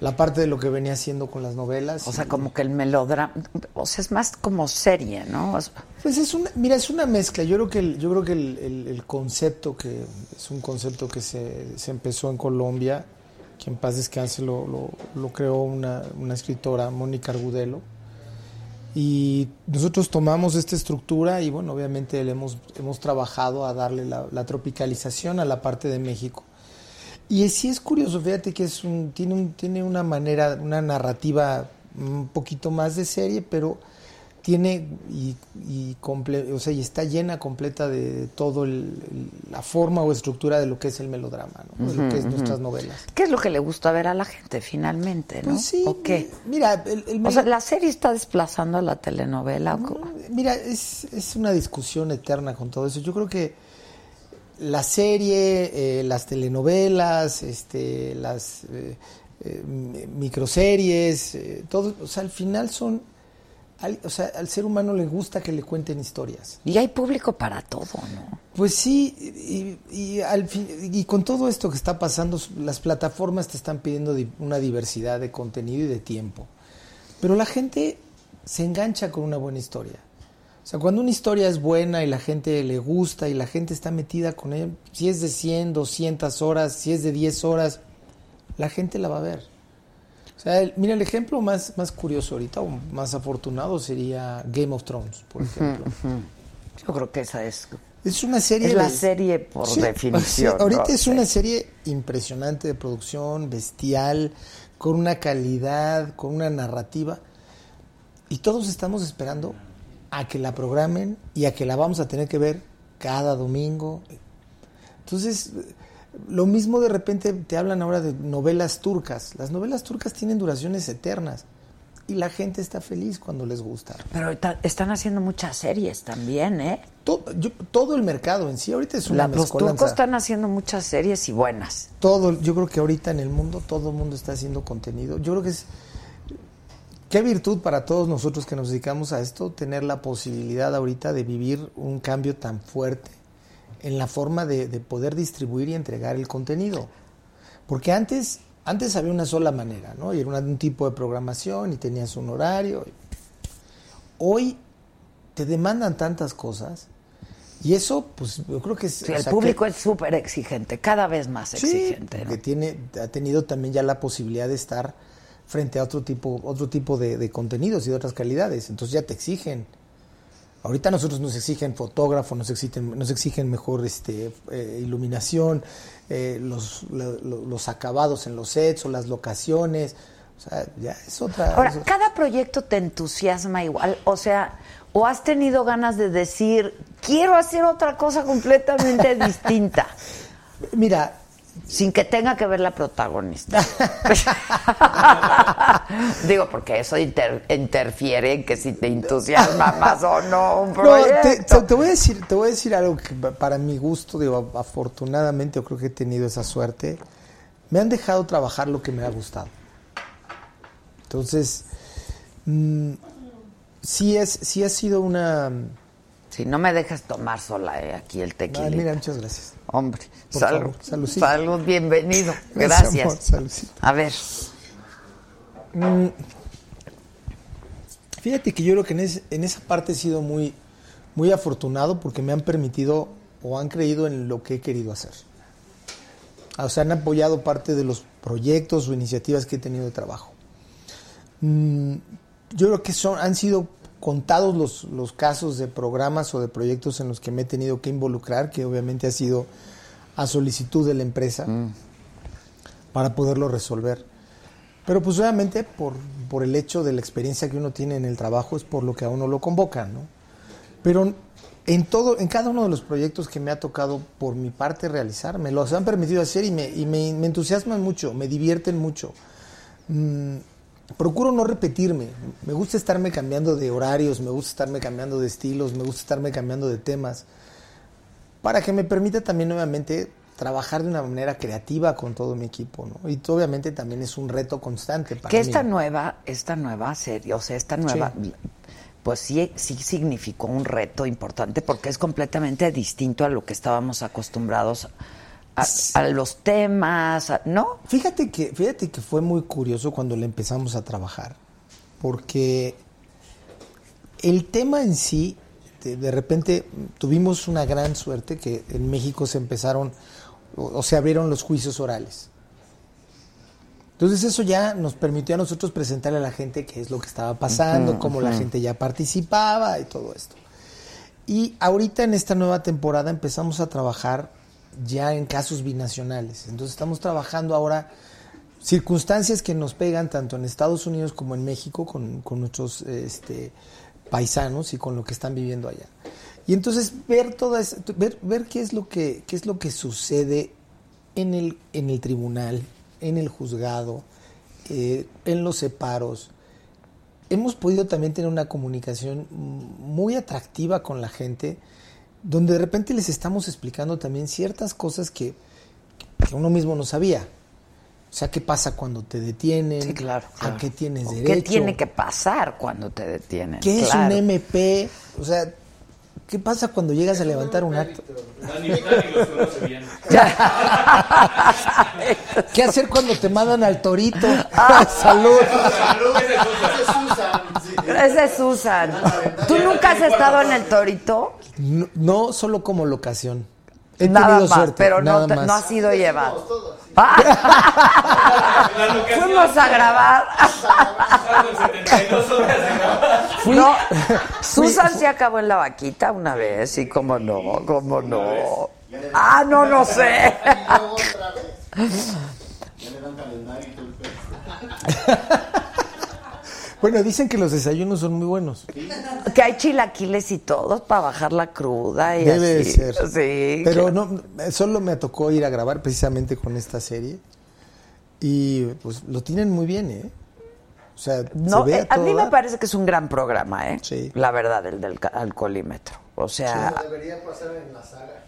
[SPEAKER 9] la parte de lo que venía haciendo con las novelas.
[SPEAKER 1] O sea,
[SPEAKER 9] Y-
[SPEAKER 1] como que el melodrama, o sea, es más como serie, ¿no? O sea,
[SPEAKER 9] Pues es una, mira, es una mezcla. Yo creo que el, yo creo que el, el- el concepto que es un concepto que se, se empezó en Colombia, que en paz descanse lo, lo, lo creó una, una escritora, Mónica Argudelo. Y nosotros tomamos esta estructura y bueno, obviamente le hemos, hemos trabajado a darle la, la tropicalización a la parte de México. Y sí es curioso, fíjate que es un, tiene, un, tiene una manera, una narrativa un poquito más de serie, pero tiene y, y, comple- o sea, y está llena completa de todo el, el- la forma o estructura de lo que es el melodrama, ¿no? de lo que es nuestras novelas.
[SPEAKER 1] ¿Qué es lo que le gusta ver a la gente finalmente, no?
[SPEAKER 9] Pues sí,
[SPEAKER 1] ¿O qué?
[SPEAKER 9] Mira, el, el
[SPEAKER 1] O sea, la serie está desplazando a la telenovela.
[SPEAKER 9] Mira, es, es una discusión eterna con todo eso. Yo creo que la serie, eh, las telenovelas, este, las eh, eh, mi- microseries, eh, todo, o sea, al final son, al, o sea, al ser humano le gusta que le cuenten historias.
[SPEAKER 1] Y hay público para todo, ¿no?
[SPEAKER 9] Pues sí, y, y al fin- y con todo esto que está pasando, las plataformas te están pidiendo di- una diversidad de contenido y de tiempo. Pero la gente se engancha con una buena historia. O sea, cuando una historia es buena y la gente le gusta y la gente está metida con ella, si es de 100, 200 horas, si es de 10 horas, la gente la va a ver. O sea, el- mira, el ejemplo más, más curioso ahorita o más afortunado sería Game of Thrones, por ejemplo.
[SPEAKER 1] Yo creo que esa es.
[SPEAKER 9] Es una serie
[SPEAKER 1] Es la
[SPEAKER 9] de-
[SPEAKER 1] serie por
[SPEAKER 9] Sí,
[SPEAKER 1] definición.
[SPEAKER 9] sí, ahorita
[SPEAKER 1] ¿no?
[SPEAKER 9] es una serie impresionante de producción, bestial, con una calidad, con una narrativa. Y todos estamos esperando a que la programen y a que la vamos a tener que ver cada domingo. Entonces, lo mismo de repente te hablan ahora de novelas turcas. Las novelas turcas tienen duraciones eternas y la gente está feliz cuando les gusta.
[SPEAKER 1] Pero están haciendo muchas series también, ¿eh?
[SPEAKER 9] Todo, yo- todo el mercado en sí ahorita es una
[SPEAKER 1] La- los turcos están haciendo muchas series y buenas.
[SPEAKER 9] todo, yo creo que ahorita en el mundo todo el mundo está haciendo contenido. Yo creo que es qué virtud para todos nosotros que nos dedicamos a esto tener la posibilidad ahorita de vivir un cambio tan fuerte en la forma de, de poder distribuir y entregar el contenido. Porque antes, antes había una sola manera, ¿no? Y era un tipo de programación y tenías un horario. Hoy te demandan tantas cosas y eso, pues yo creo que es...
[SPEAKER 1] Sí,
[SPEAKER 9] o
[SPEAKER 1] el
[SPEAKER 9] sea,
[SPEAKER 1] público
[SPEAKER 9] que-
[SPEAKER 1] es súper exigente, cada vez más
[SPEAKER 9] Sí,
[SPEAKER 1] exigente. ¿no?
[SPEAKER 9] porque tiene, ha tenido también ya la posibilidad de estar frente a otro tipo, otro tipo de, de contenidos y de otras calidades. Entonces ya te exigen. Ahorita nosotros nos exigen fotógrafo, nos exigen, nos exigen mejor este, eh, iluminación, eh, los, la- lo- los acabados en los sets o las locaciones. O sea, ya es otra.
[SPEAKER 1] Ahora,
[SPEAKER 9] es-
[SPEAKER 1] cada proyecto te entusiasma igual, o sea, o has tenido ganas de decir, quiero hacer otra cosa completamente distinta,
[SPEAKER 9] Mira,
[SPEAKER 1] sin que tenga que ver la protagonista. Digo, porque eso inter- interfiere en que si te entusiasma más o no un
[SPEAKER 9] No, te,
[SPEAKER 1] proyecto.
[SPEAKER 9] te- te voy a decir, te voy a decir algo que pa- para mi gusto, digo, afortunadamente yo creo que he tenido esa suerte. Me han dejado trabajar lo que me ha gustado. Entonces, mm, sí es, sí ha sido una.
[SPEAKER 1] Si no me dejes tomar sola eh, aquí el tequila.
[SPEAKER 9] Mira, muchas gracias.
[SPEAKER 1] Hombre,
[SPEAKER 9] Por
[SPEAKER 1] salud,
[SPEAKER 9] favor, saludcita.
[SPEAKER 1] salud, bienvenido.
[SPEAKER 9] Gracias,
[SPEAKER 1] Gracias.
[SPEAKER 9] amor.
[SPEAKER 1] A ver,
[SPEAKER 9] Mm, Fíjate que yo creo que en, es- en esa parte he sido muy, muy afortunado porque me han permitido o han creído en lo que he querido hacer. O sea, han apoyado parte de los proyectos o iniciativas que he tenido de trabajo. Mm, yo creo que son, han sido contados los, los casos de programas o de proyectos en los que me he tenido que involucrar, que obviamente ha sido a solicitud de la empresa para poderlo resolver. Pero pues obviamente por, por el hecho de la experiencia que uno tiene en el trabajo es por lo que a uno lo convocan, ¿no? Pero en todo, en cada uno de los proyectos que me ha tocado por mi parte realizar, me los han permitido hacer y me, y me, me entusiasman mucho, me divierten mucho. Mm, procuro no repetirme, me gusta estarme cambiando de horarios, me gusta estarme cambiando de estilos, me gusta estarme cambiando de temas, para que me permita también nuevamente trabajar de una manera creativa con todo mi equipo, ¿no? Y obviamente también es un reto constante para
[SPEAKER 1] que
[SPEAKER 9] mí.
[SPEAKER 1] esta nueva, esta nueva serie, o sea, esta nueva, pues sí, sí significó un reto importante porque es completamente distinto a lo que estábamos acostumbrados a, a los temas, ¿no?
[SPEAKER 9] Fíjate que, fíjate que fue muy curioso cuando le empezamos a trabajar, porque el tema en sí, de, de repente tuvimos una gran suerte que en México se empezaron o, o se abrieron los juicios orales. Entonces eso ya nos permitió a nosotros presentarle a la gente qué es lo que estaba pasando, cómo la gente ya participaba y todo esto. Y ahorita en esta nueva temporada empezamos a trabajar ya en casos binacionales. Entonces estamos trabajando ahora circunstancias que nos pegan tanto en Estados Unidos como en México con, con nuestros este, paisanos y con lo que están viviendo allá. Y entonces ver toda esa- ver, ver qué es lo que qué es lo que sucede en el en el tribunal, en el juzgado, eh, en los separos. Hemos podido también tener una comunicación muy atractiva con la gente, donde de repente les estamos explicando también ciertas cosas que, que uno mismo no sabía. O sea, qué pasa cuando te detienen,
[SPEAKER 1] Sí, claro,
[SPEAKER 9] a
[SPEAKER 1] claro.
[SPEAKER 9] qué tienes
[SPEAKER 1] ¿O
[SPEAKER 9] derecho.
[SPEAKER 1] ¿Qué tiene que pasar cuando te detienen?
[SPEAKER 9] ¿Qué es un MP? O sea, ¿qué pasa cuando llegas a levantar un acto? ¿Qué hacer cuando te mandan al torito? Salud.
[SPEAKER 1] Ese es Susan. ¿Tú nunca has estado en el torito?
[SPEAKER 9] No, no solo como locación. He
[SPEAKER 1] Nada
[SPEAKER 9] tenido
[SPEAKER 1] más,
[SPEAKER 9] suerte,
[SPEAKER 1] pero no,
[SPEAKER 9] nada
[SPEAKER 1] te-
[SPEAKER 9] más.
[SPEAKER 1] no ha sido llevado. Ah. Fuimos a grabar. No, Susan se acabó en la vaquita una vez, sí, cómo no, cómo no. Ah, no, no sé.
[SPEAKER 2] Ya le dan calendario y todo el pedo.
[SPEAKER 9] Bueno, dicen que los desayunos son muy buenos.
[SPEAKER 1] Que hay chilaquiles y todo para bajar la cruda y
[SPEAKER 9] Debe
[SPEAKER 1] así.
[SPEAKER 9] ser.
[SPEAKER 1] Sí.
[SPEAKER 9] Pero no, solo me tocó ir a grabar precisamente con esta serie. Y pues lo tienen muy bien, ¿eh? O sea,
[SPEAKER 1] No,
[SPEAKER 9] se ve
[SPEAKER 1] eh, a mí
[SPEAKER 9] todo
[SPEAKER 1] me parece que es un gran programa, ¿eh?
[SPEAKER 9] Sí.
[SPEAKER 1] La verdad, el del alcoholímetro. O sea,
[SPEAKER 4] Debería pasar en la saga.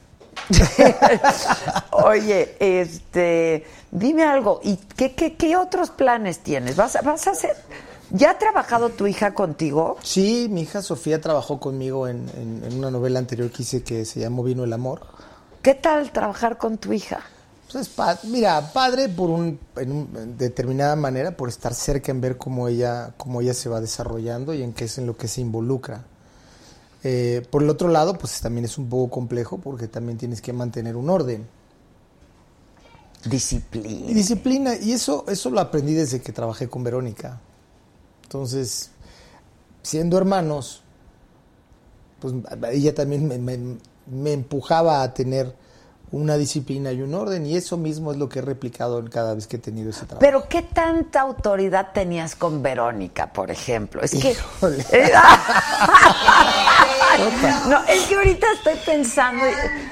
[SPEAKER 1] oye, este, dime algo, ¿y qué, qué, qué otros planes tienes? ¿Vas a, vas a hacer? ¿Ya ha trabajado tu hija contigo?
[SPEAKER 9] Sí, mi hija Sofía trabajó conmigo en, en- en una novela anterior que hice que se llamó Vino el Amor.
[SPEAKER 1] ¿Qué tal trabajar con tu hija?
[SPEAKER 9] Pues es pa- mira, padre por un, en un- en determinada manera, por estar cerca en ver cómo ella, cómo ella se va desarrollando y en qué es en lo que se involucra. Eh, por el otro lado, pues también es un poco complejo porque también tienes que mantener un orden.
[SPEAKER 1] Disciplina.
[SPEAKER 9] Y disciplina, y eso, eso lo aprendí desde que trabajé con Verónica. Entonces, siendo hermanos, pues ella también me, me- me empujaba a tener una disciplina y un orden, y eso mismo es lo que he replicado en cada vez que he tenido ese trabajo.
[SPEAKER 1] Pero ¿qué tanta autoridad tenías con Verónica, por ejemplo? Es que... No, es que ahorita estoy pensando,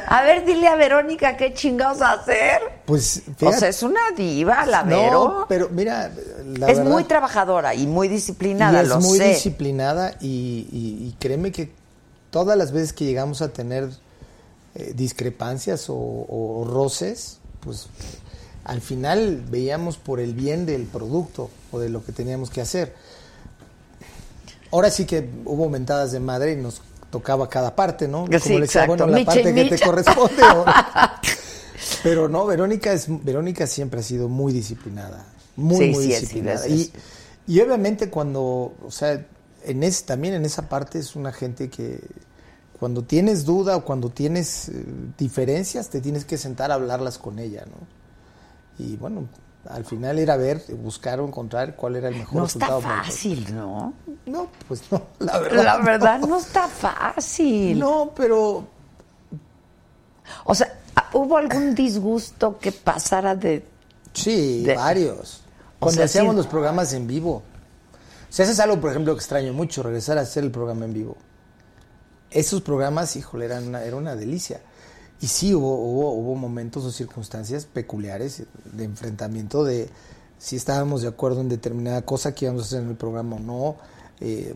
[SPEAKER 1] a ver, dile a Verónica qué chingados hacer.
[SPEAKER 9] Pues
[SPEAKER 1] O
[SPEAKER 9] fíjate-
[SPEAKER 1] sea, es una diva, la
[SPEAKER 9] No,
[SPEAKER 1] Vero.
[SPEAKER 9] pero mira, la
[SPEAKER 1] es
[SPEAKER 9] verdad-
[SPEAKER 1] muy trabajadora y muy disciplinada,
[SPEAKER 9] y es
[SPEAKER 1] lo
[SPEAKER 9] muy
[SPEAKER 1] sé.
[SPEAKER 9] disciplinada y, y- y créeme que todas las veces que llegamos a tener eh, discrepancias o, o roces, pues al final veíamos por el bien del producto o de lo que teníamos que hacer. Ahora sí que hubo mentadas de madre y nos tocaba cada parte, ¿no?
[SPEAKER 1] Sí,
[SPEAKER 9] le decía, bueno, la parte que te corresponde. ahora. Pero no, Verónica es Verónica siempre ha sido muy disciplinada, muy
[SPEAKER 1] Sí,
[SPEAKER 9] muy
[SPEAKER 1] sí
[SPEAKER 9] disciplinada. Y, y obviamente cuando, o sea, en es, también en esa parte es una gente que cuando tienes duda o cuando tienes eh, diferencias te tienes que sentar a hablarlas con ella, ¿no? Y bueno, al final era ver, buscar o encontrar cuál era el mejor
[SPEAKER 1] No está
[SPEAKER 9] resultado. para el
[SPEAKER 1] fácil, ¿no?
[SPEAKER 9] No, pues no, la verdad.
[SPEAKER 1] La verdad
[SPEAKER 9] no.
[SPEAKER 1] no está fácil.
[SPEAKER 9] No, pero
[SPEAKER 1] O sea, ¿hubo algún disgusto que pasara de
[SPEAKER 9] Sí,
[SPEAKER 1] De-
[SPEAKER 9] varios.
[SPEAKER 1] O
[SPEAKER 9] Cuando
[SPEAKER 1] sea,
[SPEAKER 9] hacíamos
[SPEAKER 1] sí.
[SPEAKER 9] los programas en vivo. O sea, eso es algo, por ejemplo, que extraño mucho, regresar a hacer el programa en vivo. Esos programas, híjole, eran una, era una delicia. Y sí, hubo, hubo, hubo momentos o circunstancias peculiares de enfrentamiento de si estábamos de acuerdo en determinada cosa que íbamos a hacer en el programa o no, eh,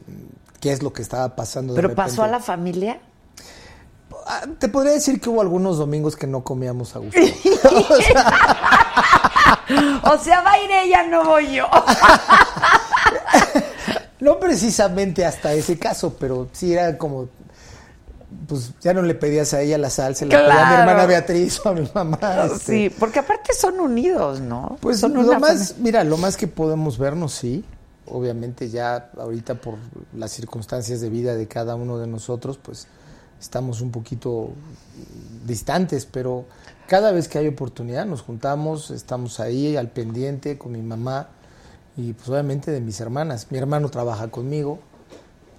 [SPEAKER 9] qué es lo que estaba pasando. de
[SPEAKER 1] ¿Pero pasó a la familia?
[SPEAKER 9] Ah, Te podría decir que hubo algunos domingos que no comíamos a gusto.
[SPEAKER 1] O sea, va a ir ella, no voy yo.
[SPEAKER 9] No precisamente hasta ese caso, pero sí era como, pues ya no le pedías a ella la sal, se la pedía a mi hermana Beatriz o a mi mamá. este.
[SPEAKER 1] Sí, porque aparte son unidos, ¿no?
[SPEAKER 9] Pues
[SPEAKER 1] son
[SPEAKER 9] lo más, mira, lo más que podemos vernos, sí. Obviamente ya ahorita por las circunstancias de vida de cada uno de nosotros, pues estamos un poquito distantes, pero cada vez que hay oportunidad nos juntamos, estamos ahí al pendiente con mi mamá y pues obviamente de mis hermanas. Mi hermano trabaja conmigo,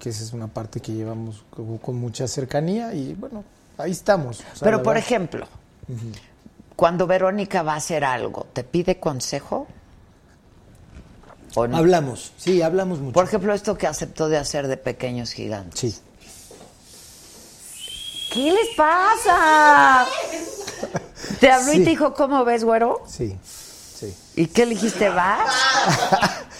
[SPEAKER 9] que esa es una parte que llevamos con, con mucha cercanía y bueno, ahí estamos. O sea,
[SPEAKER 1] Pero por
[SPEAKER 9] verdad-
[SPEAKER 1] ejemplo, cuando Verónica va a hacer algo, ¿te pide consejo? ¿O no?
[SPEAKER 9] Hablamos, sí, hablamos mucho.
[SPEAKER 1] Por ejemplo, esto que aceptó de hacer de pequeños gigantes.
[SPEAKER 9] Sí.
[SPEAKER 1] ¿Qué les pasa? Te habló y te dijo, ¿cómo ves, güero?
[SPEAKER 9] Sí, sí.
[SPEAKER 1] ¿Y qué le dijiste, va?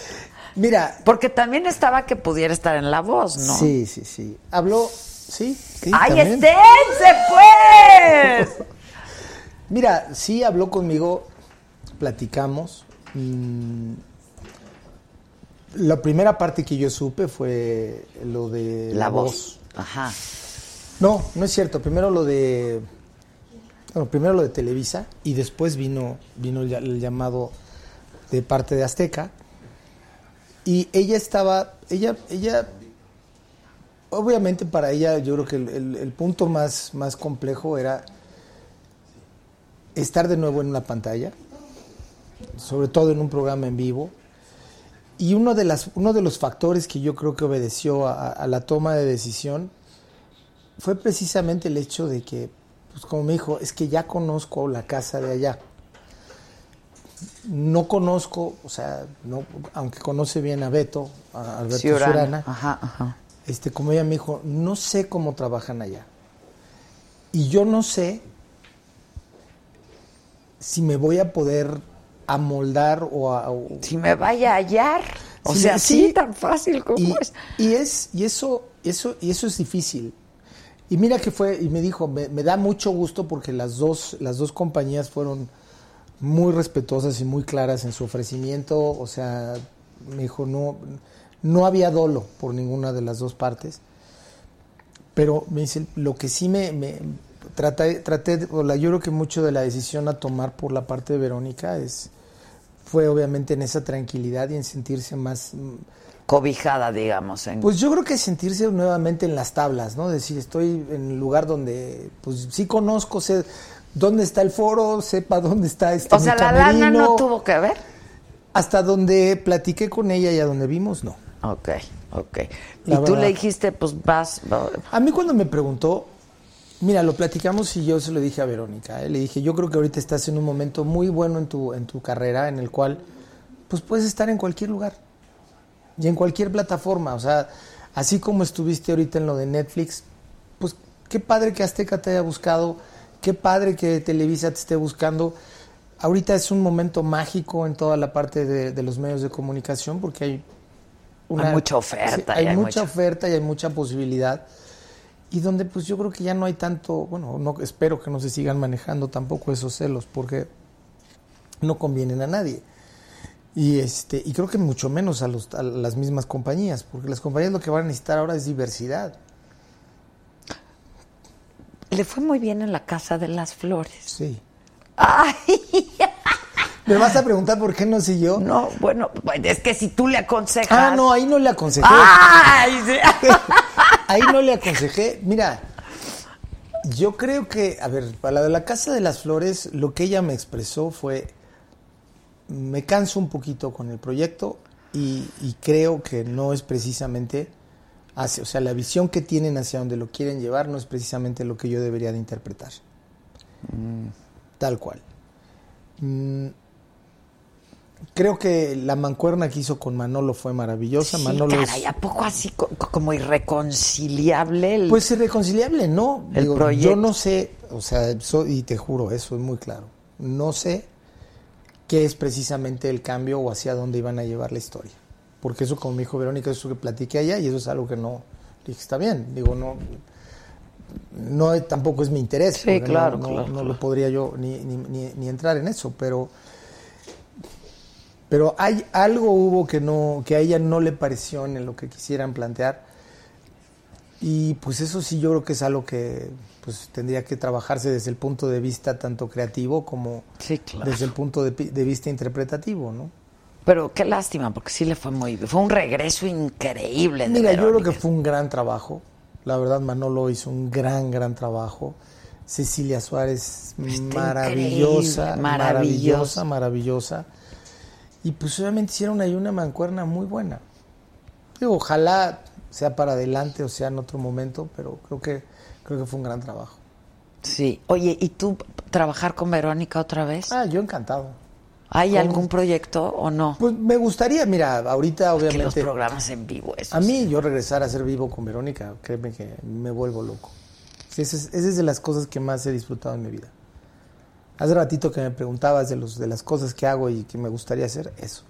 [SPEAKER 9] Mira,
[SPEAKER 1] Porque también estaba que pudiera estar en la voz, ¿no?
[SPEAKER 9] Sí, sí, sí. Habló, sí, sí.
[SPEAKER 1] ¡Ay, esténse, pues!
[SPEAKER 9] Mira, sí habló conmigo, platicamos. mm, la primera parte que yo supe fue lo de
[SPEAKER 1] La voz. Ajá.
[SPEAKER 9] No, no es cierto. Primero lo de. Bueno, primero lo de Televisa y después vino, vino el, el llamado de parte de Azteca. Y ella estaba. Ella. ella Obviamente para ella yo creo que el, punto más, más complejo era estar de nuevo en una pantalla, sobre todo en un programa en vivo. Y uno de, las, uno de los factores que yo creo que obedeció a, a la toma de decisión fue precisamente el hecho de que, pues como me dijo, es que ya conozco la casa de allá. No conozco, o sea, no, aunque conoce bien a Beto, a Alberto
[SPEAKER 1] Ciurana.
[SPEAKER 9] Ciurana,
[SPEAKER 1] Ajá, ajá.
[SPEAKER 9] este, como ella me dijo, no sé cómo trabajan allá. Y yo no sé si me voy a poder amoldar o a... o-
[SPEAKER 1] Si me vaya a hallar. O
[SPEAKER 9] Sí,
[SPEAKER 1] sea,
[SPEAKER 9] sí.
[SPEAKER 1] sí, tan fácil como
[SPEAKER 9] y,
[SPEAKER 1] es.
[SPEAKER 9] y es y eso eso y eso es difícil y mira que fue y me dijo me, me da mucho gusto porque las dos las dos compañías fueron muy respetuosas y muy claras en su ofrecimiento o sea me dijo no no había dolo por ninguna de las dos partes pero me dice lo que sí me, me traté traté o la- yo creo que mucho de la decisión a tomar por la parte de Verónica es fue obviamente en esa tranquilidad y en sentirse más mm,
[SPEAKER 1] Cobijada, digamos. En...
[SPEAKER 9] pues yo creo que sentirse nuevamente en las tablas, ¿no? Decir, estoy en un lugar donde, pues sí conozco, sé dónde está el foro, sepa dónde está este
[SPEAKER 1] o sea, la lana no tuvo que ver.
[SPEAKER 9] Hasta donde platiqué con ella y a donde vimos, no.
[SPEAKER 1] Ok, ok. Y
[SPEAKER 9] La
[SPEAKER 1] tú
[SPEAKER 9] verdad.
[SPEAKER 1] le dijiste, pues vas. va-
[SPEAKER 9] A mí cuando me preguntó, mira, lo platicamos y yo se lo dije a Verónica, ¿eh? le dije, yo creo que ahorita estás en un momento muy bueno en tu, en tu carrera, en el cual, pues puedes estar en cualquier lugar y en cualquier plataforma, o sea, así como estuviste ahorita en lo de Netflix, pues qué padre que Azteca te haya buscado, qué padre que Televisa te esté buscando. Ahorita es un momento mágico en toda la parte de, de los medios de comunicación porque hay
[SPEAKER 1] Hay mucha oferta
[SPEAKER 9] hay mucha
[SPEAKER 1] mucha-
[SPEAKER 9] oferta y hay mucha posibilidad. Y donde pues yo creo que ya no hay tanto, bueno, no espero que no se sigan manejando tampoco esos celos porque no convienen a nadie. Y este y creo que mucho menos a, los, a las mismas compañías, porque las compañías lo que van a necesitar ahora es diversidad.
[SPEAKER 1] Le fue muy bien en la Casa de las Flores.
[SPEAKER 9] Sí.
[SPEAKER 1] Ay,
[SPEAKER 9] ¿Me vas a preguntar por qué no siguió?
[SPEAKER 1] no, bueno, es que si tú le aconsejas.
[SPEAKER 9] Ah, no, ahí no le aconsejé.
[SPEAKER 1] ¡Ay! sí.
[SPEAKER 9] Ahí no le aconsejé. Mira, yo creo que, a ver, para la de la Casa de las Flores, lo que ella me expresó fue, me canso un poquito con el proyecto y, y creo que no es precisamente hacia, o sea, la visión que tienen hacia donde lo quieren llevar no es precisamente lo que yo debería de interpretar. Tal cual. Mm, creo que la mancuerna que hizo con Manolo fue maravillosa.
[SPEAKER 1] Sí,
[SPEAKER 9] Manolo es-
[SPEAKER 1] caray, ¿a poco así co- como irreconciliable? el-
[SPEAKER 9] Pues irreconciliable, no.
[SPEAKER 1] El
[SPEAKER 9] Digo,
[SPEAKER 1] proyecto.
[SPEAKER 9] Yo no sé, o sea, so- y te juro, eso es muy claro. No sé qué es precisamente el cambio o hacia dónde iban a llevar la historia. Porque eso, como me dijo Verónica, eso que platiqué allá y eso es algo que no. Dije, está bien. Digo, no. No tampoco es mi interés.
[SPEAKER 1] Sí,
[SPEAKER 9] no-
[SPEAKER 1] claro,
[SPEAKER 9] no,
[SPEAKER 1] claro,
[SPEAKER 9] no
[SPEAKER 1] claro.
[SPEAKER 9] lo podría yo ni, ni, ni- ni entrar en eso, pero. Pero hay algo hubo que no, que a ella no le pareció en lo que quisieran plantear. Y pues eso sí yo creo que es algo que pues tendría que trabajarse desde el punto de vista tanto creativo como
[SPEAKER 1] Sí, claro.
[SPEAKER 9] desde el punto de vista interpretativo, ¿no?
[SPEAKER 1] Pero qué lástima, porque sí le fue muy bien. Fue un regreso increíble. de
[SPEAKER 9] Mira, yo creo que fue un gran trabajo. La verdad, Manolo hizo un gran, gran trabajo. Cecilia Suárez,
[SPEAKER 1] Está
[SPEAKER 9] maravillosa, maravillosa, maravillosa. Y pues obviamente hicieron ahí una mancuerna muy buena. Digo, ojalá sea para adelante o sea en otro momento, pero creo que creo que fue un gran trabajo.
[SPEAKER 1] Sí. Oye, ¿y tú trabajar con Verónica otra vez?
[SPEAKER 9] Ah, yo encantado.
[SPEAKER 1] ¿Hay algún proyecto o no?
[SPEAKER 9] Pues me gustaría, mira, ahorita
[SPEAKER 1] que los
[SPEAKER 9] obviamente
[SPEAKER 1] programas en vivo, eso
[SPEAKER 9] A
[SPEAKER 1] sí.
[SPEAKER 9] mí, yo regresar a ser vivo con Verónica, créeme que me vuelvo loco. Esa es, esa es de las cosas que más he disfrutado en mi vida. Hace ratito que me preguntabas de, los, de las cosas que hago y que me gustaría hacer, eso.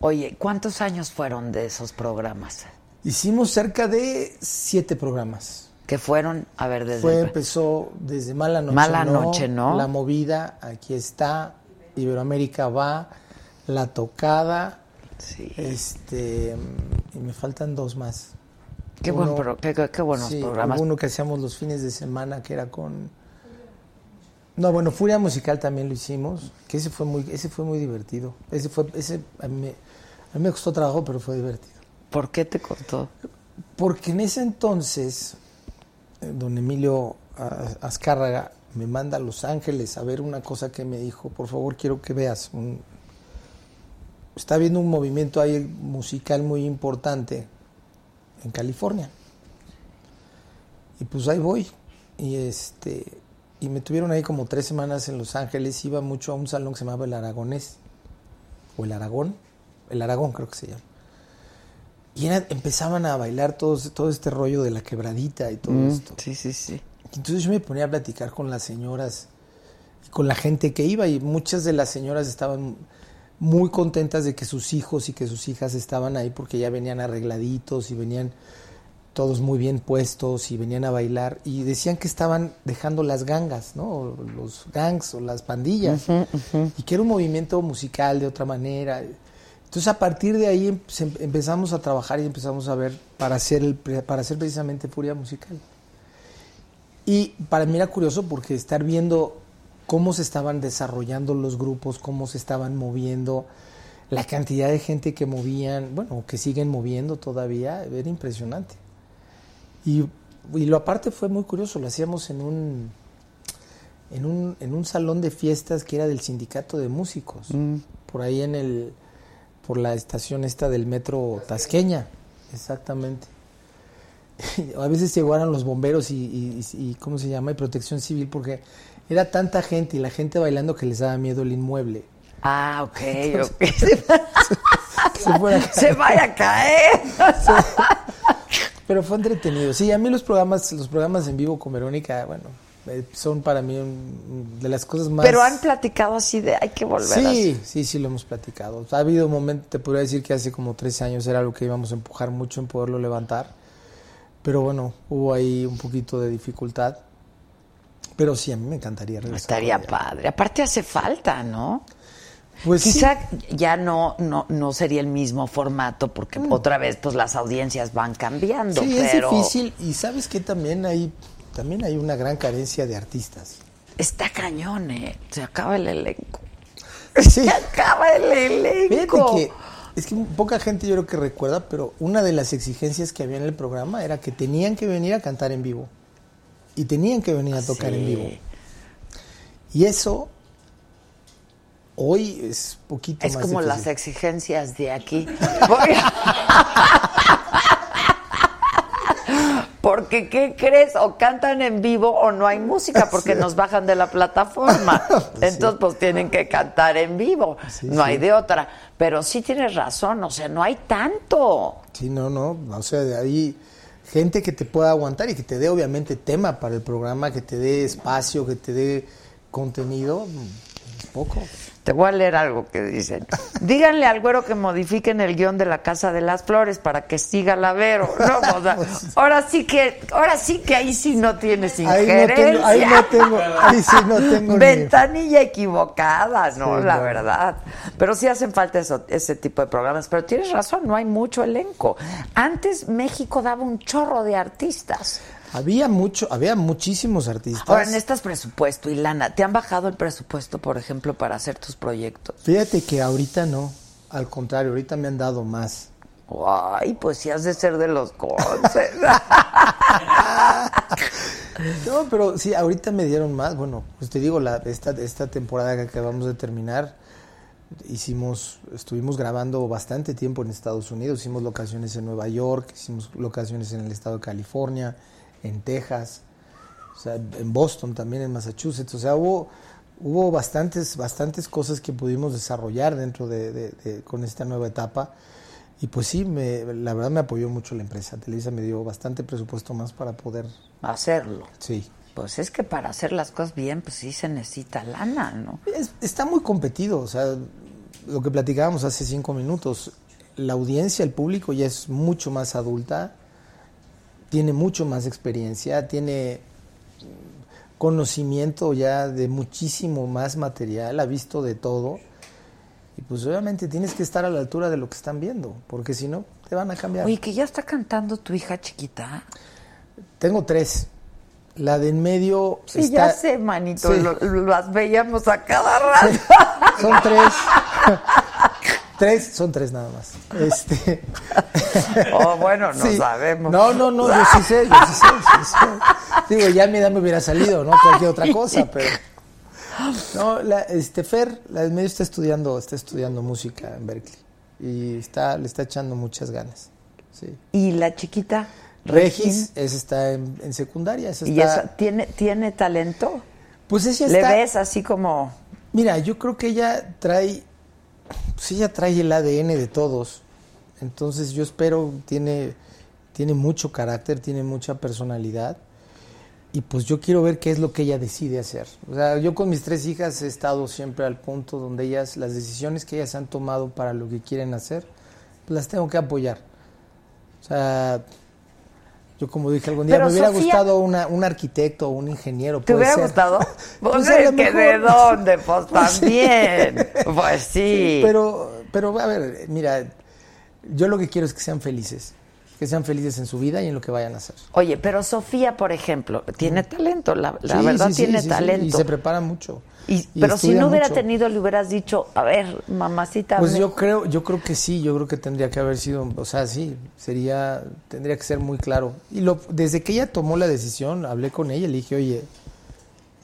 [SPEAKER 1] Oye, ¿cuántos años fueron de esos programas?
[SPEAKER 9] Hicimos cerca de siete programas.
[SPEAKER 1] Que fueron, a ver, desde
[SPEAKER 9] Fue, empezó desde Mala Noche,
[SPEAKER 1] Mala
[SPEAKER 9] no,
[SPEAKER 1] Noche, ¿no?
[SPEAKER 9] La Movida, Aquí está, Iberoamérica va, La Tocada,
[SPEAKER 1] Sí.
[SPEAKER 9] este, y me faltan dos más.
[SPEAKER 1] Qué, buen pro- qué, buenos
[SPEAKER 9] Sí,
[SPEAKER 1] programas.
[SPEAKER 9] Uno que hacíamos los fines de semana que era con No, bueno, Furia Musical también lo hicimos, que ese fue muy ese fue muy divertido. Ese fue ese a mí, me- a mí me costó trabajo, pero fue divertido.
[SPEAKER 1] ¿Por qué te cortó?
[SPEAKER 9] Porque en ese entonces eh, don Emilio Azcárraga me manda a Los Ángeles a ver una cosa que me dijo, por favor, quiero que veas un está habiendo un movimiento ahí musical muy importante en California. Y pues ahí voy. Y este y me tuvieron ahí como tres semanas en Los Ángeles. Iba mucho a un salón que se llamaba El Aragonés. O El Aragón. El Aragón creo que se llama. Y era- empezaban a bailar todos, todo este rollo de la quebradita y todo
[SPEAKER 1] Mm,
[SPEAKER 9] esto.
[SPEAKER 1] Sí, sí, sí.
[SPEAKER 9] Entonces yo me ponía a platicar con las señoras y con la gente que iba y muchas de las señoras estaban muy contentas de que sus hijos y que sus hijas estaban ahí porque ya venían arregladitos y venían todos muy bien puestos y venían a bailar y decían que estaban dejando las gangas, ¿no? O los gangs o las pandillas y que era un movimiento musical de otra manera. Entonces a partir de ahí em- se- empezamos a trabajar y empezamos a ver para hacer el para hacer precisamente Furia Musical. Y para mí era curioso porque estar viendo cómo se estaban desarrollando los grupos, cómo se estaban moviendo, la cantidad de gente que movían, bueno, que siguen moviendo todavía, era impresionante. Y, y lo aparte fue muy curioso, lo hacíamos en un, en un, en un salón de fiestas que era del sindicato de músicos, por ahí en el, por la estación esta del metro Tasqueña, exactamente. a veces llegaron los bomberos y, y, y- y, ¿cómo se llama? Y protección civil porque era tanta gente y la gente bailando que les daba miedo el inmueble.
[SPEAKER 1] Ah, ok, ok.
[SPEAKER 9] Se fuera a caer.
[SPEAKER 1] Se vaya a caer.
[SPEAKER 9] Pero fue entretenido. Sí, a mí los programas, los programas en vivo con Verónica, bueno, eh, son para mí un- de las cosas más.
[SPEAKER 1] Pero han platicado así de hay que volver a
[SPEAKER 9] Sí, sí, sí lo hemos platicado. Ha habido momentos, te podría decir que hace como tres años era algo que íbamos a empujar mucho en poderlo levantar. Pero bueno, hubo ahí un poquito de dificultad. Pero sí, a mí me encantaría regresar.
[SPEAKER 1] Estaría padre. Aparte hace falta, ¿no?
[SPEAKER 9] Pues sí.
[SPEAKER 1] Quizá ya no, no, no sería el mismo formato porque
[SPEAKER 9] Mm.
[SPEAKER 1] otra vez pues las audiencias van cambiando.
[SPEAKER 9] Sí,
[SPEAKER 1] pero
[SPEAKER 9] es difícil. Y sabes que también hay, también hay una gran carencia de artistas.
[SPEAKER 1] Está cañón, ¿eh? Se acaba el elenco.
[SPEAKER 9] Sí.
[SPEAKER 1] Se acaba el elenco.
[SPEAKER 9] Fíjate que es que poca gente yo creo que recuerda, pero una de las exigencias que había en el programa era que tenían que venir a cantar en vivo. Y tenían que venir a tocar en vivo. Y eso Hoy es poquito
[SPEAKER 1] Es
[SPEAKER 9] más
[SPEAKER 1] como
[SPEAKER 9] difícil.
[SPEAKER 1] las exigencias de aquí. Porque, ¿qué crees? O cantan en vivo o no hay música porque nos bajan de la plataforma. Entonces, pues tienen que cantar en vivo. no hay de otra. Pero sí tienes razón, o sea, no hay tanto.
[SPEAKER 9] Sí, no, no, o sea, de ahí gente que te pueda aguantar y que te dé obviamente tema para el programa, que te dé espacio, que te dé contenido, mm, es poco.
[SPEAKER 1] Te voy a leer algo que dicen. Díganle al güero que modifiquen el guion de la Casa de las Flores para que siga la Vero. No, o sea, ahora sí que, ahora sí que ahí sí no tienes
[SPEAKER 9] Ahí no
[SPEAKER 1] injerencia.
[SPEAKER 9] tengo, ahí no tengo, ahí sí no tengo ni-
[SPEAKER 1] Ventanilla equivocada, ¿no?
[SPEAKER 9] Sí,
[SPEAKER 1] la
[SPEAKER 9] no.
[SPEAKER 1] verdad. Pero sí hacen falta eso- ese tipo de programas. Pero tienes razón, no hay mucho elenco. Antes México daba un chorro de artistas.
[SPEAKER 9] Había mucho, había muchísimos artistas.
[SPEAKER 1] Ahora, en estas presupuesto y lana, ¿te han bajado el presupuesto, por ejemplo, para hacer tus proyectos?
[SPEAKER 9] Fíjate que ahorita no, al contrario, ahorita me han dado más.
[SPEAKER 1] Ay, pues sí has de ser de los conces.
[SPEAKER 9] No, pero sí, ahorita me dieron más. Bueno, pues te digo, la, esta, esta temporada que acabamos de terminar, hicimos, estuvimos grabando bastante tiempo en Estados Unidos. Hicimos locaciones en Nueva York, hicimos locaciones en el estado de California, en Texas, o sea, en Boston también, en Massachusetts. O sea, hubo, hubo bastantes, bastantes cosas que pudimos desarrollar dentro de, de- de- con esta nueva etapa. Y pues sí, me, la verdad me apoyó mucho la empresa. Televisa me dio bastante presupuesto más para poder
[SPEAKER 1] hacerlo.
[SPEAKER 9] Sí.
[SPEAKER 1] Pues es que para hacer las cosas bien, pues sí se necesita lana, ¿no?
[SPEAKER 9] Es- está muy competido, o sea, lo que platicábamos hace cinco minutos, la audiencia, el público ya es mucho más adulta, tiene mucho más experiencia, tiene conocimiento ya de muchísimo más material, ha visto de todo, y pues obviamente tienes que estar a la altura de lo que están viendo, porque si no, te van a cambiar.
[SPEAKER 1] Oye, que ya está cantando tu hija chiquita.
[SPEAKER 9] Tengo tres. La de en medio
[SPEAKER 1] Sí,
[SPEAKER 9] está-
[SPEAKER 1] ya sé, manito,
[SPEAKER 9] Sí.
[SPEAKER 1] lo- lo- las veíamos a cada rato.
[SPEAKER 9] Son tres. tres, son tres nada más. Este.
[SPEAKER 1] Oh, bueno, no
[SPEAKER 9] Sí.
[SPEAKER 1] sabemos.
[SPEAKER 9] No, no, no, yo sí sé, yo sí sé, sí sé. Digo, ya a mi edad me hubiera salido, ¿no? Cualquier otra cosa, pero. No, la, este Fer, la del medio está estudiando, está estudiando música en Berkeley. Y está, le está echando muchas ganas. Sí.
[SPEAKER 1] ¿Y la chiquita?
[SPEAKER 9] Regis, esa está en, en secundaria. esa
[SPEAKER 1] ¿Y esa tiene, tiene talento?
[SPEAKER 9] Pues ella
[SPEAKER 1] ¿Le
[SPEAKER 9] está-
[SPEAKER 1] ves así como...?
[SPEAKER 9] Mira, yo creo que ella trae, pues ella trae el ADN de todos. Entonces yo espero, tiene, tiene mucho carácter, tiene mucha personalidad. Y pues yo quiero ver qué es lo que ella decide hacer. O sea, yo con mis tres hijas he estado siempre al punto donde ellas, las decisiones que ellas han tomado para lo que quieren hacer, las tengo que apoyar. O sea, yo como dije algún día,
[SPEAKER 1] Pero,
[SPEAKER 9] me hubiera gustado una, un arquitecto o un ingeniero.
[SPEAKER 1] ¿Te hubiera
[SPEAKER 9] ser.
[SPEAKER 1] gustado? Pues,
[SPEAKER 9] Pues,
[SPEAKER 1] es que de dónde, pues
[SPEAKER 9] Pues
[SPEAKER 1] también. Pues sí.
[SPEAKER 9] Pero, pero a ver, mira, yo lo que quiero es que sean felices. Que sean felices en su vida y en lo que vayan a hacer.
[SPEAKER 1] Oye, pero Sofía, por ejemplo, tiene talento, la, la
[SPEAKER 9] Sí,
[SPEAKER 1] verdad
[SPEAKER 9] sí, sí,
[SPEAKER 1] tiene
[SPEAKER 9] sí, sí,
[SPEAKER 1] talento.
[SPEAKER 9] y se prepara mucho.
[SPEAKER 1] Y-
[SPEAKER 9] y
[SPEAKER 1] pero si no hubiera tenido, le hubieras dicho, a ver, mamacita.
[SPEAKER 9] Pues
[SPEAKER 1] me-
[SPEAKER 9] yo creo, yo creo que sí, yo creo que tendría que haber sido, o sea, sí, sería, tendría que ser muy claro. Y lo, desde que ella tomó la decisión, hablé con ella le dije, oye,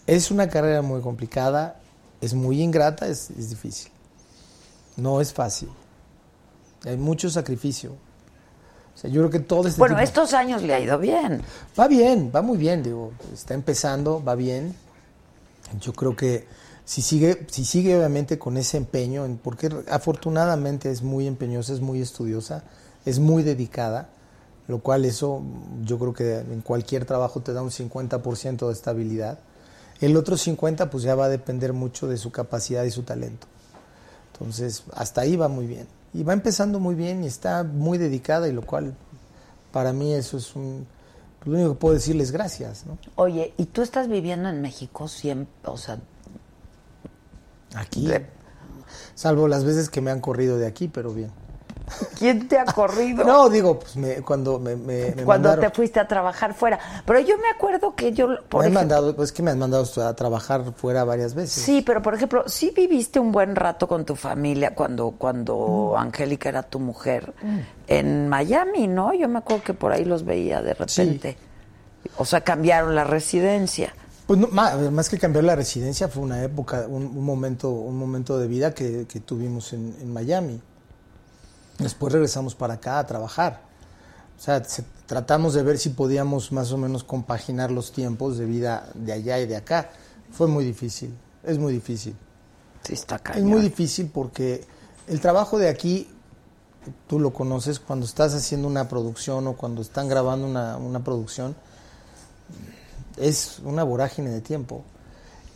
[SPEAKER 9] es una carrera muy complicada, es muy ingrata, es, es difícil. No es fácil. Hay mucho sacrificio. O sea, yo creo que todo este
[SPEAKER 1] Bueno,
[SPEAKER 9] tipo-
[SPEAKER 1] estos años le ha ido bien.
[SPEAKER 9] Va bien, va muy bien, digo, está empezando, va bien. Yo creo que si sigue, si sigue obviamente con ese empeño, porque afortunadamente es muy empeñosa, es muy estudiosa, es muy dedicada, lo cual eso yo creo que en cualquier trabajo te da un 50% de estabilidad. El otro 50 pues ya va a depender mucho de su capacidad y su talento. Entonces, hasta ahí va muy bien. Y va empezando muy bien y está muy dedicada y lo cual para mí eso es un... Lo único que puedo decirles gracias, ¿no?
[SPEAKER 1] Oye, ¿y tú estás viviendo en México siempre? O sea,
[SPEAKER 9] Aquí. Salvo las veces que me han corrido de aquí, pero bien.
[SPEAKER 1] ¿Quién te ha corrido?
[SPEAKER 9] No, digo, pues me- cuando me, me, me
[SPEAKER 1] Cuando
[SPEAKER 9] mandaron-
[SPEAKER 1] te fuiste a trabajar fuera. Pero yo me acuerdo que yo, por
[SPEAKER 9] me
[SPEAKER 1] ejemplo,
[SPEAKER 9] mandado, pues que me han mandado a trabajar fuera varias veces.
[SPEAKER 1] Sí, pero por ejemplo, sí viviste un buen rato con tu familia cuando cuando
[SPEAKER 9] Mm.
[SPEAKER 1] Angélica era tu mujer en Miami, ¿no? Yo me acuerdo que por ahí los veía de repente. O sea, cambiaron la residencia.
[SPEAKER 9] Pues no, más, más que cambiar la residencia fue una época, un, un momento, un momento de vida que, que tuvimos en, en Miami. Después regresamos para acá a trabajar. O sea, se- tratamos de ver si podíamos más o menos compaginar los tiempos de vida de allá y de acá. Fue muy difícil, es muy difícil.
[SPEAKER 1] Sí, está
[SPEAKER 9] Es
[SPEAKER 1] cañón.
[SPEAKER 9] muy difícil porque el trabajo de aquí, tú lo conoces, cuando estás haciendo una producción o cuando están grabando una, una producción, es una vorágine de tiempo.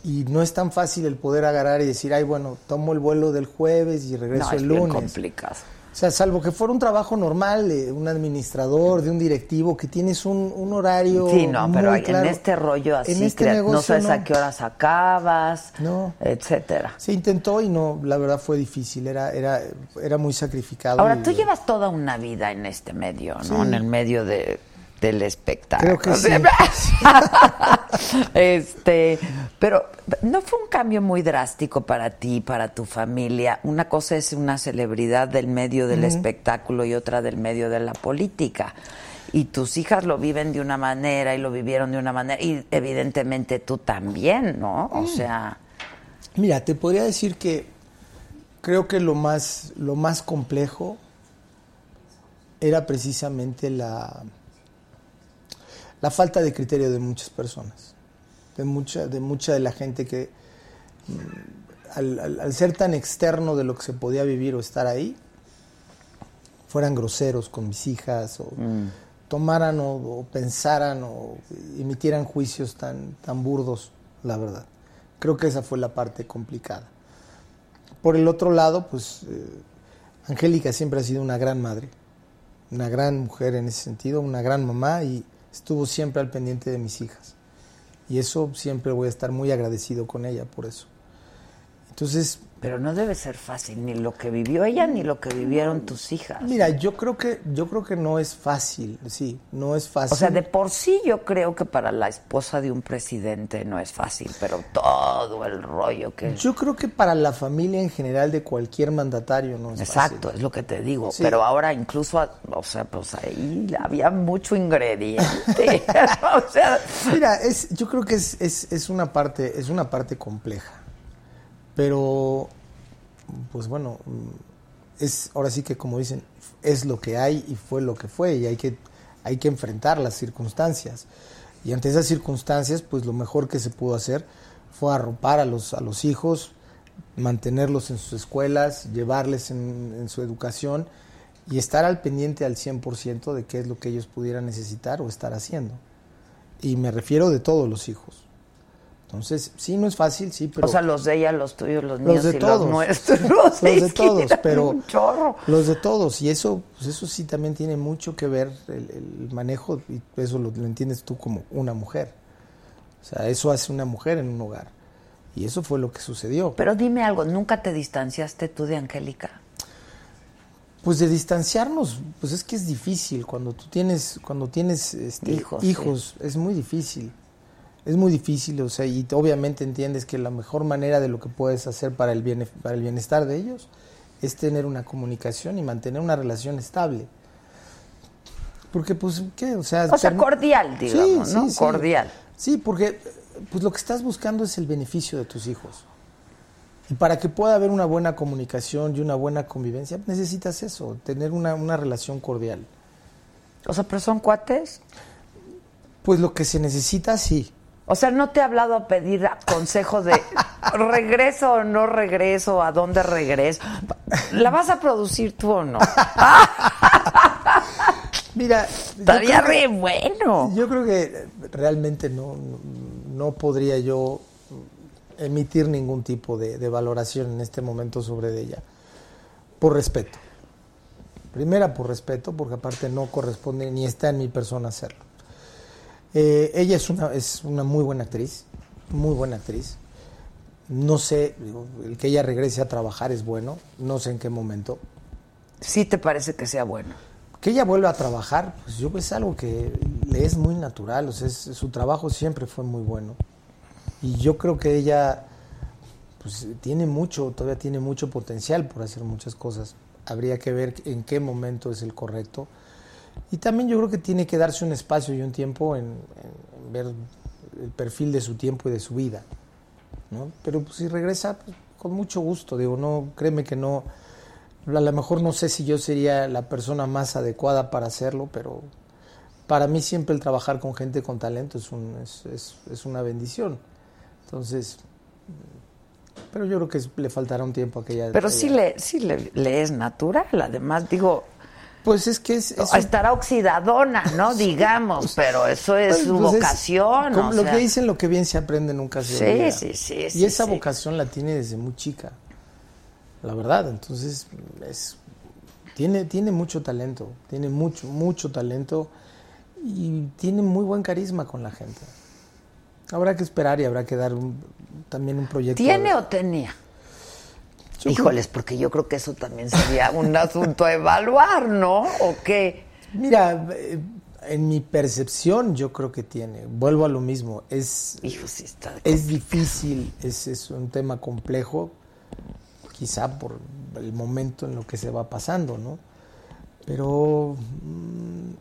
[SPEAKER 9] Y no es tan fácil el poder agarrar y decir, ay, bueno, tomo el vuelo del jueves y regreso
[SPEAKER 1] No, es
[SPEAKER 9] el
[SPEAKER 1] bien
[SPEAKER 9] lunes.
[SPEAKER 1] complicado.
[SPEAKER 9] O sea, salvo que fuera un trabajo normal de un administrador, de un directivo, que tienes un, un horario.
[SPEAKER 1] Sí, no, pero
[SPEAKER 9] muy
[SPEAKER 1] en
[SPEAKER 9] claro.
[SPEAKER 1] este rollo así,
[SPEAKER 9] En este
[SPEAKER 1] no sabes a qué horas acabas,
[SPEAKER 9] No.
[SPEAKER 1] etcétera.
[SPEAKER 9] Se intentó y no, la verdad fue difícil, era, era, era muy sacrificado.
[SPEAKER 1] Ahora,
[SPEAKER 9] y-
[SPEAKER 1] tú llevas toda una vida en este medio, ¿no?
[SPEAKER 9] Sí.
[SPEAKER 1] En el medio de, del espectáculo.
[SPEAKER 9] Creo que sí.
[SPEAKER 1] este, pero no fue un cambio muy drástico para ti, para tu familia. Una cosa es una celebridad del medio del espectáculo y otra del medio de la política. Y tus hijas lo viven de una manera y lo vivieron de una manera. Y evidentemente tú también, ¿no? O
[SPEAKER 9] Mm.
[SPEAKER 1] sea,
[SPEAKER 9] Mira, te podría decir que creo que lo más, lo más complejo era precisamente la, la falta de criterio de muchas personas, de mucha, de mucha de la gente que mm, al, al- al ser tan externo de lo que se podía vivir o estar ahí, fueran groseros con mis hijas o tomaran o, o pensaran o emitieran juicios tan, tan burdos, la verdad. Creo que esa fue la parte complicada. Por el otro lado, pues eh, Angélica siempre ha sido una gran madre, una gran mujer en ese sentido, una gran mamá y estuvo siempre al pendiente de mis hijas. Y eso siempre voy a estar muy agradecido con ella por eso. Entonces,
[SPEAKER 1] pero no debe ser fácil ni lo que vivió ella ni lo que vivieron tus hijas.
[SPEAKER 9] mira, yo creo que yo creo que no es fácil, sí, no es fácil.
[SPEAKER 1] O sea, de por sí yo creo que para la esposa de un presidente no es fácil, pero todo el rollo que...
[SPEAKER 9] Yo creo que para la familia en general de cualquier mandatario no es
[SPEAKER 1] Exacto,
[SPEAKER 9] fácil.
[SPEAKER 1] es lo que te digo.
[SPEAKER 9] Sí.
[SPEAKER 1] Pero ahora incluso, o sea, pues ahí había mucho ingrediente. o sea,
[SPEAKER 9] Mira, es, yo creo que es, es, es una parte, es una parte compleja. Pero, pues bueno, mm, es ahora sí que como dicen, es lo que hay y fue lo que fue, y hay que, hay que enfrentar las circunstancias. Y ante esas circunstancias, pues lo mejor que se pudo hacer fue arropar a los, a los hijos, mantenerlos en sus escuelas, llevarles en, en su educación y estar al pendiente al 100% de qué es lo que ellos pudieran necesitar o estar haciendo. Y me refiero de todos los hijos. Entonces, sí, no es fácil, sí, pero...
[SPEAKER 1] o sea, los de ella, los tuyos, los míos
[SPEAKER 9] los de
[SPEAKER 1] y
[SPEAKER 9] todos.
[SPEAKER 1] los nuestros.
[SPEAKER 9] Los de todos, pero...
[SPEAKER 1] un chorro.
[SPEAKER 9] Los de todos. Y eso, pues eso sí también tiene mucho que ver el, el manejo, y eso lo, lo entiendes tú como una mujer. O sea, eso hace una mujer en un hogar. Y eso fue lo que sucedió.
[SPEAKER 1] Pero dime algo, ¿nunca te distanciaste tú de Angélica?
[SPEAKER 9] Pues de distanciarnos, pues es que es difícil cuando tú tienes, cuando tienes este,
[SPEAKER 1] Hijos,
[SPEAKER 9] hijos, es muy difícil. Es muy difícil, o sea, y obviamente entiendes que la mejor manera de lo que puedes hacer para el, biene- para el bienestar de ellos es tener una comunicación y mantener una relación estable. Porque, pues, ¿qué? O sea,
[SPEAKER 1] O sea, cordial, digamos,
[SPEAKER 9] Sí,
[SPEAKER 1] ¿no?
[SPEAKER 9] sí, sí.
[SPEAKER 1] Cordial.
[SPEAKER 9] Sí, porque pues lo que estás buscando es el beneficio de tus hijos. Y para que pueda haber una buena comunicación y una buena convivencia, necesitas eso, tener una, una relación cordial.
[SPEAKER 1] O sea, pero son cuates.
[SPEAKER 9] Pues lo que se necesita, sí.
[SPEAKER 1] O sea, ¿no te ha hablado a pedir consejo de regreso o no regreso? ¿A dónde regreso? ¿La vas a producir tú o no?
[SPEAKER 9] Mira,
[SPEAKER 1] Estaría
[SPEAKER 9] que-
[SPEAKER 1] re bueno.
[SPEAKER 9] Yo creo que realmente no, no, no podría yo emitir ningún tipo de, de valoración en este momento sobre ella, por respeto. Primera, por respeto, porque aparte no corresponde ni está en mi persona hacerlo. Eh, ella es una, es una muy buena actriz, muy buena actriz. No sé, digo, el que ella regrese a trabajar es bueno, no sé en qué momento.
[SPEAKER 1] Sí te parece que sea bueno.
[SPEAKER 9] Que ella vuelva a trabajar, pues yo es algo que le es muy natural, o sea, es- su trabajo siempre fue muy bueno. Y yo creo que ella pues tiene mucho, todavía tiene mucho potencial por hacer muchas cosas. Habría que ver en qué momento es el correcto. Y también yo creo que tiene que darse un espacio y un tiempo en, en- en ver el perfil de su tiempo y de su vida. ¿no? Pero pues, si regresa, pues, con mucho gusto. Digo, no, créeme que no. A lo mejor no sé si yo sería la persona más adecuada para hacerlo, pero para mí siempre el trabajar con gente con talento es, un, es, es, es una bendición. Entonces, pero yo creo que le faltará un tiempo a aquella.
[SPEAKER 1] Pero sí le, sí le, le es natural, además, digo.
[SPEAKER 9] Pues es que es. es-
[SPEAKER 1] Estará oxidadona, ¿no? Digamos, pero eso es
[SPEAKER 9] Pues,
[SPEAKER 1] su
[SPEAKER 9] pues, es
[SPEAKER 1] vocación.
[SPEAKER 9] como
[SPEAKER 1] o
[SPEAKER 9] lo
[SPEAKER 1] sea.
[SPEAKER 9] que dicen, lo que bien se aprende nunca se
[SPEAKER 1] Sí,
[SPEAKER 9] olvida.
[SPEAKER 1] sí, sí,
[SPEAKER 9] Y
[SPEAKER 1] sí,
[SPEAKER 9] esa
[SPEAKER 1] sí.
[SPEAKER 9] vocación la tiene desde muy chica, la verdad. Entonces, es, tiene, tiene mucho talento, tiene mucho, mucho talento y tiene muy buen carisma con la gente. Habrá que esperar y habrá que dar un- también un proyecto.
[SPEAKER 1] ¿Tiene o tenía?
[SPEAKER 9] Yo
[SPEAKER 1] Híjoles, porque yo creo que eso también sería un asunto a evaluar, ¿no? ¿O qué?
[SPEAKER 9] Mira, eh, en mi percepción yo creo que tiene. Vuelvo a lo mismo. Es,
[SPEAKER 1] Hijo, sí está
[SPEAKER 9] es difícil, es, es un tema complejo, quizá por el momento en lo que se va pasando, ¿no? Pero mm,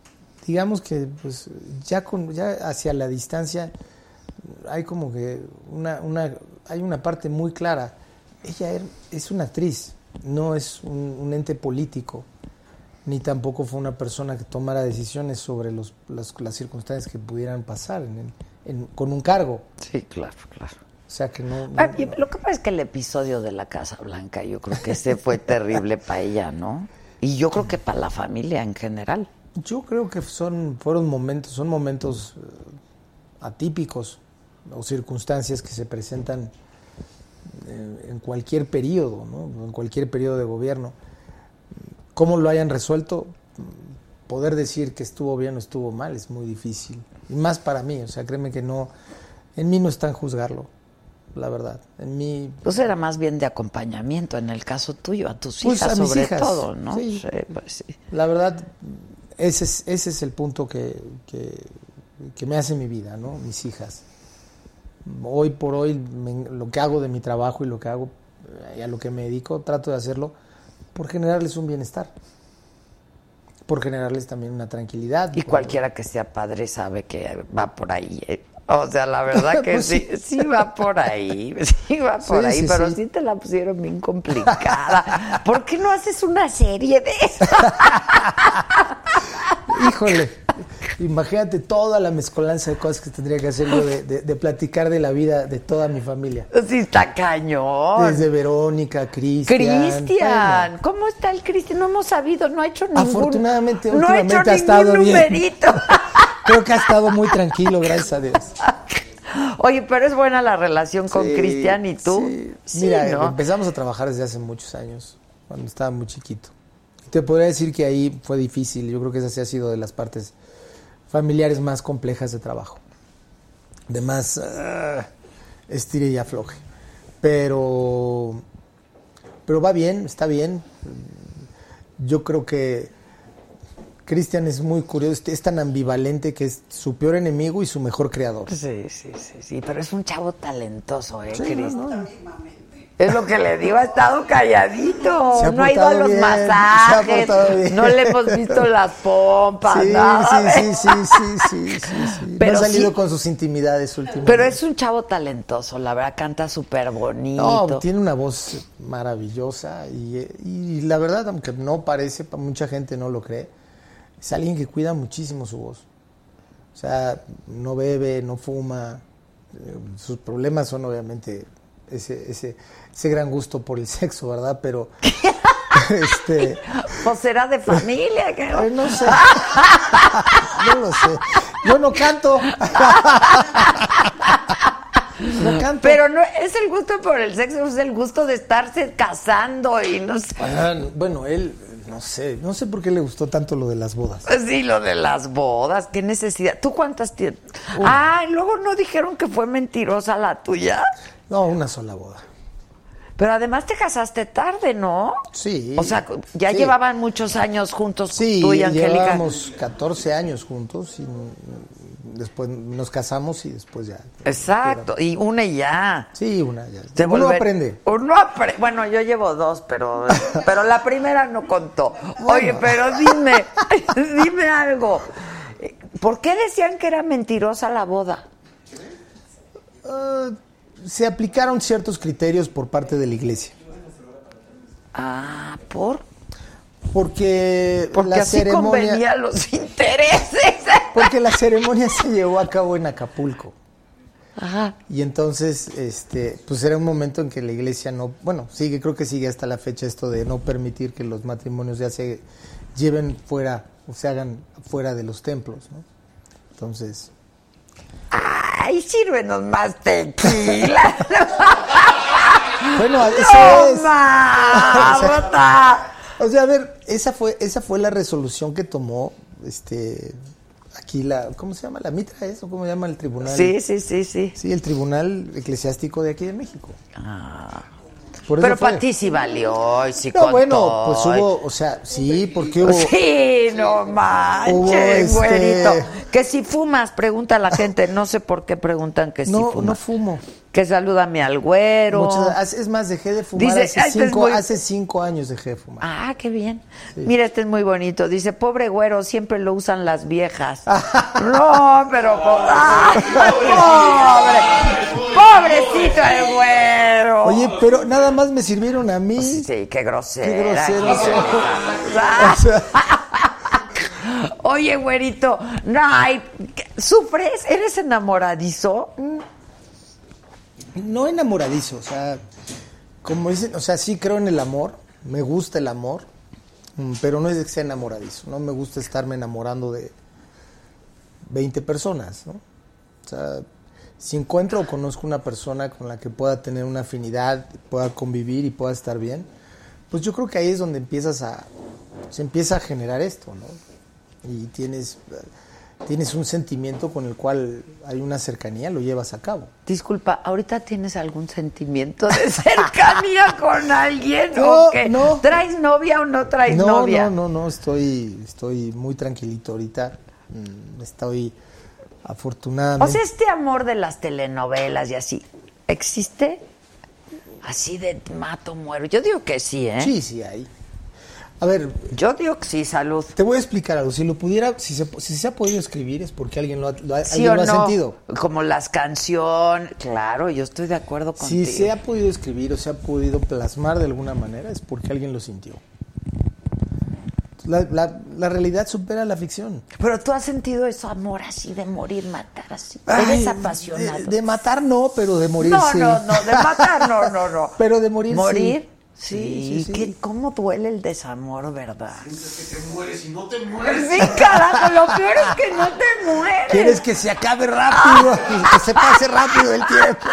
[SPEAKER 9] digamos que pues ya con ya hacia la distancia hay como que una, una hay una parte muy clara. Ella er- es una actriz, no es un, un ente político, ni tampoco fue una persona que tomara decisiones sobre los, las, las circunstancias que pudieran pasar en el- en- con un cargo.
[SPEAKER 1] Sí, claro, claro.
[SPEAKER 9] O sea que no. no-
[SPEAKER 1] Ah, Lo que pasa es que el episodio de la Casa Blanca, yo creo que ese fue terrible para ella, ¿no? Y yo creo que para la familia en general.
[SPEAKER 9] Yo creo que son fueron momentos, son momentos eh, atípicos o circunstancias que se presentan en cualquier periodo, ¿no? En cualquier periodo de gobierno. ¿Cómo lo hayan resuelto? Poder decir que estuvo bien o estuvo mal es muy difícil. Y más para mí, o sea, créeme que no, en mí no está en juzgarlo, la verdad. En mí
[SPEAKER 1] Pues era más bien de acompañamiento en el caso tuyo, a tus
[SPEAKER 9] Pues,
[SPEAKER 1] hijas
[SPEAKER 9] a mis
[SPEAKER 1] sobre
[SPEAKER 9] hijas,
[SPEAKER 1] todo, ¿no?
[SPEAKER 9] sí.
[SPEAKER 1] pues sí.
[SPEAKER 9] La verdad, ese es, ese es el punto que, que, que me hace mi vida, ¿no? Mis hijas. Hoy por hoy, me- lo que hago de mi trabajo y lo que hago eh, y a lo que me dedico, trato de hacerlo por generarles un bienestar. Por generarles también una tranquilidad.
[SPEAKER 1] Y
[SPEAKER 9] por-
[SPEAKER 1] cualquiera que sea padre sabe que va por ahí. ¿eh? O sea, la verdad que
[SPEAKER 9] Pues
[SPEAKER 1] sí,
[SPEAKER 9] sí.
[SPEAKER 1] sí va por ahí, sí va por
[SPEAKER 9] Sí,
[SPEAKER 1] ahí,
[SPEAKER 9] sí,
[SPEAKER 1] pero
[SPEAKER 9] sí.
[SPEAKER 1] sí te la pusieron bien complicada. ¿Por qué no haces una serie de eso?
[SPEAKER 9] Híjole, imagínate toda la mezcolanza de cosas que tendría que hacer yo de, de- de platicar de la vida de toda mi familia.
[SPEAKER 1] Sí está cañón.
[SPEAKER 9] Desde Verónica, Cristian.
[SPEAKER 1] Cristian,
[SPEAKER 9] bueno.
[SPEAKER 1] ¿cómo está el Cristian? No hemos sabido, no ha hecho ningún
[SPEAKER 9] Afortunadamente,
[SPEAKER 1] no ha hecho
[SPEAKER 9] últimamente ha estado bien.
[SPEAKER 1] numerito.
[SPEAKER 9] Creo que ha estado muy tranquilo, gracias a Dios.
[SPEAKER 1] Oye, pero es buena la relación con
[SPEAKER 9] Sí,
[SPEAKER 1] Cristian y tú.
[SPEAKER 9] sí.
[SPEAKER 1] Sí,
[SPEAKER 9] Mira,
[SPEAKER 1] ¿no?
[SPEAKER 9] empezamos a trabajar desde hace muchos años, cuando estaba muy chiquito. Y te podría decir que ahí fue difícil. Yo creo que esa sí ha sido de las partes familiares más complejas de trabajo. De más ah, estire y afloje. Pero, pero va bien, está bien. Yo creo que Cristian es muy curioso, es tan ambivalente que es su peor enemigo y su mejor creador.
[SPEAKER 1] Sí, sí, sí, sí, pero es un chavo talentoso, ¿eh,
[SPEAKER 9] Sí,
[SPEAKER 1] Cristian?
[SPEAKER 9] no, no.
[SPEAKER 1] Es lo que le digo, ha estado calladito.
[SPEAKER 9] Ha
[SPEAKER 1] no ha ido a los
[SPEAKER 9] bien, se ha
[SPEAKER 1] masajes. No le hemos visto las pompas,
[SPEAKER 9] Sí,
[SPEAKER 1] nada.
[SPEAKER 9] sí, sí, sí, sí, sí, sí, sí.
[SPEAKER 1] Pero
[SPEAKER 9] no ha salido
[SPEAKER 1] sí-
[SPEAKER 9] con sus intimidades últimamente.
[SPEAKER 1] Pero es un chavo talentoso, la verdad, canta súper bonito.
[SPEAKER 9] No, tiene una voz maravillosa y, y la verdad, aunque no parece, mucha gente no lo cree, es alguien que cuida muchísimo su voz. O sea, no bebe, no fuma. eh, Sus problemas son obviamente ese, ese, ese gran gusto por el sexo, ¿verdad? Pero, este,
[SPEAKER 1] Pues será de familia, que
[SPEAKER 9] eh, no sé. No lo sé. Yo no canto. No canto.
[SPEAKER 1] Pero no es el gusto por el sexo, es el gusto de estarse casando y no sé.
[SPEAKER 9] Ah, bueno, él, no sé, no sé por qué le gustó tanto lo de las bodas.
[SPEAKER 1] Pues Sí, lo de las bodas, qué necesidad. ¿Tú cuántas tienes? Ah, y luego no dijeron que fue mentirosa la tuya.
[SPEAKER 9] No, una sola boda.
[SPEAKER 1] Pero además te casaste tarde, ¿no?
[SPEAKER 9] Sí.
[SPEAKER 1] O sea, ya
[SPEAKER 9] Sí.
[SPEAKER 1] llevaban muchos años juntos
[SPEAKER 9] Sí,
[SPEAKER 1] tú y Angélica.
[SPEAKER 9] llevábamos 14 años juntos y después nos casamos y después ya.
[SPEAKER 1] Exacto, y una y ya.
[SPEAKER 9] Sí, una ya. Uno aprende.
[SPEAKER 1] Uno apre- Bueno, yo llevo dos, pero, pero la primera no contó. Oye, pero dime, dime algo. ¿Por qué decían que era mentirosa la boda?
[SPEAKER 9] Ah, se aplicaron ciertos criterios por parte de la iglesia.
[SPEAKER 1] Ah, ¿por?
[SPEAKER 9] Porque,
[SPEAKER 1] Porque
[SPEAKER 9] la
[SPEAKER 1] así
[SPEAKER 9] ceremonia,
[SPEAKER 1] convenía los intereses.
[SPEAKER 9] porque la ceremonia se llevó a cabo en Acapulco.
[SPEAKER 1] Ajá.
[SPEAKER 9] Y entonces, este, pues era un momento en que la iglesia no, bueno, sigue, creo que sigue hasta la fecha esto de no permitir que los matrimonios ya se lleven fuera o se hagan fuera de los templos, ¿no? Entonces,
[SPEAKER 1] Ay, sírvenos más tequila.
[SPEAKER 9] bueno, eso
[SPEAKER 1] ¡No,
[SPEAKER 9] es.
[SPEAKER 1] ma,
[SPEAKER 9] O sea! O sea, a ver, esa fue, esa fue la resolución que tomó este aquí la, ¿cómo se llama? La mitra eso, ¿cómo se llama el tribunal?
[SPEAKER 1] Sí, sí, sí, sí.
[SPEAKER 9] Sí, el tribunal eclesiástico de aquí de México.
[SPEAKER 1] Ah.
[SPEAKER 9] Por
[SPEAKER 1] Pero para ti sí valió y sí
[SPEAKER 9] No,
[SPEAKER 1] contó.
[SPEAKER 9] bueno, pues hubo, o sea, sí, porque hubo
[SPEAKER 1] Sí, no manches,
[SPEAKER 9] Hubo, este-
[SPEAKER 1] güerito. Que si fumas, pregunta a la gente. No sé por qué preguntan que si
[SPEAKER 9] no,
[SPEAKER 1] fumas.
[SPEAKER 9] no fumo.
[SPEAKER 1] Que salúdame al güero.
[SPEAKER 9] Muchas- es más, dejé de fumar
[SPEAKER 1] Dice,
[SPEAKER 9] hace,
[SPEAKER 1] "Ah, este es
[SPEAKER 9] cinco,
[SPEAKER 1] muy-
[SPEAKER 9] hace cinco años dejé de fumar.
[SPEAKER 1] Ah, qué bien. Mira, este es muy bonito. Dice, pobre güero, siempre lo usan las viejas. no, pero... po- ¡Ay, pobre! ¡Pobrecito el güero!
[SPEAKER 9] Oye, pero nada más me sirvieron a mí.
[SPEAKER 1] Sí, qué grosero.
[SPEAKER 9] Qué grosero
[SPEAKER 1] Oye, güerito, no, ay, ¿sufres? ¿Eres enamoradizo?
[SPEAKER 9] No enamoradizo, o sea, como dicen, o sea, sí creo en el amor, me gusta el amor, mm, pero no es que sea enamoradizo, no me gusta estarme enamorando de 20 personas, ¿no? O sea, si encuentro o conozco una persona con la que pueda tener una afinidad, pueda convivir y pueda estar bien, pues yo creo que ahí es donde empiezas a, se empieza a generar esto, ¿no? Y tienes, tienes un sentimiento con el cual hay una cercanía, lo llevas a cabo.
[SPEAKER 1] Disculpa, ¿ahorita tienes algún sentimiento de cercanía con alguien
[SPEAKER 9] No,
[SPEAKER 1] o qué?
[SPEAKER 9] no.
[SPEAKER 1] ¿Traes novia o no traes
[SPEAKER 9] no,
[SPEAKER 1] novia?
[SPEAKER 9] No, no, no, estoy, estoy muy tranquilito ahorita. Mm, Estoy afortunadamente.
[SPEAKER 1] O sea, este amor de las telenovelas y así, ¿existe? Así de mato, muero. Yo digo que sí, ¿eh?
[SPEAKER 9] Sí, sí, hay. A ver,
[SPEAKER 1] Yo digo que sí, salud.
[SPEAKER 9] te voy a explicar algo. Si lo pudiera, si se, si se ha podido escribir es porque alguien lo ha, lo ha-
[SPEAKER 1] ¿Sí
[SPEAKER 9] alguien
[SPEAKER 1] o
[SPEAKER 9] lo ha
[SPEAKER 1] no?
[SPEAKER 9] sentido.
[SPEAKER 1] Como las canciones. Claro, yo estoy de acuerdo contigo.
[SPEAKER 9] Si se ha podido escribir o se ha podido plasmar de alguna manera es porque alguien lo sintió. La, la- la realidad supera la ficción.
[SPEAKER 1] Pero tú has sentido eso, amor así de morir, matar así.
[SPEAKER 9] Ay,
[SPEAKER 1] Eres apasionado.
[SPEAKER 9] De, de matar no, pero de morir
[SPEAKER 1] no,
[SPEAKER 9] sí.
[SPEAKER 1] no, no, de matar no, no, no.
[SPEAKER 9] Pero de morir,
[SPEAKER 1] ¿Morir?
[SPEAKER 9] sí.
[SPEAKER 1] Sí,
[SPEAKER 9] Sí, sí, sí.
[SPEAKER 1] ¿Qué- ¿Cómo duele el desamor, verdad?
[SPEAKER 2] Sientes que te mueres y no te mueres.
[SPEAKER 1] Sí, carajo, lo peor es que no te mueres.
[SPEAKER 9] Quieres que se acabe rápido, que se pase rápido el tiempo.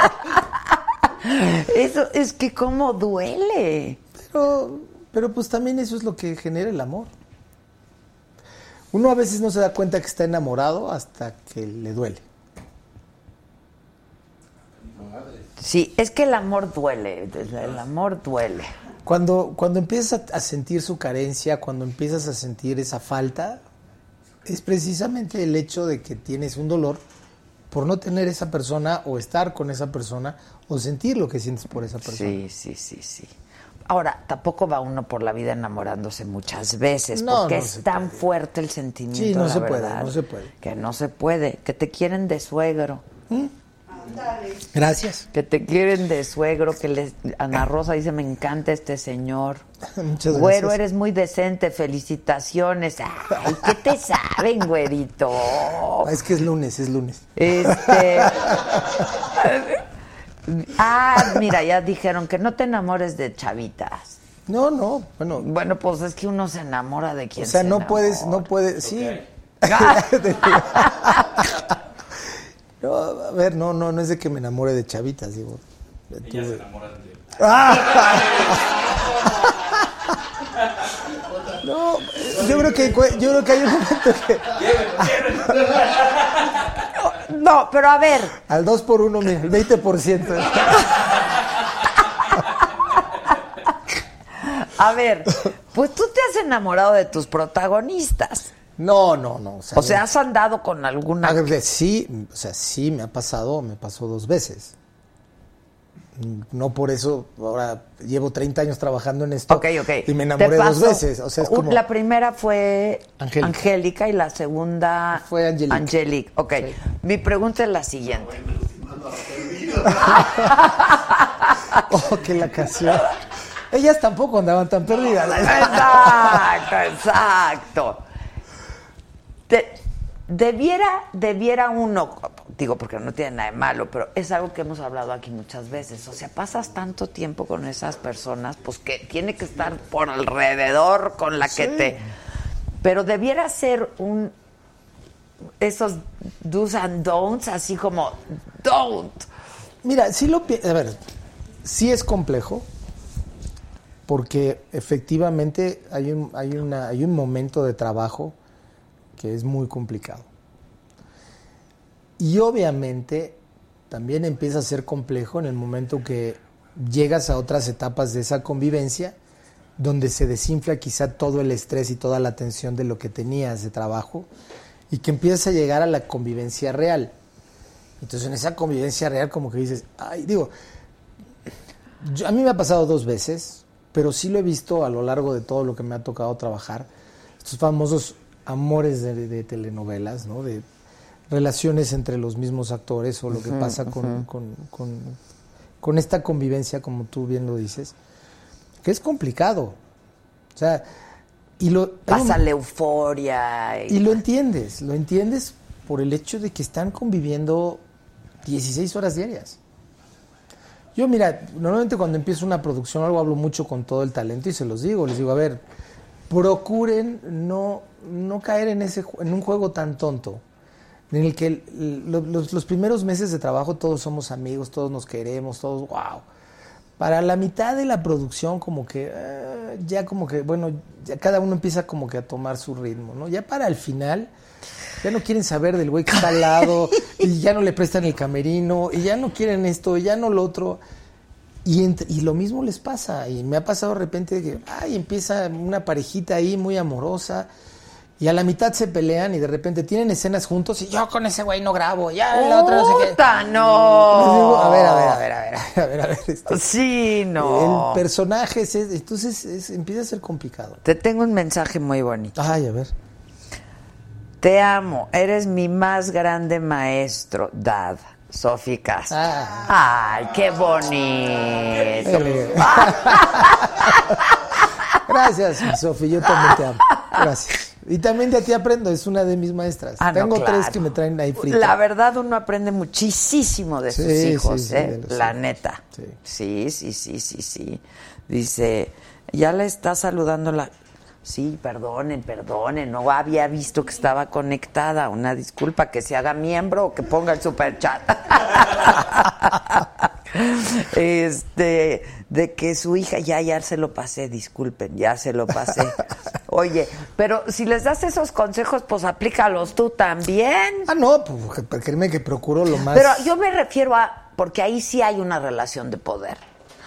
[SPEAKER 1] Eso es que cómo duele.
[SPEAKER 9] Pero, pero pues también eso es lo que genera el amor. Uno a veces no se da cuenta que está enamorado hasta que le duele.
[SPEAKER 1] Sí, es que el amor duele, el amor duele.
[SPEAKER 9] Cuando, cuando empiezas a, sentir su carencia, cuando empiezas a sentir esa falta, es precisamente el hecho de que tienes un dolor por no tener esa persona o estar con esa persona o sentir lo que sientes por esa persona.
[SPEAKER 1] Sí, sí, sí, sí. Ahora, tampoco va uno por la vida enamorándose muchas veces,
[SPEAKER 9] No,
[SPEAKER 1] porque
[SPEAKER 9] no
[SPEAKER 1] es tan fuerte el sentimiento.
[SPEAKER 9] Sí, no
[SPEAKER 1] la
[SPEAKER 9] se puede,
[SPEAKER 1] verdad,
[SPEAKER 9] no se puede.
[SPEAKER 1] Que no se puede, que te quieren de suegro.
[SPEAKER 9] Gracias.
[SPEAKER 1] Que te quieren de suegro, que les, Ana Rosa dice, me encanta este señor.
[SPEAKER 9] Muchas
[SPEAKER 1] Güero,
[SPEAKER 9] gracias.
[SPEAKER 1] eres muy decente, felicitaciones. Ay, ¿qué te saben, güerito?
[SPEAKER 9] Es que es lunes, es lunes.
[SPEAKER 1] Este. ah, mira, ya dijeron que no te enamores de chavitas.
[SPEAKER 9] No, no, bueno.
[SPEAKER 1] Bueno, pues es que uno se enamora de quien
[SPEAKER 9] O sea,
[SPEAKER 1] se
[SPEAKER 9] no puedes, no puedes, sí. No, a ver, no, no, no es de que me enamore de chavitas, digo. de
[SPEAKER 3] Ellas
[SPEAKER 9] tu-
[SPEAKER 3] se enamoran de...
[SPEAKER 9] No, yo creo que yo creo que hay un momento que
[SPEAKER 1] No, pero a ver,
[SPEAKER 9] al 2 por 1 mira, el 20%.
[SPEAKER 1] a ver, pues tú te has enamorado de tus protagonistas.
[SPEAKER 9] No, no, no,
[SPEAKER 1] O sea, has andado con alguna.
[SPEAKER 9] Sí, o sea, sí me ha pasado, me pasó dos veces. No por eso, ahora llevo 30 años trabajando en esto.
[SPEAKER 1] Ok, ok.
[SPEAKER 9] Y me enamoré dos veces. O sea, es como.
[SPEAKER 1] La primera fue
[SPEAKER 9] Angélica.
[SPEAKER 1] Angélica y la segunda
[SPEAKER 9] Fue Angelique.
[SPEAKER 1] Angelique. Ok. Mi pregunta es la siguiente.
[SPEAKER 9] Oh, que la canción. Ellas tampoco andaban tan perdidas.
[SPEAKER 1] Exacto, exacto. De- debiera, debiera uno, digo porque no tiene nada de malo, pero es algo que hemos hablado aquí muchas veces. O sea, pasas tanto tiempo con esas personas, pues que tiene que estar por alrededor con la que
[SPEAKER 9] Sí.
[SPEAKER 1] te. Pero debiera ser un. Esos do's and don'ts, así como don't.
[SPEAKER 9] Mira, sí lo pi- a ver, sí es complejo porque efectivamente hay un hay una hay un momento de trabajo que es muy complicado. Y obviamente también empieza a ser complejo en el momento que llegas a otras etapas de esa convivencia donde se desinfla quizá todo el estrés y toda la tensión de lo que tenías de trabajo y que empiezas a llegar a la convivencia real. Entonces en esa convivencia real como que dices, ay, digo, a mí me ha pasado dos veces, pero sí lo he visto a lo largo de todo lo que me ha tocado trabajar, estos famosos amores de, de telenovelas, ¿no? De relaciones entre los mismos actores o lo que pasa con, con- con- con esta convivencia, como tú bien lo dices, que es complicado. O sea, y lo...
[SPEAKER 1] Pasa la euforia.
[SPEAKER 9] Y lo entiendes, lo entiendes por el hecho de que están conviviendo 16 horas diarias. Yo, mira, normalmente cuando empiezo una producción o algo hablo mucho con todo el talento y se los digo, les digo, a ver, procuren no, no caer en, ese, en un juego tan tonto, en el que los, los primeros meses de trabajo todos somos amigos, todos nos queremos, todos, wow. Para la mitad de la producción como que eh, ya como que, bueno, ya cada uno empieza como que a tomar su ritmo, ¿no? Ya para el final ya no quieren saber del güey que está al lado y ya no le prestan el camerino y ya no quieren esto, ya no lo otro. Y, lo mismo les pasa. Y me ha pasado de repente que, ay, empieza una parejita ahí muy amorosa y a la mitad se pelean y de repente tienen escenas juntos y yo con ese güey no grabo, ya la otra no sé qué.
[SPEAKER 1] ¡Puta, no!
[SPEAKER 9] Digo, a ver, a ver, a ver, a ver, a ver, a ver. este,
[SPEAKER 1] Sí, no.
[SPEAKER 9] El personaje, es, entonces es- empieza a ser complicado.
[SPEAKER 1] Te tengo un mensaje muy bonito.
[SPEAKER 9] Ay, a ver.
[SPEAKER 1] Te amo, eres mi más grande maestro, Dad. Sofi Castro. Ay, qué bonito.
[SPEAKER 9] Gracias, Sofi, yo también te amo. Gracias. Y también de ti aprendo, es una de mis maestras.
[SPEAKER 1] Ah, no,
[SPEAKER 9] Tengo
[SPEAKER 1] claro.
[SPEAKER 9] tres que me traen ahí frito.
[SPEAKER 1] La verdad, uno aprende muchísimo de sus
[SPEAKER 9] Sí,
[SPEAKER 1] hijos,
[SPEAKER 9] sí, sí,
[SPEAKER 1] ¿eh?
[SPEAKER 9] de
[SPEAKER 1] La
[SPEAKER 9] hijos.
[SPEAKER 1] neta.
[SPEAKER 9] Sí.
[SPEAKER 1] Sí, sí, sí, sí, sí. Dice, ya la está saludando la... Sí, perdonen, perdonen, no había visto que estaba conectada. Una disculpa, que se haga miembro o que ponga el super chat. este, de que su hija, ya, ya se lo pasé, disculpen, ya se lo pasé. Oye, pero si les das esos consejos, pues aplícalos tú también.
[SPEAKER 9] Ah, no, pues créeme que procuro lo más.
[SPEAKER 1] Pero yo me refiero a, porque ahí sí hay una relación de poder.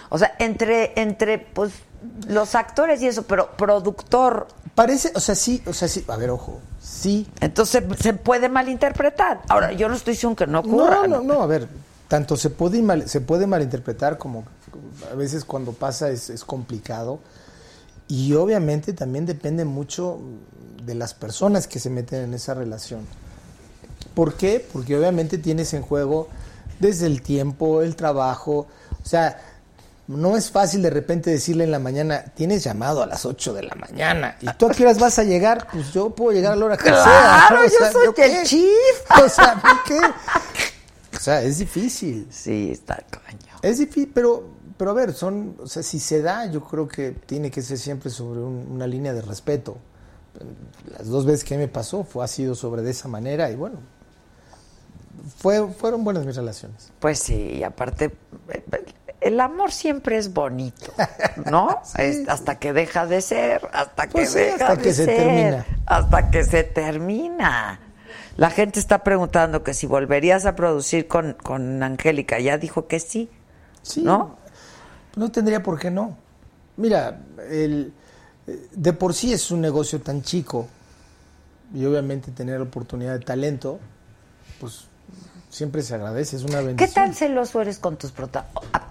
[SPEAKER 1] O sea, entre, entre pues, los actores y eso, pero productor.
[SPEAKER 9] Parece, o sea, sí, o sea, sí, a ver, ojo, sí.
[SPEAKER 1] Entonces se puede malinterpretar. Ahora, yo no estoy diciendo que no ocurra.
[SPEAKER 9] No, no, no, a ver, tanto se puede, mal- se puede malinterpretar como a veces cuando pasa es, es complicado. Y obviamente también depende mucho de las personas que se meten en esa relación. ¿Por qué? Porque obviamente tienes en juego desde el tiempo, el trabajo, o sea, no es fácil de repente decirle en la mañana, tienes llamado a las 8 de la mañana, y tú a qué horas vas a llegar, pues yo puedo llegar a la hora que sea.
[SPEAKER 1] Claro,
[SPEAKER 9] ¿no? O
[SPEAKER 1] yo
[SPEAKER 9] sea,
[SPEAKER 1] soy
[SPEAKER 9] qué?
[SPEAKER 1] el chief.
[SPEAKER 9] O sea, ¿por qué? O sea, es difícil.
[SPEAKER 1] Sí, está caño.
[SPEAKER 9] Es difícil, pero, pero a ver, son, o sea, si se da, yo creo que tiene que ser siempre sobre un- una línea de respeto. Las dos veces que me pasó fue ha sido sobre de esa manera y bueno, fue, fueron buenas mis relaciones.
[SPEAKER 1] Pues sí, y aparte, el amor siempre es bonito, ¿no? Es hasta que deja de ser, hasta que
[SPEAKER 9] Pues sí,
[SPEAKER 1] deja
[SPEAKER 9] hasta
[SPEAKER 1] de
[SPEAKER 9] que se termina.
[SPEAKER 1] Hasta que se termina. La gente está preguntando que si volverías a producir con, con Angélica. Ya dijo que sí.
[SPEAKER 9] Sí.
[SPEAKER 1] ¿No?
[SPEAKER 9] No tendría por qué no. Mira, el, de por sí es un negocio tan chico y obviamente tener la oportunidad de talento, pues siempre se agradece, es una bendición.
[SPEAKER 1] ¿Qué tan celoso eres con tus protagonistas?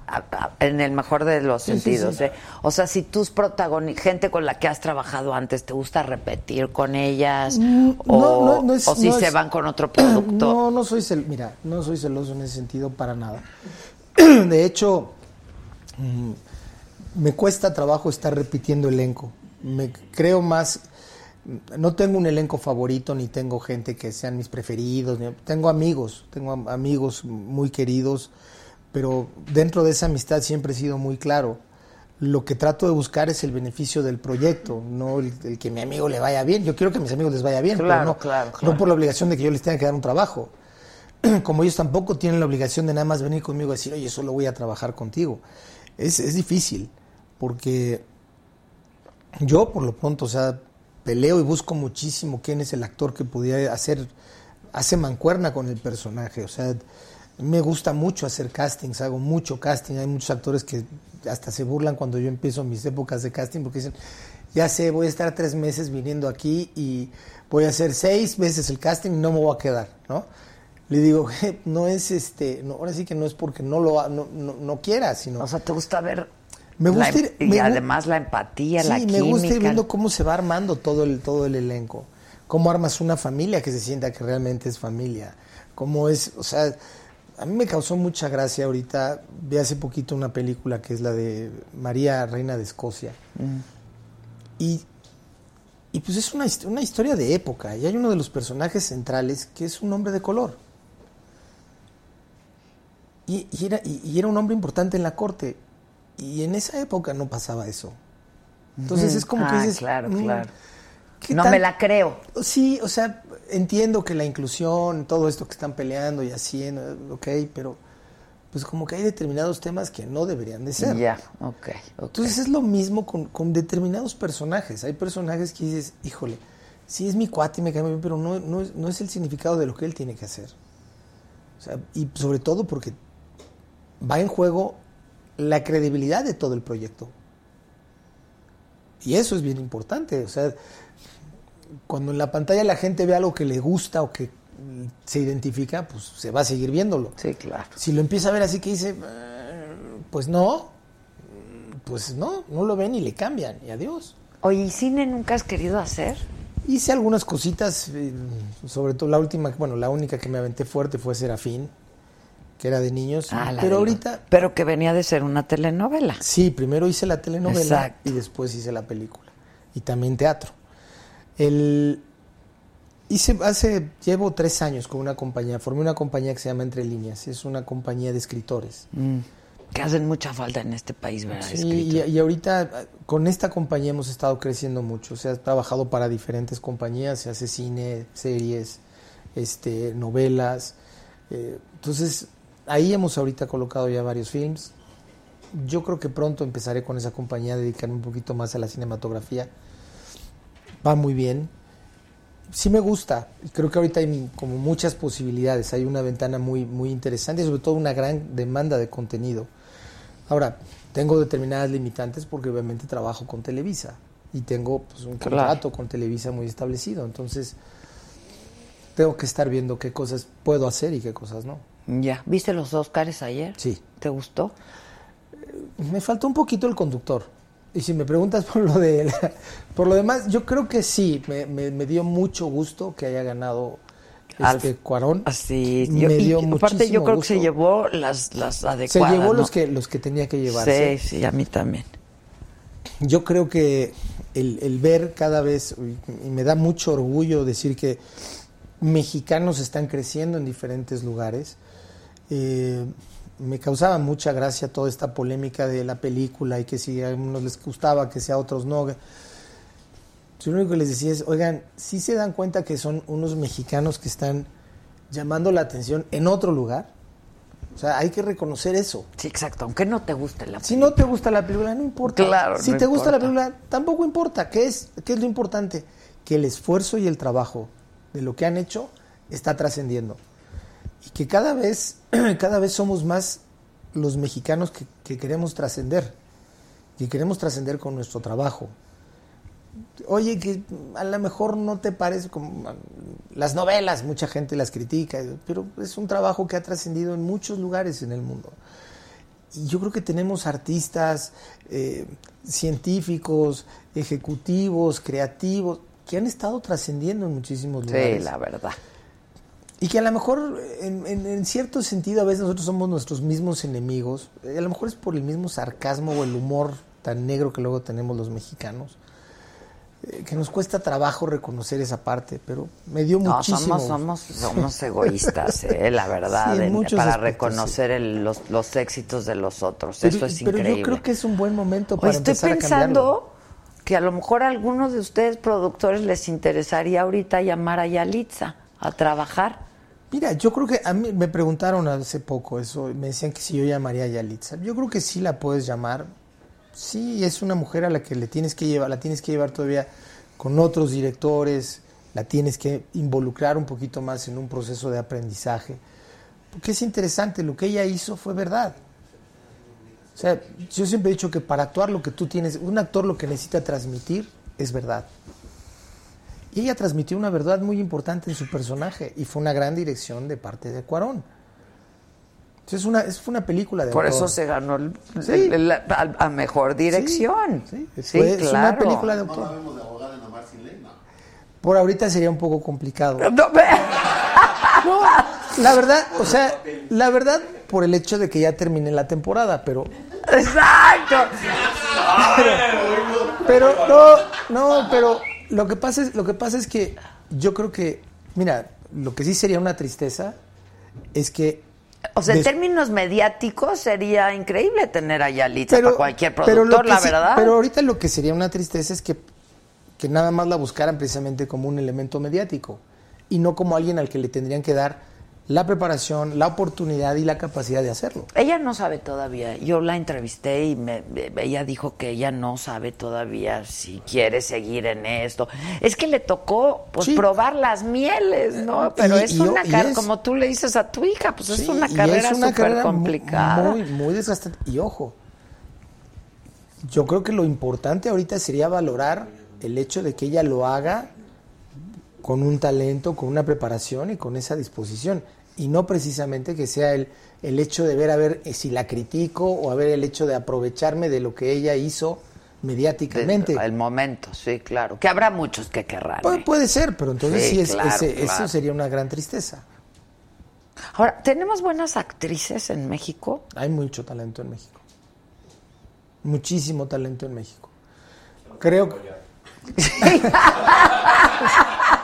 [SPEAKER 1] En el mejor de los
[SPEAKER 9] Sí,
[SPEAKER 1] sentidos.
[SPEAKER 9] sí.
[SPEAKER 1] ¿eh? O sea, si tus protagonistas, gente con la que has trabajado antes, ¿te gusta repetir con ellas?
[SPEAKER 9] Mm,
[SPEAKER 1] o,
[SPEAKER 9] no, no, no es-
[SPEAKER 1] o si
[SPEAKER 9] no
[SPEAKER 1] se
[SPEAKER 9] es-
[SPEAKER 1] van con otro producto.
[SPEAKER 9] No, no soy cel mira, no soy celoso en ese sentido para nada. De hecho, mm, me cuesta trabajo estar repitiendo elenco. Me creo más no tengo un elenco favorito ni tengo gente que sean mis preferidos, ni- tengo amigos, tengo am- amigos muy queridos, pero dentro de esa amistad siempre he sido muy claro. Lo que trato de buscar es el beneficio del proyecto, no el, el que a mi amigo le vaya bien. Yo quiero que a mis amigos les vaya bien,
[SPEAKER 1] Claro,
[SPEAKER 9] pero no,
[SPEAKER 1] claro,
[SPEAKER 9] no
[SPEAKER 1] claro.
[SPEAKER 9] por la obligación de que yo les tenga que dar un trabajo. Como ellos tampoco tienen la obligación de nada más venir conmigo a decir, oye, solo voy a trabajar contigo. Es, es difícil, porque yo por lo pronto, o sea, peleo y busco muchísimo quién es el actor que pudiera hacer, hace mancuerna con el personaje, o sea, me gusta mucho hacer castings, hago mucho casting, hay muchos actores que hasta se burlan cuando yo empiezo mis épocas de casting porque dicen, ya sé, voy a estar tres meses viniendo aquí y voy a hacer seis veces el casting y no me voy a quedar, ¿no? Le digo, "Je, no es este, ahora sí que no es porque no lo no, no, no quiera, sino...
[SPEAKER 1] O sea, ¿te gusta ver
[SPEAKER 9] Me gusta
[SPEAKER 1] la-
[SPEAKER 9] ir-
[SPEAKER 1] y
[SPEAKER 9] me
[SPEAKER 1] además la empatía, la
[SPEAKER 9] Sí,
[SPEAKER 1] química?
[SPEAKER 9] me gusta ir viendo cómo se va armando todo el, todo el elenco. Cómo armas una familia que se sienta que realmente es familia. Cómo es, o sea, a mí me causó mucha gracia ahorita. Vi hace poquito una película que es la de María, Reina de Escocia. Y, y pues es una, una historia de época. Y hay uno de los personajes centrales que es un hombre de color. Y, y era, y- y era un hombre importante en la corte. Y en esa época no pasaba eso. Entonces es como que
[SPEAKER 1] Ah,
[SPEAKER 9] dices.
[SPEAKER 1] claro,
[SPEAKER 9] "Mm,
[SPEAKER 1] claro.
[SPEAKER 9] ¿qué
[SPEAKER 1] No
[SPEAKER 9] tal?".
[SPEAKER 1] me la creo.
[SPEAKER 9] Sí, o sea, entiendo que la inclusión, todo esto que están peleando y haciendo, ok, pero pues como que hay determinados temas que no deberían de ser.
[SPEAKER 1] Ya, ok, ok.
[SPEAKER 9] Entonces es lo mismo con, con determinados personajes. Hay personajes que dices, híjole, sí es mi cuate y me cae bien, pero no, no, no es el significado de lo que él tiene que hacer. O sea, y sobre todo porque va en juego la credibilidad de todo el proyecto. Y eso es bien importante. O sea, cuando en la pantalla la gente ve algo que le gusta o que se identifica, pues se va a seguir viéndolo.
[SPEAKER 1] Sí, claro.
[SPEAKER 9] Si lo empieza a ver así que dice, "Eh, pues no, pues no, no lo ven y le cambian y adiós.
[SPEAKER 1] Oye, ¿y cine nunca has querido hacer?
[SPEAKER 9] Hice algunas cositas, eh, sobre todo la última, bueno, la única que me aventé fuerte fue Serafín, que era de niños.
[SPEAKER 1] Ah,
[SPEAKER 9] pero
[SPEAKER 1] de-
[SPEAKER 9] ahorita,
[SPEAKER 1] Pero que venía de ser una telenovela.
[SPEAKER 9] sí, primero hice la telenovela
[SPEAKER 1] Exacto.
[SPEAKER 9] y después hice la película. Y también teatro. El, hice, hace, llevo tres años con una compañía, formé una compañía que se llama Entre Líneas, es una compañía de escritores.
[SPEAKER 1] Mm. Que hacen mucha falta en este país, ¿verdad?
[SPEAKER 9] Sí, y, y ahorita con esta compañía hemos estado creciendo mucho. Se ha trabajado para diferentes compañías, se hace cine, series, este, novelas. eh, entonces, ahí hemos ahorita colocado ya varios films. Yo creo que pronto empezaré con esa compañía a dedicarme un poquito más a la cinematografía. Va muy bien. Sí me gusta. Creo que ahorita hay como muchas posibilidades. Hay una ventana muy, muy interesante y sobre todo una gran demanda de contenido. Ahora, tengo determinadas limitantes porque obviamente trabajo con Televisa y tengo pues, un
[SPEAKER 1] Claro.
[SPEAKER 9] contrato con Televisa muy establecido. Entonces, tengo que estar viendo qué cosas puedo hacer y qué cosas no.
[SPEAKER 1] Ya. ¿Viste los Oscars ayer?
[SPEAKER 9] Sí.
[SPEAKER 1] ¿Te gustó?
[SPEAKER 9] Me faltó un poquito el conductor. Y si me preguntas por lo de la- por lo demás, yo creo que sí, me, me- me dio mucho gusto que haya ganado este
[SPEAKER 1] Alf-
[SPEAKER 9] Cuarón.
[SPEAKER 1] Así.
[SPEAKER 9] Me
[SPEAKER 1] yo- y
[SPEAKER 9] dio
[SPEAKER 1] aparte, yo creo que se llevó las, las
[SPEAKER 9] Se
[SPEAKER 1] adecuadas.
[SPEAKER 9] llevó
[SPEAKER 1] ¿no?
[SPEAKER 9] los que los que tenía que llevarse.
[SPEAKER 1] Sí, sí, a mí también.
[SPEAKER 9] Yo creo que el, el ver cada vez, y me da mucho orgullo decir que mexicanos están creciendo en diferentes lugares. Eh, me causaba mucha gracia toda esta polémica de la película y que si a unos les gustaba, que si a otros no. Yo lo único que les decía es, oigan, si se dan cuenta que son unos mexicanos que están llamando la atención en otro lugar. O sea, hay que reconocer eso.
[SPEAKER 1] Sí, exacto. Aunque no te guste la
[SPEAKER 9] Si no te gusta la película, no importa.
[SPEAKER 1] Claro,
[SPEAKER 9] Si
[SPEAKER 1] no
[SPEAKER 9] te gusta la película, tampoco importa. ¿Qué es, ¿Qué es lo importante? Que el esfuerzo y el trabajo de lo que han hecho está trascendiendo. Y que cada vez, cada vez somos más los mexicanos que, que queremos trascender. Que queremos trascender con nuestro trabajo. Oye, que a lo mejor no te parece como las novelas, mucha gente las critica, pero es un trabajo que ha trascendido en muchos lugares en el mundo. y yo creo que tenemos artistas, eh, científicos, ejecutivos, creativos, que han estado trascendiendo en muchísimos lugares.
[SPEAKER 1] Sí, la verdad.
[SPEAKER 9] Y que a lo mejor, en, en- en cierto sentido, a veces nosotros somos nuestros mismos enemigos. Eh, A lo mejor es por el mismo sarcasmo o el humor tan negro que luego tenemos los mexicanos. eh, que nos cuesta trabajo reconocer esa parte, pero me dio
[SPEAKER 1] No,
[SPEAKER 9] muchísimo.
[SPEAKER 1] somos, somos, somos egoístas, eh, la verdad,
[SPEAKER 9] Sí, en
[SPEAKER 1] para
[SPEAKER 9] aspectos,
[SPEAKER 1] reconocer el- los, los éxitos de los otros.
[SPEAKER 9] Pero,
[SPEAKER 1] Eso es
[SPEAKER 9] pero
[SPEAKER 1] increíble.
[SPEAKER 9] yo creo que es un buen momento para
[SPEAKER 1] estoy
[SPEAKER 9] empezar a cambiarlo.
[SPEAKER 1] pensando que a lo mejor a algunos de ustedes productores les interesaría ahorita llamar a Yalitza a trabajar.
[SPEAKER 9] Mira, yo creo que a mí me preguntaron hace poco eso, me decían que si yo llamaría a Yalitza. Yo creo que sí la puedes llamar. Sí, es una mujer a la que le tienes que llevar, la tienes que llevar todavía con otros directores, la tienes que involucrar un poquito más en un proceso de aprendizaje. Porque es interesante, lo que ella hizo fue verdad. O sea, yo siempre he dicho que para actuar lo que tú tienes, un actor lo que necesita transmitir es verdad. Y ella transmitió una verdad muy importante en su personaje y fue una gran dirección de parte de Cuarón. Entonces, es una, es una película de
[SPEAKER 1] Por
[SPEAKER 9] autor.
[SPEAKER 1] eso se ganó el-
[SPEAKER 9] Sí.
[SPEAKER 1] el- el- a, a mejor dirección. Sí,
[SPEAKER 9] Fue- es una película de
[SPEAKER 2] No
[SPEAKER 9] autor.
[SPEAKER 2] la vemos de abogada en Amar sin ley, no.
[SPEAKER 9] Por ahorita sería un poco complicado.
[SPEAKER 1] No, ve-
[SPEAKER 9] No, la verdad, o sea, la verdad por el hecho de que ya terminé la temporada, pero
[SPEAKER 1] Exacto.
[SPEAKER 9] pero no, no, pero lo que pasa es lo que pasa es que yo creo que mira, lo que sí sería una tristeza es que
[SPEAKER 1] O sea, en términos mediáticos sería increíble tener a Yalitza
[SPEAKER 9] pero,
[SPEAKER 1] para cualquier
[SPEAKER 9] pero
[SPEAKER 1] productor,
[SPEAKER 9] que
[SPEAKER 1] la
[SPEAKER 9] sí-
[SPEAKER 1] verdad.
[SPEAKER 9] Pero ahorita lo que sería una tristeza es que, que nada más la buscaran precisamente como un elemento mediático y no como alguien al que le tendrían que dar la preparación, la oportunidad y la capacidad de hacerlo.
[SPEAKER 1] Ella no sabe todavía. Yo la entrevisté y me, ella dijo que ella no sabe todavía si quiere seguir en esto. Es que le tocó pues
[SPEAKER 9] Sí.
[SPEAKER 1] probar las mieles, ¿no? Pero
[SPEAKER 9] Y-
[SPEAKER 1] es
[SPEAKER 9] y-
[SPEAKER 1] una carrera, como tú le dices a tu hija, pues es
[SPEAKER 9] Sí,
[SPEAKER 1] una carrera
[SPEAKER 9] es una
[SPEAKER 1] súper
[SPEAKER 9] carrera
[SPEAKER 1] complicada.
[SPEAKER 9] Muy, muy desgastante. Y ojo, yo creo que lo importante ahorita sería valorar el hecho de que ella lo haga con un talento, con una preparación y con esa disposición. Y no precisamente que sea el, el hecho de ver a ver eh, si la critico o a ver el hecho de aprovecharme de lo que ella hizo mediáticamente.
[SPEAKER 1] El momento, sí, claro. Que habrá muchos que querrán.
[SPEAKER 9] Pu-
[SPEAKER 1] ¿eh?
[SPEAKER 9] puede ser, pero entonces
[SPEAKER 1] Sí,
[SPEAKER 9] sí, es,
[SPEAKER 1] claro,
[SPEAKER 9] ese-
[SPEAKER 1] claro.
[SPEAKER 9] eso sería una gran tristeza.
[SPEAKER 1] Ahora, ¿tenemos buenas actrices en México?
[SPEAKER 9] Hay mucho talento en México. Muchísimo talento en México. Creo que...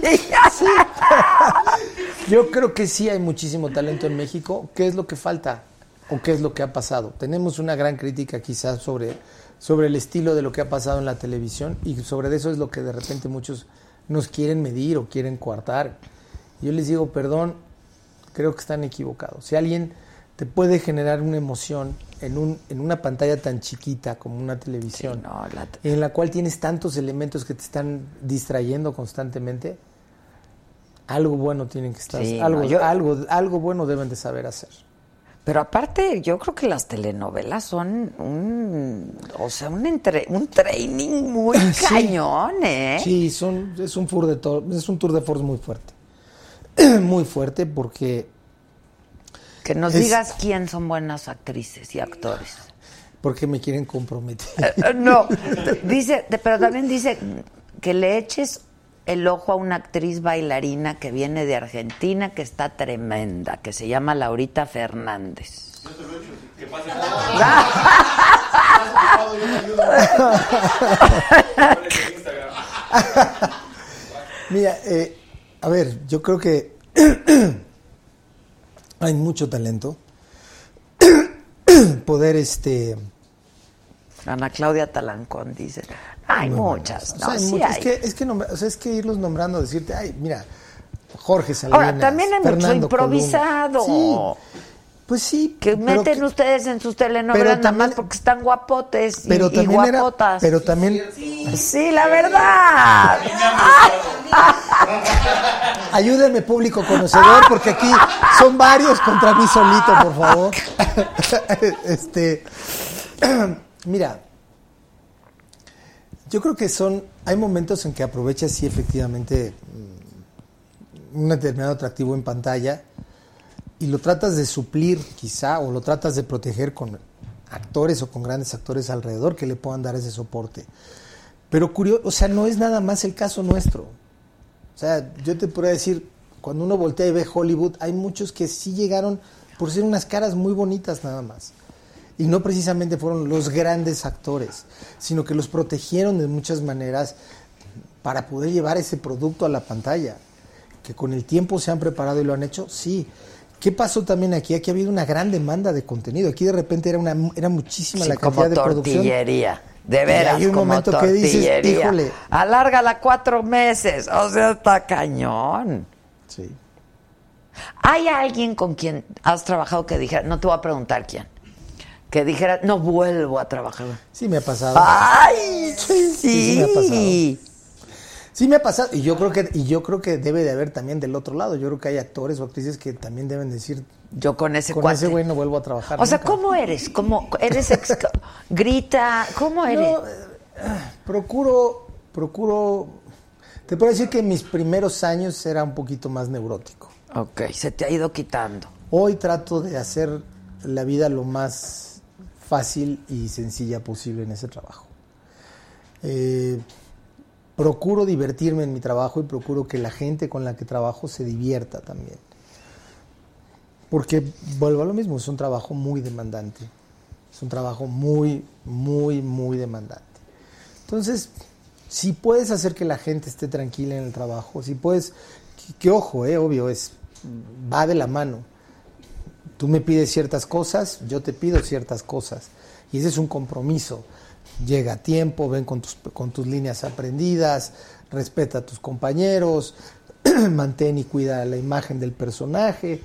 [SPEAKER 9] Sí. Yo creo que sí hay muchísimo talento en México. ¿Qué es lo que falta? ¿O qué es lo que ha pasado? Tenemos una gran crítica quizás sobre, sobre el estilo de lo que ha pasado en la televisión y sobre eso es lo que de repente muchos nos quieren medir o quieren coartar. Yo les digo, perdón, creo que están equivocados. Si alguien te puede generar una emoción en, un, en una pantalla tan chiquita como una televisión,
[SPEAKER 1] No, la-
[SPEAKER 9] en la cual tienes tantos elementos que te están distrayendo constantemente, algo bueno tienen que estar,
[SPEAKER 1] Sí,
[SPEAKER 9] algo,
[SPEAKER 1] no, yo-
[SPEAKER 9] algo, algo bueno deben de saber hacer.
[SPEAKER 1] Pero aparte, yo creo que las telenovelas son un, o sea, un, entre, un training muy
[SPEAKER 9] Sí.
[SPEAKER 1] cañón, ¿eh?
[SPEAKER 9] Sí, son, es un tour de to- es un tour de force muy fuerte. muy fuerte porque
[SPEAKER 1] Que nos
[SPEAKER 9] Es-
[SPEAKER 1] digas quién son buenas actrices y actores.
[SPEAKER 9] porque me quieren comprometer.
[SPEAKER 1] Eh, eh, no, dice, pero también dice que le eches el ojo a una actriz bailarina que viene de Argentina, que está tremenda, que se llama Laurita Fernández.
[SPEAKER 3] Que pase
[SPEAKER 9] Mira, eh, a ver, yo creo que hay mucho talento. Poder, este.
[SPEAKER 1] Ana Claudia Talancón dice, hay muchas,
[SPEAKER 9] o
[SPEAKER 1] ¿no?
[SPEAKER 9] sea, hay
[SPEAKER 1] Sí
[SPEAKER 9] mucho-
[SPEAKER 1] hay.
[SPEAKER 9] Es, que, es, que nombra- o sea, es que irlos nombrando, decirte, ay, mira, Jorge Salinas.
[SPEAKER 1] Ahora, también hay mucho improvisado.
[SPEAKER 9] Sí, pues sí.
[SPEAKER 1] Que meten
[SPEAKER 9] que-
[SPEAKER 1] ustedes en sus telenovelas nada más porque están guapotes y,
[SPEAKER 9] pero
[SPEAKER 1] y
[SPEAKER 9] era,
[SPEAKER 1] guapotas.
[SPEAKER 9] pero también
[SPEAKER 1] Sí, la verdad.
[SPEAKER 9] ayúdenme público conocedor porque aquí son varios contra mí solito, por favor. este, mira, yo creo que son, hay momentos en que aprovechas sí efectivamente mm, un determinado atractivo en pantalla y lo tratas de suplir quizá o lo tratas de proteger con actores o con grandes actores alrededor que le puedan dar ese soporte. Pero curioso, o sea, no es nada más el caso nuestro. O sea, yo te podría decir, cuando uno voltea y ve Hollywood, hay muchos que sí llegaron por ser unas caras muy bonitas nada más. Y no precisamente fueron los grandes actores, sino que los protegieron de muchas maneras para poder llevar ese producto a la pantalla. Que con el tiempo se han preparado y lo han hecho, sí. ¿Qué pasó también aquí? Aquí ha habido una gran demanda de contenido. Aquí de repente era una era muchísima
[SPEAKER 1] Sí,
[SPEAKER 9] la
[SPEAKER 1] como
[SPEAKER 9] cantidad de producción.
[SPEAKER 1] tortillería. De
[SPEAKER 9] Y
[SPEAKER 1] veras,
[SPEAKER 9] hay un
[SPEAKER 1] como
[SPEAKER 9] momento que dices,
[SPEAKER 1] tortillería.
[SPEAKER 9] híjole.
[SPEAKER 1] Alárgala cuatro meses. O sea, está cañón.
[SPEAKER 9] Sí.
[SPEAKER 1] ¿Hay alguien con quien has trabajado que dijera, no te voy a preguntar quién, que dijera, no vuelvo a trabajar?
[SPEAKER 9] Sí me ha pasado.
[SPEAKER 1] ¡Ay! Sí,
[SPEAKER 9] sí me ha pasado. Sí me ha pasado y yo creo que y yo creo que debe de haber también del otro lado. Yo creo que hay actores o actrices que también deben decir
[SPEAKER 1] Yo con ese
[SPEAKER 9] con
[SPEAKER 1] cuate.
[SPEAKER 9] ese güey no vuelvo a trabajar.
[SPEAKER 1] O sea,
[SPEAKER 9] nunca".
[SPEAKER 1] ¿cómo eres? ¿Cómo eres ex- grita? ¿Cómo eres?
[SPEAKER 9] No, eh, procuro procuro te puedo decir que en mis primeros años era un poquito más neurótico.
[SPEAKER 1] Ok, se te ha ido quitando.
[SPEAKER 9] Hoy trato de hacer la vida lo más fácil y sencilla posible en ese trabajo. Eh, procuro divertirme en mi trabajo y procuro que la gente con la que trabajo se divierta también. Porque vuelvo a lo mismo, es un trabajo muy demandante. Es un trabajo muy, muy, muy demandante. Entonces, si puedes hacer que la gente esté tranquila en el trabajo, si puedes, que, ojo, eh, obvio, es va de la mano. Tú me pides ciertas cosas, yo te pido ciertas cosas. Y ese es un compromiso. Llega a tiempo, ven con tus, con tus líneas aprendidas, respeta a tus compañeros, mantén y cuida la imagen del personaje.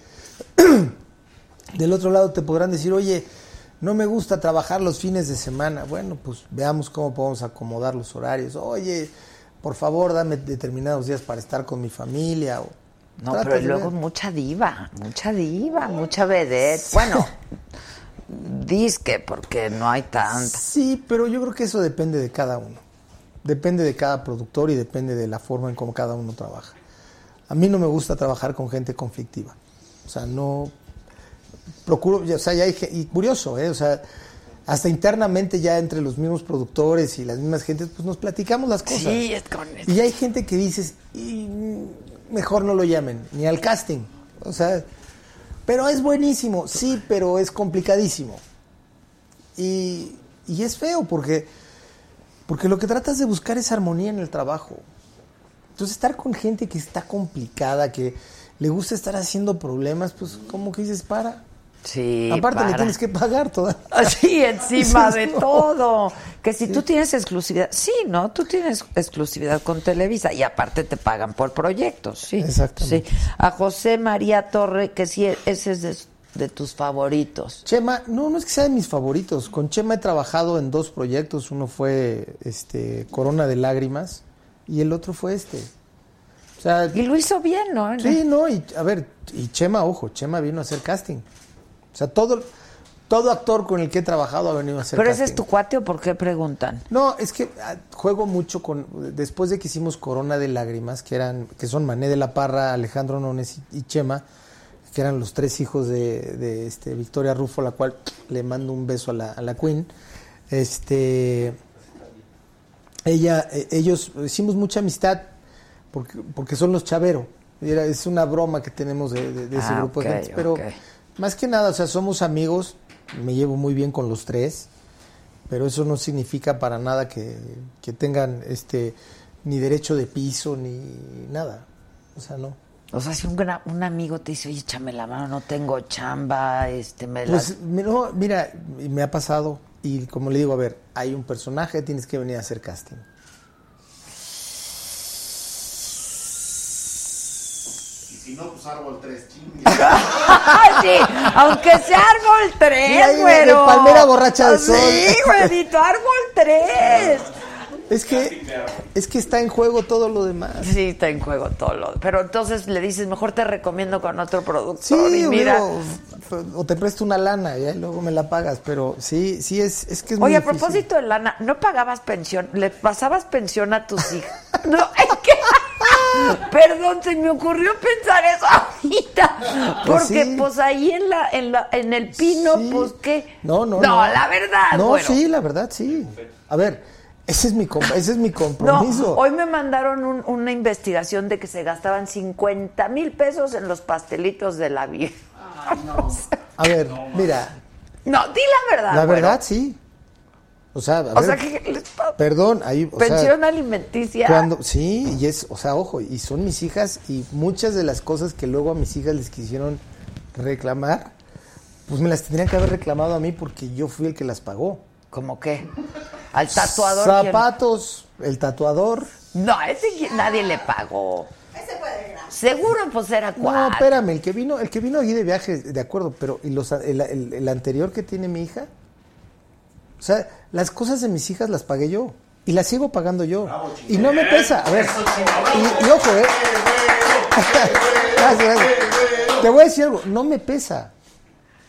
[SPEAKER 9] Del otro lado te podrán decir, oye, no me gusta trabajar los fines de semana. Bueno, pues veamos cómo podemos acomodar los horarios. Oye, por favor, dame determinados días para estar con mi familia.
[SPEAKER 1] No,
[SPEAKER 9] Tratas
[SPEAKER 1] pero luego mucha diva, mucha diva, mucha vedette. Bueno, disque, porque no hay tanta.
[SPEAKER 9] Sí, pero yo creo que eso depende de cada uno. Depende de cada productor y depende de la forma en cómo cada uno trabaja. A mí no me gusta trabajar con gente conflictiva. O sea, no procuro, o sea, ya hay, y curioso, ¿eh? O sea, hasta internamente ya entre los mismos productores y las mismas gentes, pues nos platicamos las cosas.
[SPEAKER 1] Sí, es con
[SPEAKER 9] Y hay gente que dices, "Y, mm, mejor no lo llamen, ni al casting. O sea, pero es buenísimo, sí, pero es complicadísimo. Y, y es feo porque, porque lo que tratas de buscar es armonía en el trabajo. Entonces estar con gente que está complicada, que le gusta estar haciendo problemas, pues como que dices, para.
[SPEAKER 1] Sí,
[SPEAKER 9] Aparte le tienes que pagar toda.
[SPEAKER 1] Así, encima de
[SPEAKER 9] No.
[SPEAKER 1] todo. Que si tú tienes exclusividad, sí, ¿no? Tú tienes exclusividad con Televisa y aparte te pagan por proyectos, sí.
[SPEAKER 9] Exactamente.
[SPEAKER 1] Sí. A José María Torre, que sí, ese es de, de tus favoritos.
[SPEAKER 9] Chema, no, no es que sea de mis favoritos. Con Chema he trabajado en dos proyectos. Uno fue este Corona de Lágrimas y el otro fue este. O sea,
[SPEAKER 1] Y lo hizo bien, ¿no?
[SPEAKER 9] Sí, no, y a ver, y Chema, ojo, Chema vino a hacer casting. O sea, todo, todo actor con el que he trabajado ha venido a hacer
[SPEAKER 1] ¿Pero
[SPEAKER 9] casting.
[SPEAKER 1] ese es tu cuate o por qué preguntan?
[SPEAKER 9] No, es que ah, juego mucho con después de que hicimos Corona de Lágrimas, que eran que son Mané de la Parra, Alejandro Nones y, y Chema, que eran los tres hijos de, de, este Victoria Rufo, la cual le mando un beso a la, a la Queen. Este ella eh, ellos hicimos mucha amistad porque porque son los Chavero. Era- es una broma que tenemos de, de- de ese
[SPEAKER 1] Ah,
[SPEAKER 9] grupo de gente, pero
[SPEAKER 1] ok.
[SPEAKER 9] Más que nada, o sea, somos amigos, me llevo muy bien con los tres pero eso no significa para nada que, que tengan este ni derecho de piso ni nada. O sea, no.
[SPEAKER 1] O sea, si un, gra- un amigo te dice, oye, échame la mano, no tengo chamba, este, me.
[SPEAKER 9] Pues mi- no, mira, me ha pasado y como le digo, a ver, hay un personaje, tienes que venir a hacer casting.
[SPEAKER 2] Si no, pues árbol 3, chingue.
[SPEAKER 1] ¡Ah, sí! Aunque sea árbol 3,
[SPEAKER 9] Mira, ahí de- de
[SPEAKER 1] güero.
[SPEAKER 9] palmera borracha de sol.
[SPEAKER 1] Sí, güerito, árbol 3.
[SPEAKER 9] Es que es que está en juego todo lo demás.
[SPEAKER 1] Sí, está en juego todo lo... Pero entonces le dices, mejor te recomiendo con otro
[SPEAKER 9] Sí,
[SPEAKER 1] productor. y mira...
[SPEAKER 9] digo, o te presto una lana y luego me la pagas, pero sí, sí es, es que es muy
[SPEAKER 1] Oye, a
[SPEAKER 9] difícil.
[SPEAKER 1] propósito de lana, ¿no pagabas pensión? ¿Le pasabas pensión a tus hijos? No, es que... Perdón, se me ocurrió pensar eso ahorita. Porque
[SPEAKER 9] sí.
[SPEAKER 1] pues ahí en la, en la, en el pino,
[SPEAKER 9] Sí.
[SPEAKER 1] pues qué.
[SPEAKER 9] No, no,
[SPEAKER 1] No,
[SPEAKER 9] no.
[SPEAKER 1] la verdad,
[SPEAKER 9] No,
[SPEAKER 1] bueno.
[SPEAKER 9] sí, la verdad, sí. A ver, ese es mi, com- ese es mi
[SPEAKER 1] No,
[SPEAKER 9] compromiso.
[SPEAKER 1] hoy me mandaron un- una investigación de que se gastaban 50 mil pesos en los pastelitos de la vida.
[SPEAKER 9] A ver, mira,
[SPEAKER 1] No, di la verdad.
[SPEAKER 9] la verdad, sí. O sea, a
[SPEAKER 1] O
[SPEAKER 9] ver,
[SPEAKER 1] sea, que les pa-
[SPEAKER 9] perdón, ahí, o sea,
[SPEAKER 1] pensión alimenticia.
[SPEAKER 9] Cuando, sí, y es, o sea, ojo, y son mis hijas y muchas de las cosas que luego a mis hijas les quisieron reclamar, pues me las tendrían que haber reclamado a mí porque yo fui el que las pagó.
[SPEAKER 1] ¿Cómo qué? Al tatuador. ¿quién?
[SPEAKER 9] Zapatos, el tatuador.
[SPEAKER 1] No, ese nadie le pagó. Seguro, pues era
[SPEAKER 9] No,
[SPEAKER 1] cuatro.
[SPEAKER 9] espérame, el que vino, el que vino allí de viaje, de acuerdo, pero ¿y los, el, el- el anterior que tiene mi hija? O sea, las cosas de mis hijas las pagué yo y las sigo pagando yo. y no me pesa. A ver, y, y ojo, ¿eh? Gracias, gracias. Te voy a decir algo, no me pesa.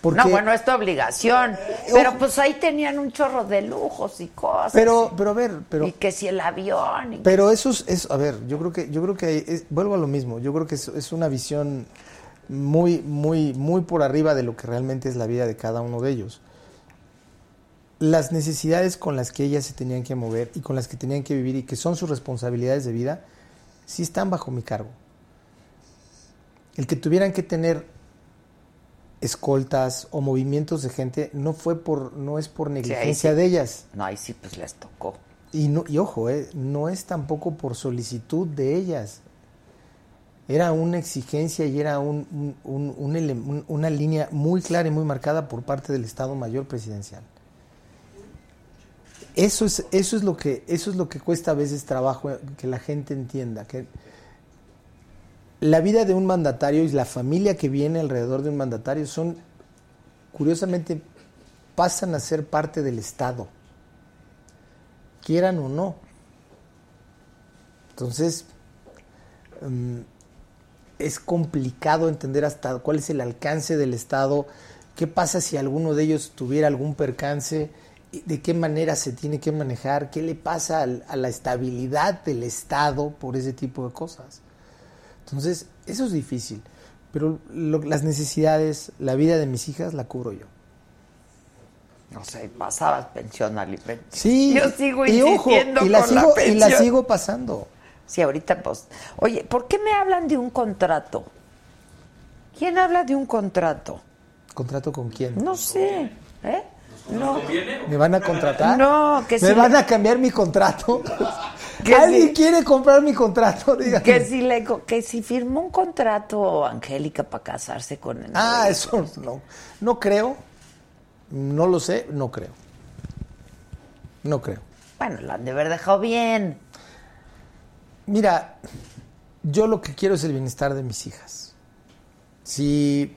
[SPEAKER 9] Porque,
[SPEAKER 1] No, bueno, es tu obligación. Pero pues ahí tenían un chorro de lujos y cosas.
[SPEAKER 9] pero, pero a ver, pero,
[SPEAKER 1] y que si el avión. y-
[SPEAKER 9] pero eso es, es- a ver, yo creo que, yo creo que es- vuelvo a lo mismo. Yo creo que es, es una visión muy, muy, muy por arriba de lo que realmente es la vida de cada uno de ellos. Las necesidades con las que ellas se tenían que mover y con las que tenían que vivir y que son sus responsabilidades de vida, sí están bajo mi cargo. El que tuvieran que tener escoltas o movimientos de gente no fue por, no es por negligencia
[SPEAKER 1] sí.
[SPEAKER 9] de ellas.
[SPEAKER 1] No, ahí sí, pues les tocó.
[SPEAKER 9] Y, no, y ojo, eh, no es tampoco por solicitud de ellas. Era una exigencia y era un- una línea muy clara y muy marcada por parte del Estado Mayor Presidencial. Eso es, eso es lo que, eso es lo que cuesta a veces trabajo eh, que la gente entienda, que la vida de un mandatario y la familia que viene alrededor de un mandatario son, curiosamente, pasan a ser parte del Estado quieran o no. Entonces, mm, es complicado entender hasta cuál es el alcance del Estado, qué pasa si alguno de ellos tuviera algún percance, de qué manera se tiene que manejar, qué le pasa al- a la estabilidad del Estado por ese tipo de cosas. Entonces, eso es difícil, pero lo- las necesidades, la vida de mis hijas la cubro yo.
[SPEAKER 1] No sé, pasabas pensión alimenticia.
[SPEAKER 9] Sí,
[SPEAKER 1] Yo sigo
[SPEAKER 9] y ojo,
[SPEAKER 1] insistiendo
[SPEAKER 9] y la
[SPEAKER 1] con
[SPEAKER 9] sigo,
[SPEAKER 1] la
[SPEAKER 9] y la sigo pasando.
[SPEAKER 1] Sí, ahorita pues. Oye, ¿por qué me hablan de un contrato? ¿Quién habla de un contrato?
[SPEAKER 9] ¿Contrato con quién?
[SPEAKER 1] No sé, ¿eh? No.
[SPEAKER 9] ¿Me van a contratar?
[SPEAKER 1] No, que
[SPEAKER 9] ¿Me
[SPEAKER 1] si
[SPEAKER 9] van
[SPEAKER 1] le-
[SPEAKER 9] a cambiar mi contrato?
[SPEAKER 1] Que
[SPEAKER 9] ¿Alguien
[SPEAKER 1] sí.
[SPEAKER 9] quiere comprar mi contrato? Dígame.
[SPEAKER 1] Que si le que si firmó un contrato Angélica para casarse con él.
[SPEAKER 9] Ah, eso no. No creo. No lo sé, no creo. No creo.
[SPEAKER 1] Bueno, la han de haber dejado bien.
[SPEAKER 9] Mira, yo lo que quiero es el bienestar de mis hijas. Si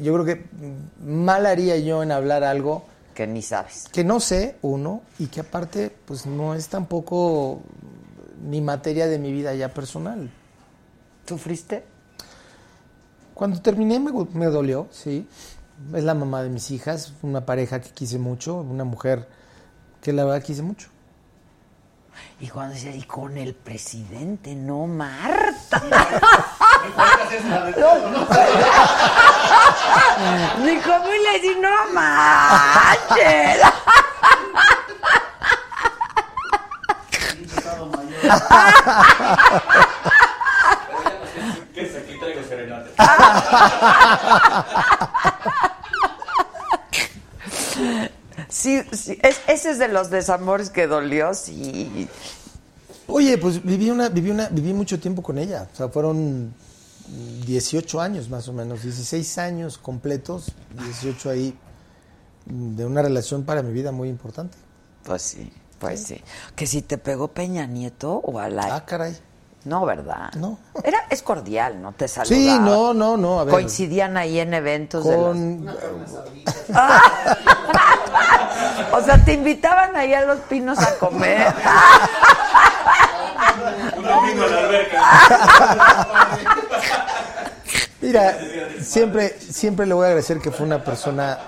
[SPEAKER 9] yo creo que mal haría yo en hablar algo
[SPEAKER 1] Que ni sabes.
[SPEAKER 9] que no sé, uno, y que aparte, pues no es tampoco ni materia de mi vida ya personal.
[SPEAKER 1] ¿Sufriste?
[SPEAKER 9] Cuando terminé me, me dolió, sí. Es la mamá de mis hijas, una pareja que quise mucho, una mujer que la verdad quise mucho.
[SPEAKER 1] Y cuando decía, y con el presidente, no Marta. Ni cómo le decía, no manches.
[SPEAKER 3] Que se aquí traigo serenata.
[SPEAKER 1] Sí, sí, es- ese es de los desamores que dolió, sí.
[SPEAKER 9] Oye, pues viví una, viví una, viví mucho tiempo con ella. O sea, fueron 18 años más o menos, 16 años completos, 18 ahí mm, de una relación para mi vida muy importante.
[SPEAKER 1] Pues sí, pues sí. Que si te pegó Peña Nieto o a la...
[SPEAKER 9] Ah, caray.
[SPEAKER 1] No, ¿verdad?
[SPEAKER 9] No.
[SPEAKER 1] Era, es cordial, ¿no? Te saludaba.
[SPEAKER 9] Sí, no, no, no, a ver.
[SPEAKER 1] Coincidían ahí en eventos de
[SPEAKER 9] Con,
[SPEAKER 1] los... O sea, te invitaban ahí a los pinos a comer.
[SPEAKER 3] Un domingo en la alberca.
[SPEAKER 9] Mira, siempre, siempre le voy a agradecer que fue una persona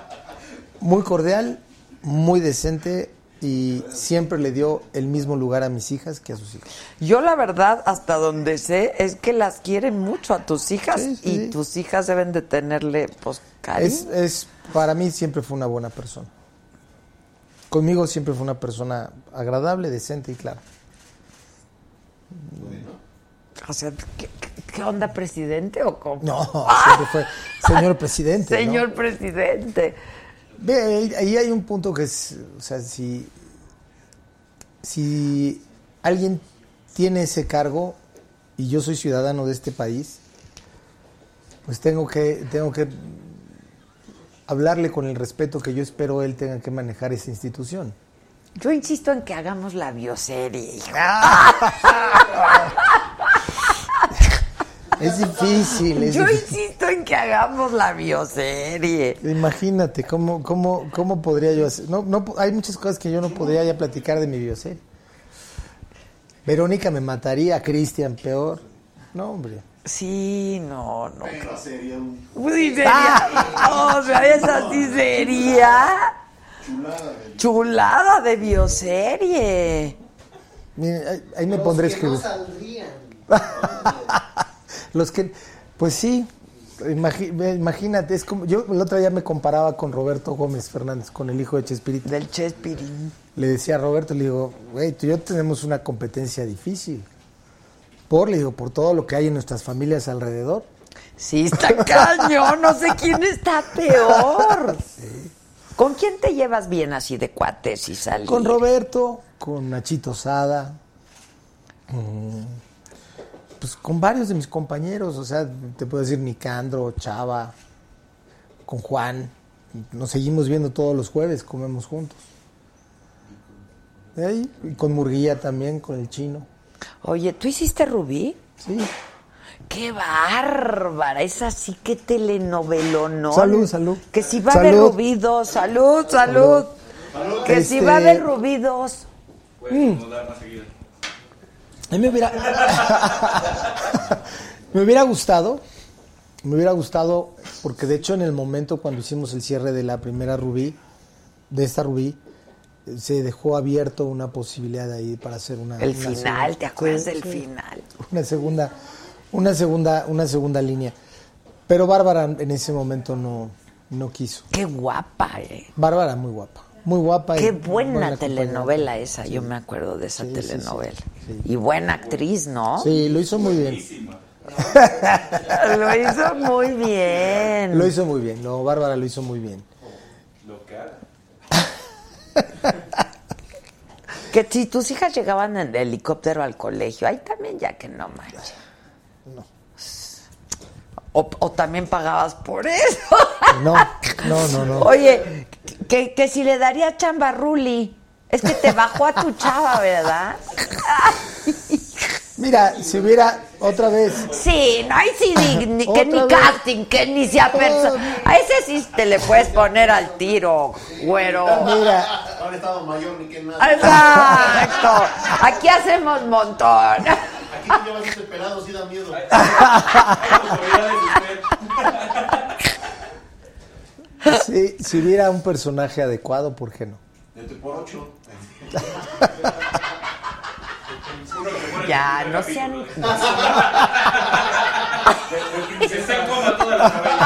[SPEAKER 9] muy cordial, muy decente, y siempre le dio el mismo lugar a mis hijas que a sus hijos.
[SPEAKER 1] Yo la verdad, hasta donde sé, es que las quieren mucho a tus hijas
[SPEAKER 9] Sí, sí,
[SPEAKER 1] y
[SPEAKER 9] sí.
[SPEAKER 1] tus hijas deben de tenerle, pues, cariño.
[SPEAKER 9] Es, es, para mí siempre fue una buena persona. Conmigo siempre fue una persona agradable, decente y clara.
[SPEAKER 1] O sea, ¿qué, onda, presidente o cómo?
[SPEAKER 9] No, siempre fue señor presidente. ¿no?
[SPEAKER 1] Señor presidente.
[SPEAKER 9] Ve, ahí, ahí hay un punto que es, o sea, si, si alguien tiene ese cargo y yo soy ciudadano de este país, pues tengo que, tengo que hablarle con el respeto que yo espero él tenga que manejar esa institución.
[SPEAKER 1] Yo insisto en que hagamos la bioserie, hijo.
[SPEAKER 9] Es difícil. Es
[SPEAKER 1] Yo
[SPEAKER 9] difícil.
[SPEAKER 1] insisto en que hagamos la bioserie.
[SPEAKER 9] Imagínate, ¿cómo, cómo, cómo podría yo hacer? No, no, hay muchas cosas que yo no podría ya platicar de mi bioserie. Verónica me mataría, Cristian peor. No, hombre.
[SPEAKER 1] Sí, no, no.
[SPEAKER 2] Pero sería un
[SPEAKER 1] Sí sería. O sea, esa sí sería.
[SPEAKER 2] chulada de
[SPEAKER 1] Chulada de bioserie.
[SPEAKER 9] Miren, ahí, ahí me pondré a
[SPEAKER 4] que no saldrían.
[SPEAKER 9] Los que, pues sí, imagínate, es como, yo el otro día me comparaba con Roberto Gómez Fernández, con el hijo de Chespirito.
[SPEAKER 1] Del Chespirín.
[SPEAKER 9] Le decía a Roberto, le digo, güey, tú y yo tenemos una competencia difícil. Por, le digo, por todo lo que hay en nuestras familias alrededor.
[SPEAKER 1] Sí, está cañón. No sé quién está peor. ¿Con quién te llevas bien así de cuates y salir?
[SPEAKER 9] Con Roberto, con Nachito Sada, mm, pues con varios de mis compañeros, o sea, te puedo decir Nicandro, Chava, con Juan, nos seguimos viendo todos los jueves, comemos juntos. De ahí, y con Murguía también, con el chino.
[SPEAKER 1] Oye, ¿tú hiciste Rubí?
[SPEAKER 9] Sí.
[SPEAKER 1] ¡Qué bárbara! Es así que telenovelo, ¿no?
[SPEAKER 9] Salud, salud.
[SPEAKER 1] Que si va a haber
[SPEAKER 9] Salud.
[SPEAKER 1] Rubí 2. ¡Salud, salud! Que si
[SPEAKER 9] Este-
[SPEAKER 1] va a haber Rubí 2.
[SPEAKER 3] Puedes más seguido.
[SPEAKER 9] A mí me hubiera. me hubiera gustado. Me hubiera gustado, porque de hecho en el momento cuando hicimos el cierre de la primera Rubí, de esta Rubí, se dejó abierto una posibilidad ahí para hacer una.
[SPEAKER 1] El
[SPEAKER 9] una
[SPEAKER 1] final,
[SPEAKER 9] segunda-
[SPEAKER 1] ¿te acuerdas
[SPEAKER 9] Sí,
[SPEAKER 1] del
[SPEAKER 9] sí.
[SPEAKER 1] final?
[SPEAKER 9] Una segunda, una segunda, una segunda línea. Pero Bárbara en ese momento no, no quiso.
[SPEAKER 1] ¡Qué guapa, eh!
[SPEAKER 9] Bárbara muy guapa, muy guapa. y
[SPEAKER 1] Qué buena
[SPEAKER 9] buena
[SPEAKER 1] telenovela
[SPEAKER 9] compañera.
[SPEAKER 1] esa, yo me acuerdo de esa
[SPEAKER 9] Sí, sí, sí,
[SPEAKER 1] telenovela.
[SPEAKER 9] sí.
[SPEAKER 1] Y buena actriz, ¿no?
[SPEAKER 9] Sí, lo hizo muy bien.
[SPEAKER 1] Lo hizo muy bien.
[SPEAKER 9] Lo hizo muy bien. No, Bárbara lo hizo muy bien.
[SPEAKER 3] Haga.
[SPEAKER 1] Que si tus hijas llegaban en helicóptero al colegio, ahí también ya que no manches.
[SPEAKER 9] No.
[SPEAKER 1] O, o también pagabas por eso.
[SPEAKER 9] No, no, no, no.
[SPEAKER 1] Oye, que, que si le daría chamba a Ruli. Es que te bajó a tu chava, ¿verdad?
[SPEAKER 9] Mira, si hubiera otra vez.
[SPEAKER 1] Sí, no, ahí sí, ni, ni- que ni
[SPEAKER 9] vez.
[SPEAKER 1] casting, que ni sea persona. A ese sí te le puedes poner al tiro, güero.
[SPEAKER 9] Mira,
[SPEAKER 2] Ahora estado mayor ni que nada.
[SPEAKER 1] Exacto. Aquí hacemos montón.
[SPEAKER 2] Aquí te llevas ese pelado, sí da miedo.
[SPEAKER 9] si, si hubiera un personaje adecuado, ¿por qué no?
[SPEAKER 2] Desde por ocho.
[SPEAKER 1] Ya, no sean.
[SPEAKER 3] Se está en coma toda la cabeza.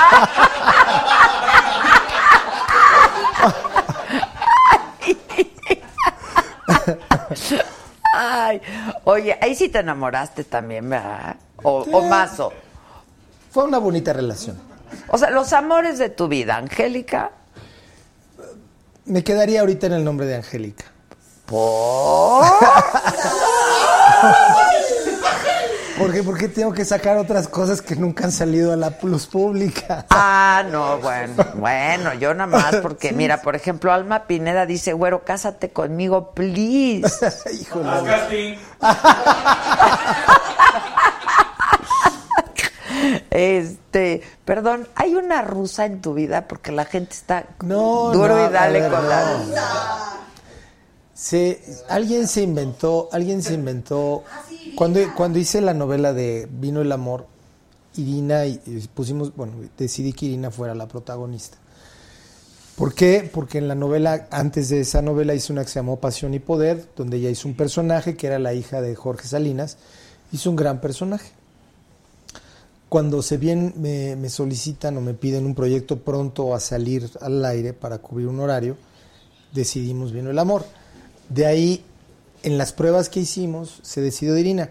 [SPEAKER 1] Ay, oye, ahí sí te enamoraste también, ¿verdad? O, o mazo.
[SPEAKER 9] Fue una bonita relación.
[SPEAKER 1] O sea, los amores de tu vida, Angélica.
[SPEAKER 9] Me quedaría ahorita en el nombre de Angélica.
[SPEAKER 1] ¿Por?
[SPEAKER 9] ¿Por qué? Porque tengo que sacar otras cosas que nunca han salido a la luz pública.
[SPEAKER 1] Ah, no, bueno, bueno, yo nada más, porque mira, por ejemplo, Alma Pineda dice, güero, cásate conmigo, please.
[SPEAKER 9] Híjole.
[SPEAKER 1] Este, perdón, ¿hay una rusa en tu vida? Porque la gente está
[SPEAKER 9] No,
[SPEAKER 1] duro
[SPEAKER 9] no,
[SPEAKER 1] y dale
[SPEAKER 9] ver,
[SPEAKER 1] con la
[SPEAKER 9] no.
[SPEAKER 1] rusa.
[SPEAKER 9] Se, alguien se inventó, alguien se inventó. Cuando, cuando hice la novela de Vino el Amor, Irina, y, pusimos, bueno, decidí que Irina fuera la protagonista. ¿Por qué? Porque en la novela, antes de esa novela hice una que se llamó Pasión y Poder, donde ella hizo un personaje que era la hija de Jorge Salinas. Hizo un gran personaje. Cuando se bien me, me solicitan o me piden un proyecto pronto a salir al aire para cubrir un horario, decidimos Vino el Amor. De ahí, en las pruebas que hicimos, se decidió Irina.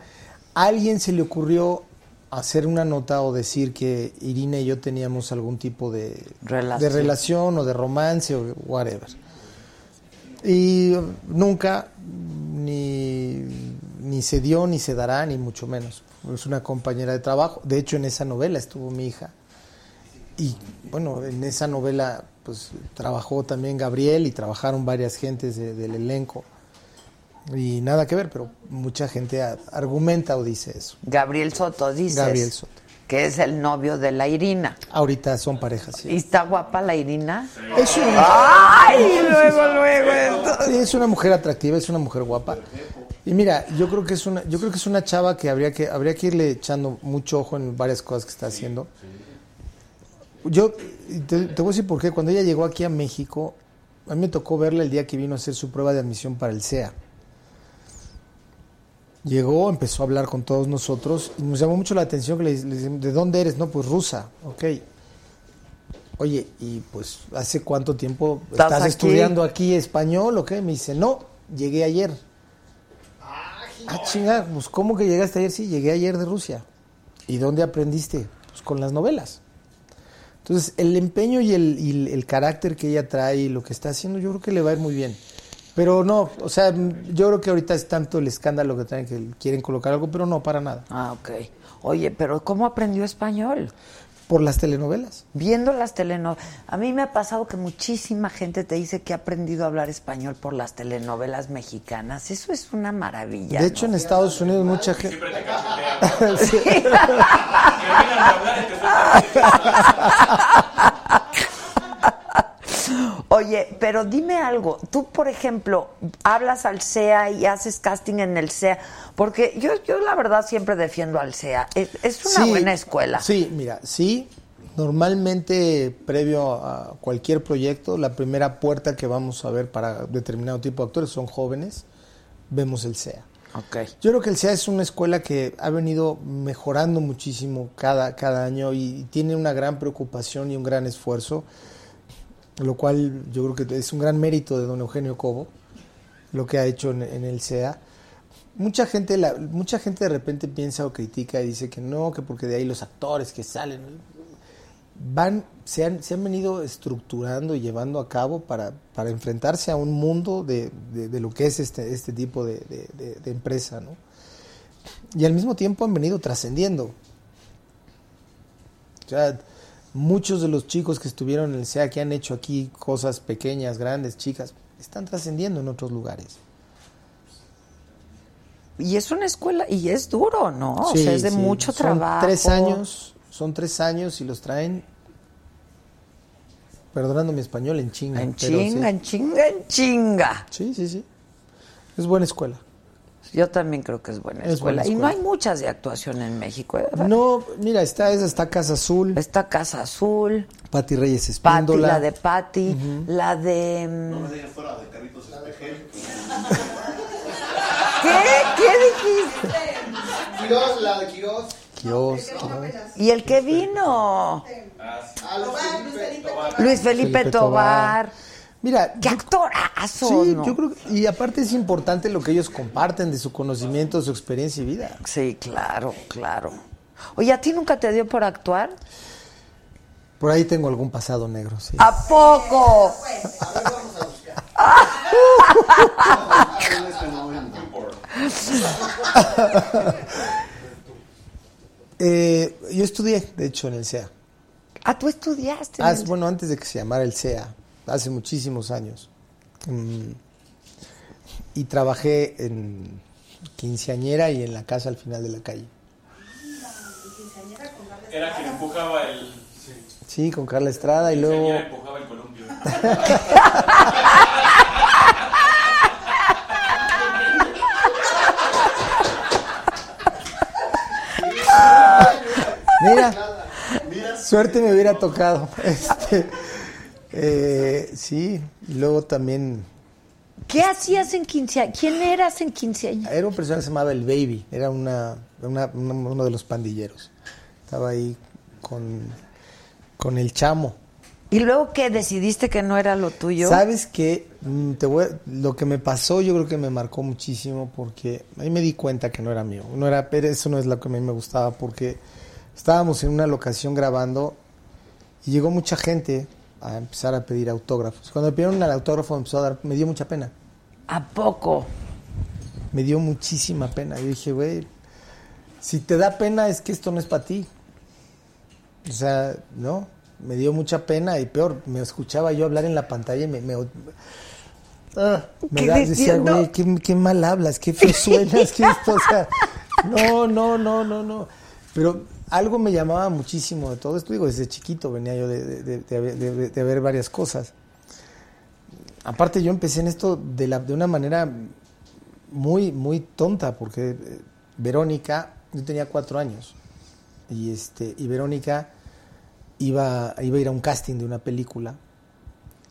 [SPEAKER 9] ¿A alguien se le ocurrió hacer una nota o decir que Irina y yo teníamos algún tipo de
[SPEAKER 1] Relación.
[SPEAKER 9] de relación o de romance o whatever. Y nunca ni, ni se dio, ni se dará, ni mucho menos. Es una compañera de trabajo. De hecho, en esa novela estuvo mi hija. Y bueno, en esa novela pues trabajó también Gabriel y trabajaron varias gentes de- del elenco. Y nada que ver, pero mucha gente argumenta o dice eso.
[SPEAKER 1] Gabriel Soto, dices.
[SPEAKER 9] Gabriel Soto.
[SPEAKER 1] Que es el novio de la Irina.
[SPEAKER 9] Ahorita son parejas, sí.
[SPEAKER 1] ¿Y está guapa la Irina?
[SPEAKER 9] Es una,
[SPEAKER 1] ¡Ay! Luego, luego. entonces.
[SPEAKER 9] Sí, es una mujer atractiva, es una mujer guapa. Y mira, yo creo que es una, yo creo que es una chava que habría que, habría que irle echando mucho ojo en varias cosas que está haciendo. Yo te, te voy a decir por qué. Cuando ella llegó aquí a México, a mí me tocó verla el día que vino a hacer su prueba de admisión para el CEA. Llegó, empezó a hablar con todos nosotros y nos llamó mucho la atención que le, le ¿de dónde eres? No, pues rusa, ok. Oye, ¿y pues hace cuánto tiempo
[SPEAKER 1] ¿Estás
[SPEAKER 9] estás,
[SPEAKER 1] aquí?
[SPEAKER 9] estudiando aquí español o qué? Me dice, no, llegué ayer. Ah, chinga, pues ¿cómo que llegaste ayer? Sí, llegué ayer de Rusia. ¿Y dónde aprendiste? Pues con las novelas. Entonces, el empeño y el, y el- el carácter que ella trae y lo que está haciendo, yo creo que le va a ir muy bien. Pero no, o sea, yo creo que ahorita es tanto el escándalo que traen que quieren colocar algo, pero no, para nada.
[SPEAKER 1] Ah, ok. Oye, pero ¿cómo aprendió español?
[SPEAKER 9] Por las telenovelas.
[SPEAKER 1] Viendo las telenovelas. A mí me ha pasado que muchísima gente te dice que ha aprendido a hablar español por las telenovelas mexicanas. Eso es una maravilla.
[SPEAKER 9] de hecho, en Estados Unidos mucha gente...
[SPEAKER 3] Siempre te cachetean.
[SPEAKER 9] Sí.
[SPEAKER 3] Terminan de hablar y te
[SPEAKER 1] Oye, pero dime algo. Tú, por ejemplo, hablas al CEA y haces casting en el CEA. Porque yo, yo la verdad siempre defiendo al CEA. Es, es una
[SPEAKER 9] Sí,
[SPEAKER 1] buena escuela.
[SPEAKER 9] Sí, mira, sí. Normalmente, previo a cualquier proyecto, la primera puerta que vamos a ver para determinado tipo de actores son jóvenes. Vemos el CEA.
[SPEAKER 1] Ok.
[SPEAKER 9] Yo creo que el CEA es una escuela que ha venido mejorando muchísimo cada, cada año y tiene una gran preocupación y un gran esfuerzo, lo cual yo creo que es un gran mérito de don Eugenio Cobo, lo que ha hecho en, el CEA. Mucha gente, la, mucha gente de repente piensa o critica y dice que no, que porque de ahí los actores que salen van, se han, se han venido estructurando y llevando a cabo para, para enfrentarse a un mundo de, de- lo que es este, este tipo de- de empresa, ¿no? Y al mismo tiempo han venido trascendiendo. O sea, muchos de los chicos que estuvieron en el SEA, que han hecho aquí cosas pequeñas, grandes, chicas, están trascendiendo en otros lugares.
[SPEAKER 1] Y es una escuela, y es duro, ¿no? o sea, es de
[SPEAKER 9] sí.
[SPEAKER 1] mucho
[SPEAKER 9] Son
[SPEAKER 1] trabajo.
[SPEAKER 9] Tres años, son tres años y los traen, perdonando mi español, en chinga.
[SPEAKER 1] En
[SPEAKER 9] sí.
[SPEAKER 1] chinga, en chinga, en chinga.
[SPEAKER 9] Sí, sí, sí. Es buena escuela.
[SPEAKER 1] Yo también creo que es buena
[SPEAKER 9] Es
[SPEAKER 1] escuela.
[SPEAKER 9] buena
[SPEAKER 1] Y no hay muchas de actuación en México. ¿eh?
[SPEAKER 9] No, mira, está esa, está Casa Azul,
[SPEAKER 1] Está Casa Azul,
[SPEAKER 9] Pati Reyes
[SPEAKER 1] Patti,
[SPEAKER 9] Espíndola.
[SPEAKER 1] la de Patti, la de...
[SPEAKER 2] No me dejes fuera de Carritos Espejel.
[SPEAKER 1] ¿Qué? ¿Qué dijiste?
[SPEAKER 4] Quirós, la de Quirós.
[SPEAKER 9] Quirós, Quirós.
[SPEAKER 1] ¿Y el que vino?
[SPEAKER 4] Ah, Luis Felipe.
[SPEAKER 1] Luis Felipe,
[SPEAKER 9] Felipe
[SPEAKER 1] Tobar.
[SPEAKER 9] Mira,
[SPEAKER 1] ¡Qué actorazo!
[SPEAKER 9] sí,
[SPEAKER 1] ¿no?
[SPEAKER 9] yo creo que, y aparte es importante lo que ellos comparten de su conocimiento, su experiencia y vida.
[SPEAKER 1] Sí, claro, claro. Oye, ¿a ti nunca te dio por actuar?
[SPEAKER 9] Por ahí tengo algún pasado negro, sí.
[SPEAKER 1] ¿A poco?
[SPEAKER 9] Eh, yo estudié, de hecho, en el CEA.
[SPEAKER 1] Ah, tú estudiaste.
[SPEAKER 9] Ah, bueno, antes de que se llamara el CEA, hace muchísimos años. Mm, y trabajé en quinceañera y en la casa al final de la calle.
[SPEAKER 3] Era quien empujaba el.
[SPEAKER 9] Sí, con Carla Estrada y luego...
[SPEAKER 3] Empujaba el columpio.
[SPEAKER 9] Mira, suerte me hubiera tocado. Este, Eh, sí, y luego también
[SPEAKER 1] ¿Qué hacías en 15 años? ¿Quién eras en 15 años?
[SPEAKER 9] Era un personaje que se llamaba El Baby, era una, una- una- uno de los pandilleros. Estaba ahí con, con el chamo.
[SPEAKER 1] ¿Y luego qué? ¿Decidiste que no era lo tuyo?
[SPEAKER 9] ¿Sabes qué? Mm, Te voy a- lo que me pasó yo creo que me marcó muchísimo porque ahí me di cuenta que no era mío. No era, pero eso no es lo que a mí me gustaba porque estábamos en una locación grabando y llegó mucha gente a empezar a pedir autógrafos. Cuando me pidieron el autógrafo me empezó a dar, me dio mucha pena.
[SPEAKER 1] ¿A poco?
[SPEAKER 9] me dio muchísima pena. Yo dije, güey, si te da pena es que esto no es para ti. O sea, no, me dio mucha pena y peor, me escuchaba yo hablar en la pantalla y me... me ah, me
[SPEAKER 1] ¿Qué
[SPEAKER 9] da- decía, güey, qué, qué mal hablas, qué feo suenas, que esto, o sea, no, no, no, no, no. Pero algo me llamaba muchísimo de todo esto, digo, desde chiquito venía yo de, de, de- ver varias cosas. Aparte yo empecé en esto de, la, de una manera muy, muy tonta, porque eh, Verónica, yo tenía cuatro años, y, este, y Verónica iba, iba a ir a un casting de una película,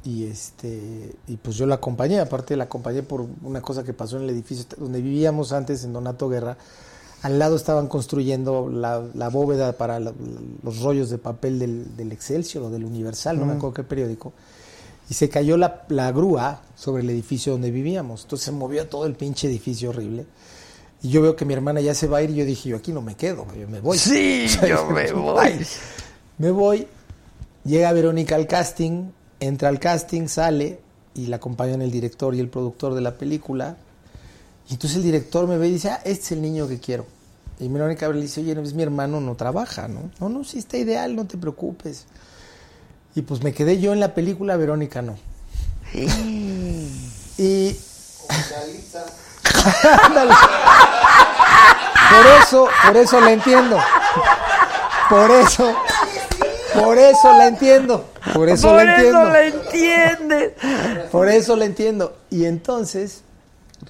[SPEAKER 9] y, este, y pues yo la acompañé, aparte la acompañé por una cosa que pasó en el edificio donde vivíamos antes, en Donato Guerra, al lado estaban construyendo la, la bóveda para la- los rollos de papel del, del Excelsior o del Universal, no me acuerdo qué periódico, y se cayó la, la grúa sobre el edificio donde vivíamos. Entonces se movió todo el pinche edificio horrible. Y yo veo que mi hermana ya se va a ir y yo dije, yo aquí no me quedo, yo me voy.
[SPEAKER 1] Sí,
[SPEAKER 9] O sea,
[SPEAKER 1] yo me voy.
[SPEAKER 9] Me voy, llega Verónica al casting, entra al casting, sale y la acompañan el director y el productor de la película. Y entonces el director me ve y dice, ah, este es el niño que quiero. Y Verónica le dice, oye, no, es mi hermano, no trabaja, ¿no? No, no, sí está ideal, no te preocupes. Y pues me quedé yo en la película, Verónica no. Y... Ándale. por eso, por eso la entiendo. Por eso, por eso la entiendo. Por eso
[SPEAKER 1] Por
[SPEAKER 9] la
[SPEAKER 1] eso
[SPEAKER 9] entiendo.
[SPEAKER 1] la entiendes.
[SPEAKER 9] Por eso la entiendo. Y entonces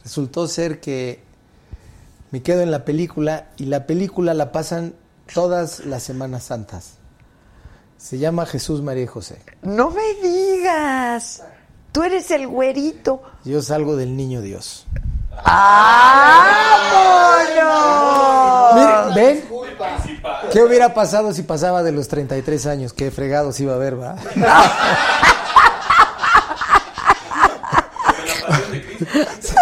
[SPEAKER 9] resultó ser que me quedo en la película y la película la pasan todas las Semanas Santas. Se llama Jesús, María y José.
[SPEAKER 1] No me digas. Tú eres el güerito.
[SPEAKER 9] Yo salgo del niño Dios.
[SPEAKER 1] ¡Vámonos!
[SPEAKER 9] Miren, ¿Ven? ¿Qué hubiera pasado si pasaba de los 33 años? Qué fregados iba a haber, va.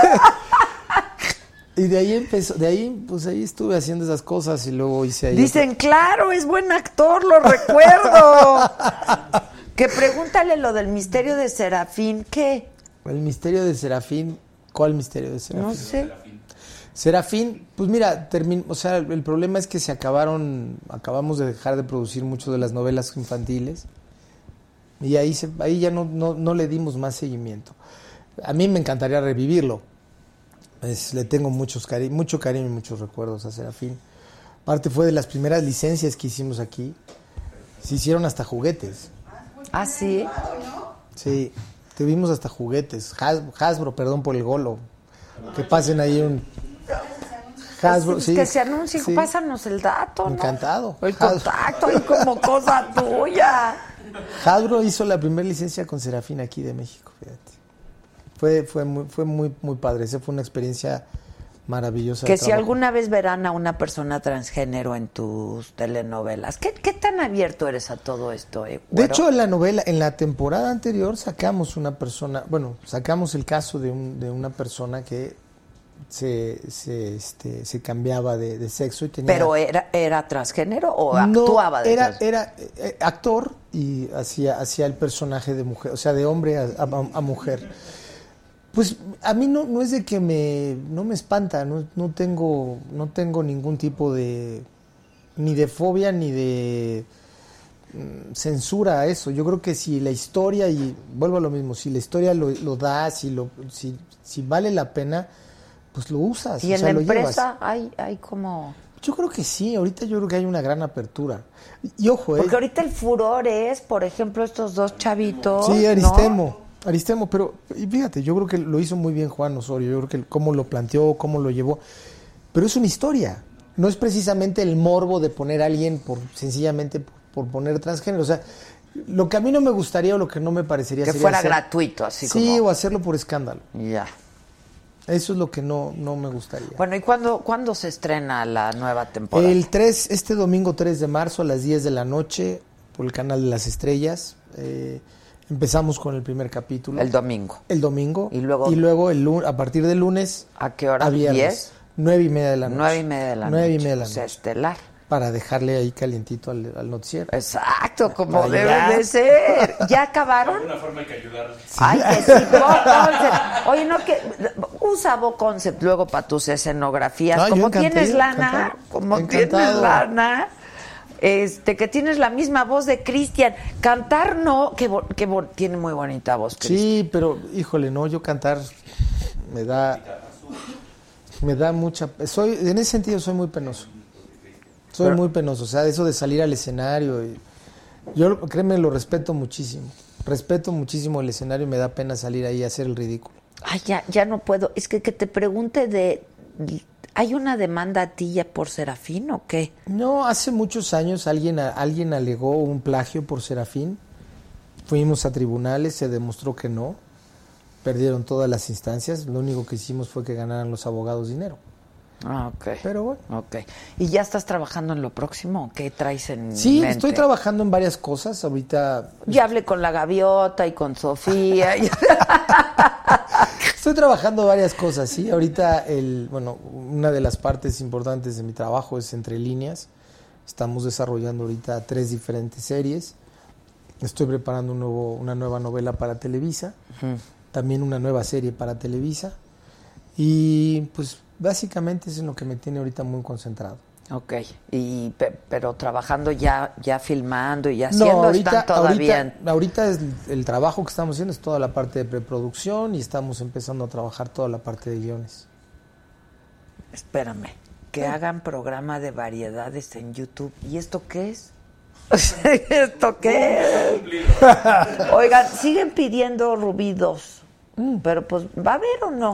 [SPEAKER 9] Y de ahí empezó, de ahí, pues ahí estuve haciendo esas cosas y luego hice ahí.
[SPEAKER 1] Dicen, claro, es buen actor, lo recuerdo. que pregúntale lo del misterio de Serafín. ¿Qué?
[SPEAKER 9] El misterio de Serafín, ¿cuál misterio de Serafín?
[SPEAKER 1] No sé.
[SPEAKER 9] Serafín, pues mira, termin- o sea, el problema es que se acabaron, acabamos de dejar de producir mucho de las novelas infantiles y ahí, se, ahí ya no, no, no le dimos más seguimiento. A mí me encantaría revivirlo. Es- le tengo muchos cari mucho cariño y muchos recuerdos a Serafín. Aparte fue de las primeras licencias que hicimos aquí. Se hicieron hasta juguetes.
[SPEAKER 1] ¿Ah, sí?
[SPEAKER 9] Sí, tuvimos hasta juguetes. Has- Hasbro, perdón por el golo. Que pasen ahí un Hasbro,
[SPEAKER 1] Pues
[SPEAKER 9] sí.
[SPEAKER 1] que se anuncie,
[SPEAKER 9] sí.
[SPEAKER 1] pásanos el dato, ¿no?
[SPEAKER 9] Encantado.
[SPEAKER 1] El contacto, ahí como cosa tuya.
[SPEAKER 9] Hasbro hizo la primera licencia con Serafín aquí de México, fíjate. Fue, fue, muy, fue muy, muy padre. Esa fue una experiencia maravillosa.
[SPEAKER 1] Que si
[SPEAKER 9] trabajo.
[SPEAKER 1] alguna vez verán a una persona transgénero en tus telenovelas, ¿qué, qué tan abierto eres a todo esto? eh,
[SPEAKER 9] De hecho, en la novela, en la temporada anterior sacamos una persona, bueno, sacamos el caso de, un, de una persona que se, se, este, se cambiaba de, de sexo y tenía...
[SPEAKER 1] ¿Pero era, era transgénero o
[SPEAKER 9] No,
[SPEAKER 1] actuaba de
[SPEAKER 9] era, era eh, actor y hacía, hacía el personaje de mujer, o sea, de hombre a, a- a mujer. Pues a mí no, no es de que me, no me espanta, no, no, tengo, no tengo ningún tipo de, ni de fobia ni de mm, censura a eso. Yo creo que si la historia, y vuelvo a lo mismo, si la historia lo, lo da, si, lo, si, si vale la pena, pues lo usas.
[SPEAKER 1] Y
[SPEAKER 9] o
[SPEAKER 1] en
[SPEAKER 9] sea,
[SPEAKER 1] la empresa hay, hay como...
[SPEAKER 9] Yo creo que sí, ahorita yo creo que hay una gran apertura. Y ojo, ¿eh?
[SPEAKER 1] Porque ahorita el furor es, por ejemplo, estos dos chavitos.
[SPEAKER 9] Sí,
[SPEAKER 1] ¿no?
[SPEAKER 9] Aristemo. Pero y fíjate, yo creo que lo hizo muy bien Juan Osorio, yo creo que cómo lo planteó, cómo lo llevó. Pero es una historia, no es precisamente el morbo de poner a alguien por sencillamente por, por poner transgénero. O sea, Lo que a mí no me gustaría o lo que no me parecería
[SPEAKER 1] Que
[SPEAKER 9] sería
[SPEAKER 1] fuera
[SPEAKER 9] hacer-
[SPEAKER 1] gratuito, así
[SPEAKER 9] Sí,
[SPEAKER 1] como-
[SPEAKER 9] o hacerlo por escándalo.
[SPEAKER 1] Ya.
[SPEAKER 9] Eso es lo que no, no me gustaría.
[SPEAKER 1] Bueno, ¿y cuándo, cuándo se estrena la nueva temporada?
[SPEAKER 9] El 3, este domingo 3 de marzo a las 10 de la noche por el canal de las estrellas. eh, empezamos con el primer capítulo.
[SPEAKER 1] El domingo.
[SPEAKER 9] El domingo.
[SPEAKER 1] Y luego-
[SPEAKER 9] Y luego el a partir del lunes.
[SPEAKER 1] ¿A qué hora?
[SPEAKER 9] A viernes.
[SPEAKER 1] ¿Diez?
[SPEAKER 9] Nueve y media de la noche.
[SPEAKER 1] Nueve y media de la
[SPEAKER 9] Nueve y
[SPEAKER 1] noche.
[SPEAKER 9] media de la
[SPEAKER 1] O sea,
[SPEAKER 9] noche.
[SPEAKER 1] estelar.
[SPEAKER 9] Para dejarle ahí calientito al, al noticiero.
[SPEAKER 1] Exacto, como debe
[SPEAKER 9] llegar.
[SPEAKER 1] de ser. ¿Ya
[SPEAKER 3] De
[SPEAKER 1] acabaron?
[SPEAKER 3] alguna forma hay que ayudar.
[SPEAKER 1] Ay, que sí. Oye, no que usa Bo Concept luego para tus escenografías.
[SPEAKER 9] No,
[SPEAKER 1] como tienes lana,
[SPEAKER 9] encantado.
[SPEAKER 1] como
[SPEAKER 9] Encantado.
[SPEAKER 1] tienes lana, este, que tienes la misma voz de Cristian. Cantar no, que, que tiene muy bonita voz. Cristian.
[SPEAKER 9] Sí, pero híjole, no, yo cantar me da me da mucha soy en ese sentido soy muy penoso. Soy
[SPEAKER 1] Pero-
[SPEAKER 9] muy penoso, o sea, eso de salir al escenario y yo créeme lo respeto muchísimo. Respeto muchísimo el escenario y me da pena salir ahí a hacer el ridículo.
[SPEAKER 1] Ay, ya, ya no puedo. Es que que te pregunte de... ¿Hay una demanda a ti ya por Serafín o qué?
[SPEAKER 9] No, hace muchos años alguien alguien alegó un plagio por Serafín. Fuimos a tribunales, se demostró que no. Perdieron todas las instancias. Lo único que hicimos fue que ganaran los abogados dinero.
[SPEAKER 1] Ah, ok.
[SPEAKER 9] Pero bueno.
[SPEAKER 1] Ok. ¿Y ya estás trabajando en lo próximo? ¿Qué traes en
[SPEAKER 9] Sí,
[SPEAKER 1] mente?
[SPEAKER 9] estoy trabajando en varias cosas. Ahorita
[SPEAKER 1] Ya hablé con la gaviota y con Sofía.
[SPEAKER 9] estoy trabajando varias cosas, sí. Ahorita el, bueno, una de las partes importantes de mi trabajo es entre líneas. Estamos desarrollando ahorita tres diferentes series. Estoy preparando un nuevo, una nueva novela para Televisa, también una nueva serie para Televisa. Y pues básicamente es en lo que me tiene ahorita muy concentrado.
[SPEAKER 1] ok. Y, pe- pero trabajando ya, ya filmando y haciendo, están todavía...
[SPEAKER 9] ahorita, ahorita es el trabajo que estamos haciendo es toda la parte de preproducción y estamos empezando a trabajar toda la parte de guiones.
[SPEAKER 1] Espérame. Que hagan programa de variedades en YouTube. ¿Y esto qué es? ¿Esto qué es? Oigan, siguen pidiendo Rubí 2. Pero pues, ¿va a haber o no?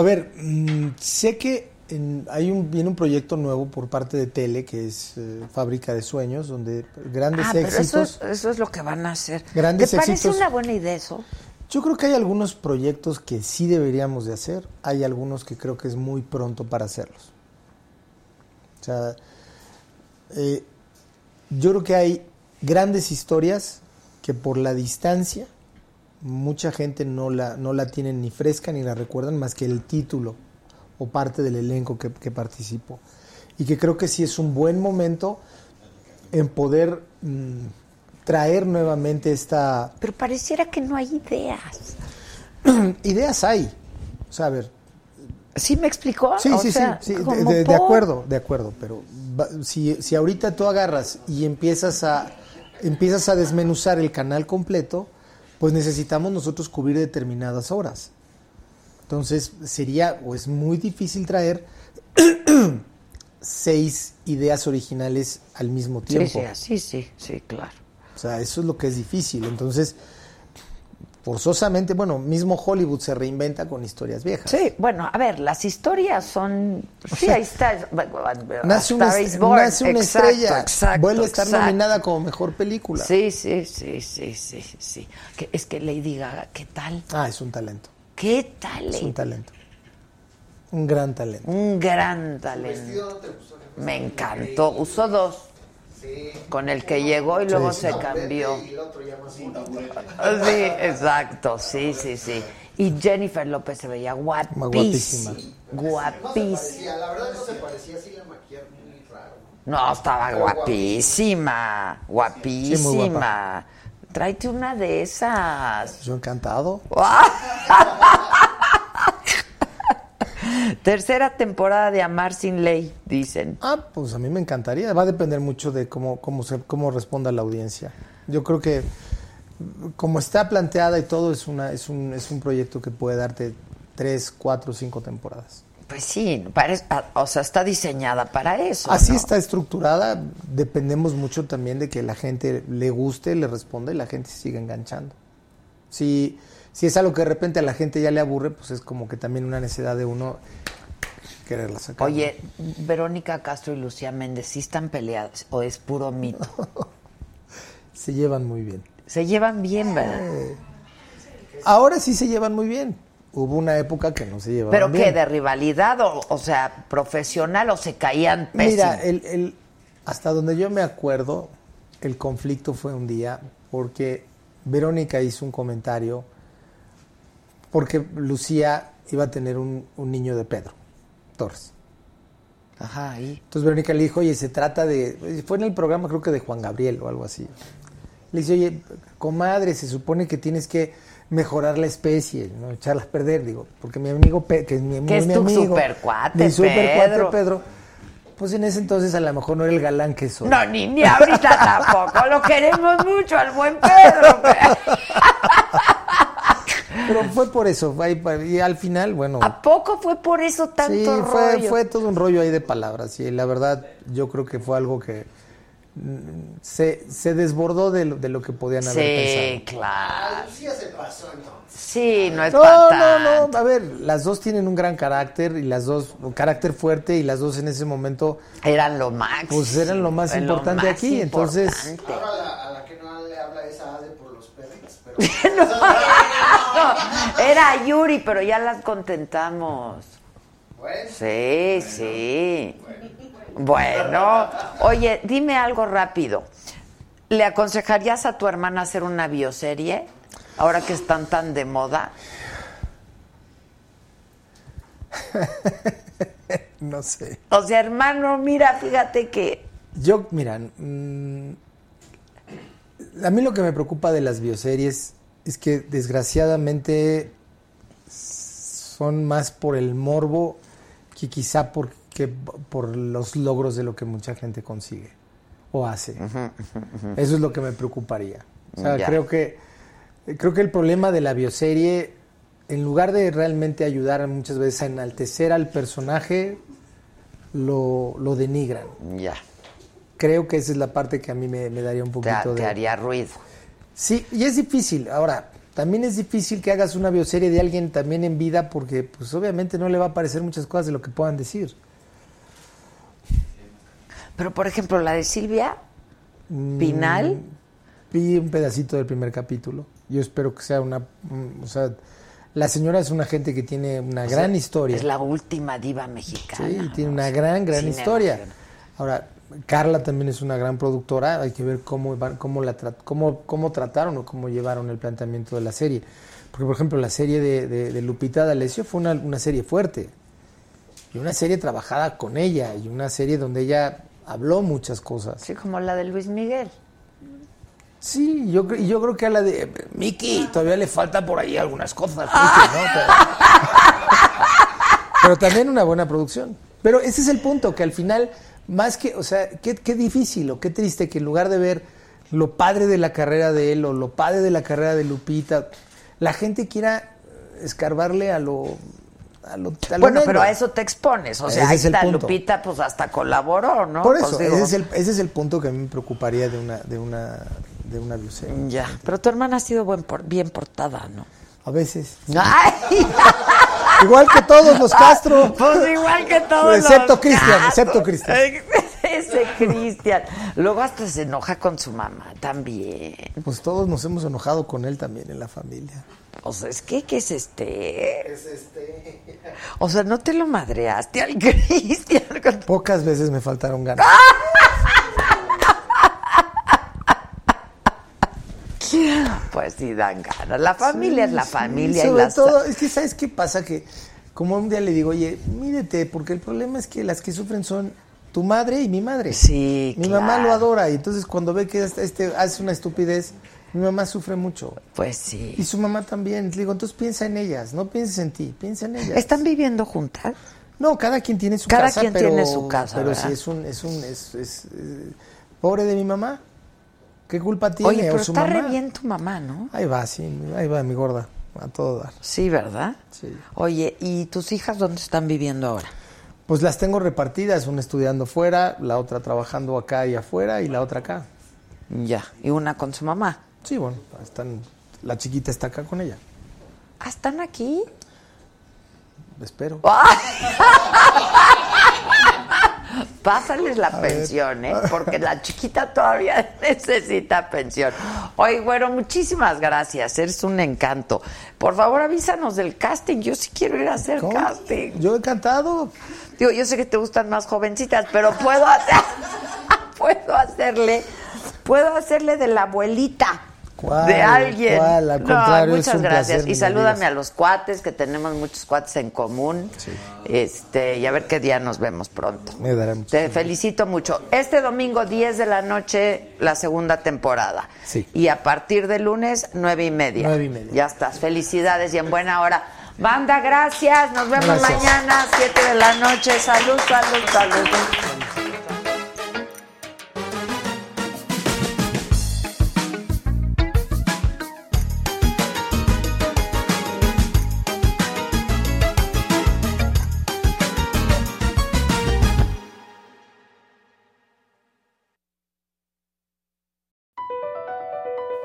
[SPEAKER 9] A ver, mm, sé que en- hay un, viene un proyecto nuevo por parte de Tele, que es eh, Fábrica de Sueños, donde grandes
[SPEAKER 1] Ah, pero eso
[SPEAKER 9] éxitos.
[SPEAKER 1] es, eso es lo que van a hacer.
[SPEAKER 9] Grandes
[SPEAKER 1] ¿Te parece
[SPEAKER 9] éxitos.
[SPEAKER 1] una buena idea eso?
[SPEAKER 9] Yo creo que hay algunos proyectos que sí deberíamos de hacer, hay algunos que creo que es muy pronto para hacerlos. O sea, eh, yo creo que hay grandes historias que por la distancia mucha gente no la, no la tienen ni fresca ni la recuerdan más que el título o parte del elenco que, que participó. Y que creo que sí es un buen momento en poder mm, traer nuevamente esta,
[SPEAKER 1] Pero pareciera que no hay ideas.
[SPEAKER 9] ideas hay. O sea, a ver.
[SPEAKER 1] ¿Sí me explicó?
[SPEAKER 9] Sí,
[SPEAKER 1] O
[SPEAKER 9] sí,
[SPEAKER 1] sea,
[SPEAKER 9] sí, sí, de- de, acuerdo, de acuerdo, pero si, si ahorita tú agarras y empiezas a empiezas a desmenuzar el canal completo, pues necesitamos nosotros cubrir determinadas horas. Entonces, sería o es muy difícil traer seis ideas originales al mismo
[SPEAKER 1] Sí,
[SPEAKER 9] tiempo.
[SPEAKER 1] sí, así, sí, sí, claro.
[SPEAKER 9] O sea, eso es lo que es difícil. Entonces, forzosamente, bueno, mismo Hollywood se reinventa con historias viejas.
[SPEAKER 1] Sí, bueno, a ver, las historias son... Sí, ahí está.
[SPEAKER 9] Nace una,
[SPEAKER 1] Star
[SPEAKER 9] est-
[SPEAKER 1] is Born.
[SPEAKER 9] nace una
[SPEAKER 1] Exacto,
[SPEAKER 9] estrella,
[SPEAKER 1] exacto,
[SPEAKER 9] vuelve a estar
[SPEAKER 1] exacto.
[SPEAKER 9] nominada como mejor película.
[SPEAKER 1] Sí, sí, sí, sí, sí, sí. Que- es que Lady Gaga, ¿qué tal?
[SPEAKER 9] Ah, es un talento,
[SPEAKER 1] ¿Qué tal?
[SPEAKER 9] es un talento. Un gran talento.
[SPEAKER 1] Un gran talento. Me encantó. Usó dos. Con el que llegó y luego
[SPEAKER 9] Sí,
[SPEAKER 1] se cambió.
[SPEAKER 4] Y el otro ya más
[SPEAKER 1] Ah, Sí, exacto, sí, sí, sí. Y Jennifer López se veía guapísima.
[SPEAKER 9] guapísima.
[SPEAKER 1] Guapísima.
[SPEAKER 4] La verdad no se parecía así la maquillaron muy raro.
[SPEAKER 1] No, estaba guapísima, guapísima. Tráete una de esas.
[SPEAKER 9] Yo encantado.
[SPEAKER 1] Tercera temporada de Amar sin ley, dicen.
[SPEAKER 9] Ah, pues a mí me encantaría. Va a depender mucho de cómo, cómo, se, cómo responda la audiencia. Yo creo que como está planteada y todo, es, una, es, un, es un proyecto que puede darte tres, cuatro, cinco temporadas.
[SPEAKER 1] Pues sí, parece, o sea, está diseñada para eso.
[SPEAKER 9] Así
[SPEAKER 1] ¿no?
[SPEAKER 9] está estructurada. Dependemos mucho también de que la gente le guste, le responda y la gente se siga enganchando. Si, si es algo que de repente a la gente ya le aburre, pues es como que también una necesidad de uno quererla sacar.
[SPEAKER 1] Oye, Verónica Castro y Lucía Méndez, ¿sí están peleadas o es puro mito?
[SPEAKER 9] se llevan muy bien.
[SPEAKER 1] Se llevan bien, ¿verdad?
[SPEAKER 9] Ahora sí se llevan muy bien. Hubo una época que no se llevaban
[SPEAKER 1] ¿Pero
[SPEAKER 9] bien.
[SPEAKER 1] qué? ¿De rivalidad? O, o sea, profesional o se caían pésimo?
[SPEAKER 9] Mira, el, el- hasta donde yo me acuerdo, el conflicto fue un día porque Verónica hizo un comentario porque Lucía iba a tener un, un niño de Pedro
[SPEAKER 1] Ajá, ahí.
[SPEAKER 9] Entonces Verónica le dijo, oye, se trata de... Fue en el programa creo que de Juan Gabriel o algo así. Le dice, oye, comadre, se supone que tienes que mejorar la especie, no echarla a perder, digo, porque mi amigo, Pe- que es mi,
[SPEAKER 1] Que es
[SPEAKER 9] mi
[SPEAKER 1] tu
[SPEAKER 9] amigo,
[SPEAKER 1] supercuate,
[SPEAKER 9] mi supercuate
[SPEAKER 1] Pedro.
[SPEAKER 9] Pedro, pues en ese entonces a lo mejor no era el galán que soy.
[SPEAKER 1] No, ni, ni ahorita tampoco. Lo queremos mucho al buen Pedro.
[SPEAKER 9] Pero fue por eso, y al final, bueno,
[SPEAKER 1] ¿A poco fue por eso tanto
[SPEAKER 9] sí, fue,
[SPEAKER 1] rollo?
[SPEAKER 9] fue todo un rollo ahí de palabras, y la verdad yo creo que fue algo que mm, se, se desbordó de lo, de lo que podían haber
[SPEAKER 1] Sí,
[SPEAKER 9] pensado.
[SPEAKER 1] claro.
[SPEAKER 4] Lucía se pasó entonces.
[SPEAKER 1] Sí, no es
[SPEAKER 9] No,
[SPEAKER 1] para
[SPEAKER 9] no, no, a ver, las dos tienen un gran carácter y las dos, un carácter fuerte y las dos en ese momento
[SPEAKER 1] Eran lo máximo.
[SPEAKER 9] pues eran lo más
[SPEAKER 1] Lo
[SPEAKER 9] importante
[SPEAKER 1] más
[SPEAKER 9] aquí, entonces
[SPEAKER 1] importante.
[SPEAKER 4] Ahora a la, a la que no le habla esa Ade por los perros, pero
[SPEAKER 1] No, era Yuri, pero ya las contentamos.
[SPEAKER 4] bueno.
[SPEAKER 1] Sí, sí. Bueno, oye, dime algo rápido. ¿Le aconsejarías a tu hermana hacer una bioserie? Ahora que están tan de moda.
[SPEAKER 9] no sé.
[SPEAKER 1] O sea, hermano, mira, fíjate que.
[SPEAKER 9] Yo, mira, mm, a mí lo que me preocupa de las bioseries es que desgraciadamente son más por el morbo que quizá por, que por los logros de lo que mucha gente consigue o hace. Eso es lo que me preocuparía. O sea, creo que creo que el problema de la bioserie, en lugar de realmente ayudar muchas veces a enaltecer al personaje, lo, lo denigran.
[SPEAKER 1] Ya.
[SPEAKER 9] Creo que esa es la parte que a mí me, me daría un
[SPEAKER 1] Te,
[SPEAKER 9] poquito
[SPEAKER 1] te
[SPEAKER 9] de...
[SPEAKER 1] haría ruido.
[SPEAKER 9] Sí, y es difícil. Ahora, también es difícil que hagas una bioserie de alguien también en vida porque pues obviamente no le va a parecer muchas cosas de lo que puedan decir.
[SPEAKER 1] Pero, por ejemplo, la de Silvia
[SPEAKER 9] Mm,
[SPEAKER 1] Pinal.
[SPEAKER 9] Vi un pedacito del primer capítulo. Yo espero que sea una... mm, O sea, la señora es una gente que tiene una
[SPEAKER 1] o
[SPEAKER 9] gran
[SPEAKER 1] sea,
[SPEAKER 9] historia.
[SPEAKER 1] Es la última diva mexicana.
[SPEAKER 9] Sí, tiene una gran, gran historia. Ahora, Carla también es una gran productora, hay que ver cómo, cómo, la cómo, cómo trataron o cómo llevaron el planteamiento de la serie. Porque, por ejemplo, la serie de, de- de Lupita D'Alessio fue una, una serie fuerte. Y una serie trabajada con ella, y una serie donde ella habló muchas cosas.
[SPEAKER 1] Sí, como la de Luis Miguel.
[SPEAKER 9] Sí, yo, yo creo que a la de Miki todavía le falta por ahí algunas cosas. Miki, ¿no? Pero, pero también una buena producción. Pero ese es el punto, que al final, más que, o sea, qué, qué difícil o qué triste que en lugar de ver lo padre de la carrera de él o lo padre de la carrera de Lupita, la gente quiera escarbarle a lo... A lo, a lo
[SPEAKER 1] Bueno, pero a eso te expones. O sea,
[SPEAKER 9] Ese
[SPEAKER 1] ahí está. Lupita, pues hasta colaboró, ¿no?
[SPEAKER 9] Por
[SPEAKER 1] Pues
[SPEAKER 9] eso,
[SPEAKER 1] digo,
[SPEAKER 9] ese, es el, ese es el punto que a mí me preocuparía de una, de una, de una bioserie.
[SPEAKER 1] Ya, pero tu hermana ha sido buen por- bien portada, ¿no?
[SPEAKER 9] A veces.
[SPEAKER 1] ¡Ay!
[SPEAKER 9] Igual que todos los Castro.
[SPEAKER 1] Pues igual que todos
[SPEAKER 9] Excepto
[SPEAKER 1] los
[SPEAKER 9] Cristian, excepto Cristian.
[SPEAKER 1] Ese Cristian. Luego hasta se enoja con su mamá también.
[SPEAKER 9] Pues todos nos hemos enojado con él también en la familia.
[SPEAKER 1] O sea, es que, ¿qué es este?
[SPEAKER 4] Es este.
[SPEAKER 1] O sea, no te lo madreaste al Cristian.
[SPEAKER 9] Pocas veces me faltaron ganas.
[SPEAKER 1] Pues sí, dan ganas. La familia es la
[SPEAKER 9] Sí,
[SPEAKER 1] familia. y
[SPEAKER 9] Sobre
[SPEAKER 1] las-
[SPEAKER 9] todo, es que ¿sabes qué pasa? Que como un día le digo, oye, mídete, porque el problema es que las que sufren son tu madre y mi madre.
[SPEAKER 1] Sí,
[SPEAKER 9] Mi
[SPEAKER 1] claro.
[SPEAKER 9] mamá lo adora y entonces cuando ve que este, este hace una estupidez, mi mamá sufre mucho.
[SPEAKER 1] Pues sí.
[SPEAKER 9] Y su mamá también. Le digo, entonces piensa en ellas, no pienses en ti, piensa en ellas.
[SPEAKER 1] ¿Están viviendo juntas?
[SPEAKER 9] No, cada quien tiene su
[SPEAKER 1] Cada
[SPEAKER 9] casa.
[SPEAKER 1] quien
[SPEAKER 9] pero,
[SPEAKER 1] tiene su casa,
[SPEAKER 9] Pero
[SPEAKER 1] ¿verdad?
[SPEAKER 9] sí es un, es un, es, es, eh, pobre de mi mamá. ¿Qué culpa tiene?
[SPEAKER 1] Oye,
[SPEAKER 9] o su
[SPEAKER 1] está re
[SPEAKER 9] mamá?
[SPEAKER 1] bien tu mamá, ¿no?
[SPEAKER 9] Ahí va, sí, ahí va mi gorda, a todo dar.
[SPEAKER 1] Sí, ¿verdad?
[SPEAKER 9] Sí.
[SPEAKER 1] Oye, ¿y tus hijas dónde están viviendo ahora?
[SPEAKER 9] Pues las tengo repartidas, una estudiando fuera, la otra trabajando acá y afuera y la otra acá.
[SPEAKER 1] Ya, y una con su mamá.
[SPEAKER 9] Sí, bueno, están, la chiquita está acá con ella,
[SPEAKER 1] ¿Ah, están aquí?
[SPEAKER 9] espero.
[SPEAKER 1] Pásales la pensión, ¿eh? Porque la chiquita todavía necesita pensión. Oye, bueno, muchísimas gracias. Eres un encanto. Por favor, avísanos del casting. Yo sí quiero ir a hacer
[SPEAKER 9] ¿Cómo?
[SPEAKER 1] casting.
[SPEAKER 9] Yo encantado.
[SPEAKER 1] Digo, yo sé que te gustan más jovencitas, pero puedo hacer, puedo hacerle, puedo hacerle de la abuelita.
[SPEAKER 9] ¿Cuál?
[SPEAKER 1] De alguien.
[SPEAKER 9] ¿Cuál? Al
[SPEAKER 1] No, muchas
[SPEAKER 9] es un
[SPEAKER 1] gracias.
[SPEAKER 9] placer,
[SPEAKER 1] y
[SPEAKER 9] me
[SPEAKER 1] salúdame a los cuates, que tenemos muchos cuates en común. Este, y a ver qué día nos vemos pronto.
[SPEAKER 9] Me dará mucho.
[SPEAKER 1] Te felicito mucho. Este domingo, 10 de la noche, la segunda temporada.
[SPEAKER 9] Sí.
[SPEAKER 1] Y a partir de lunes, 9 y media.
[SPEAKER 9] Nueve y media.
[SPEAKER 1] Ya estás. Felicidades y en buena hora. Banda, gracias. Nos vemos
[SPEAKER 9] Gracias.
[SPEAKER 1] mañana, 7 de la noche. Salud, salud, salud.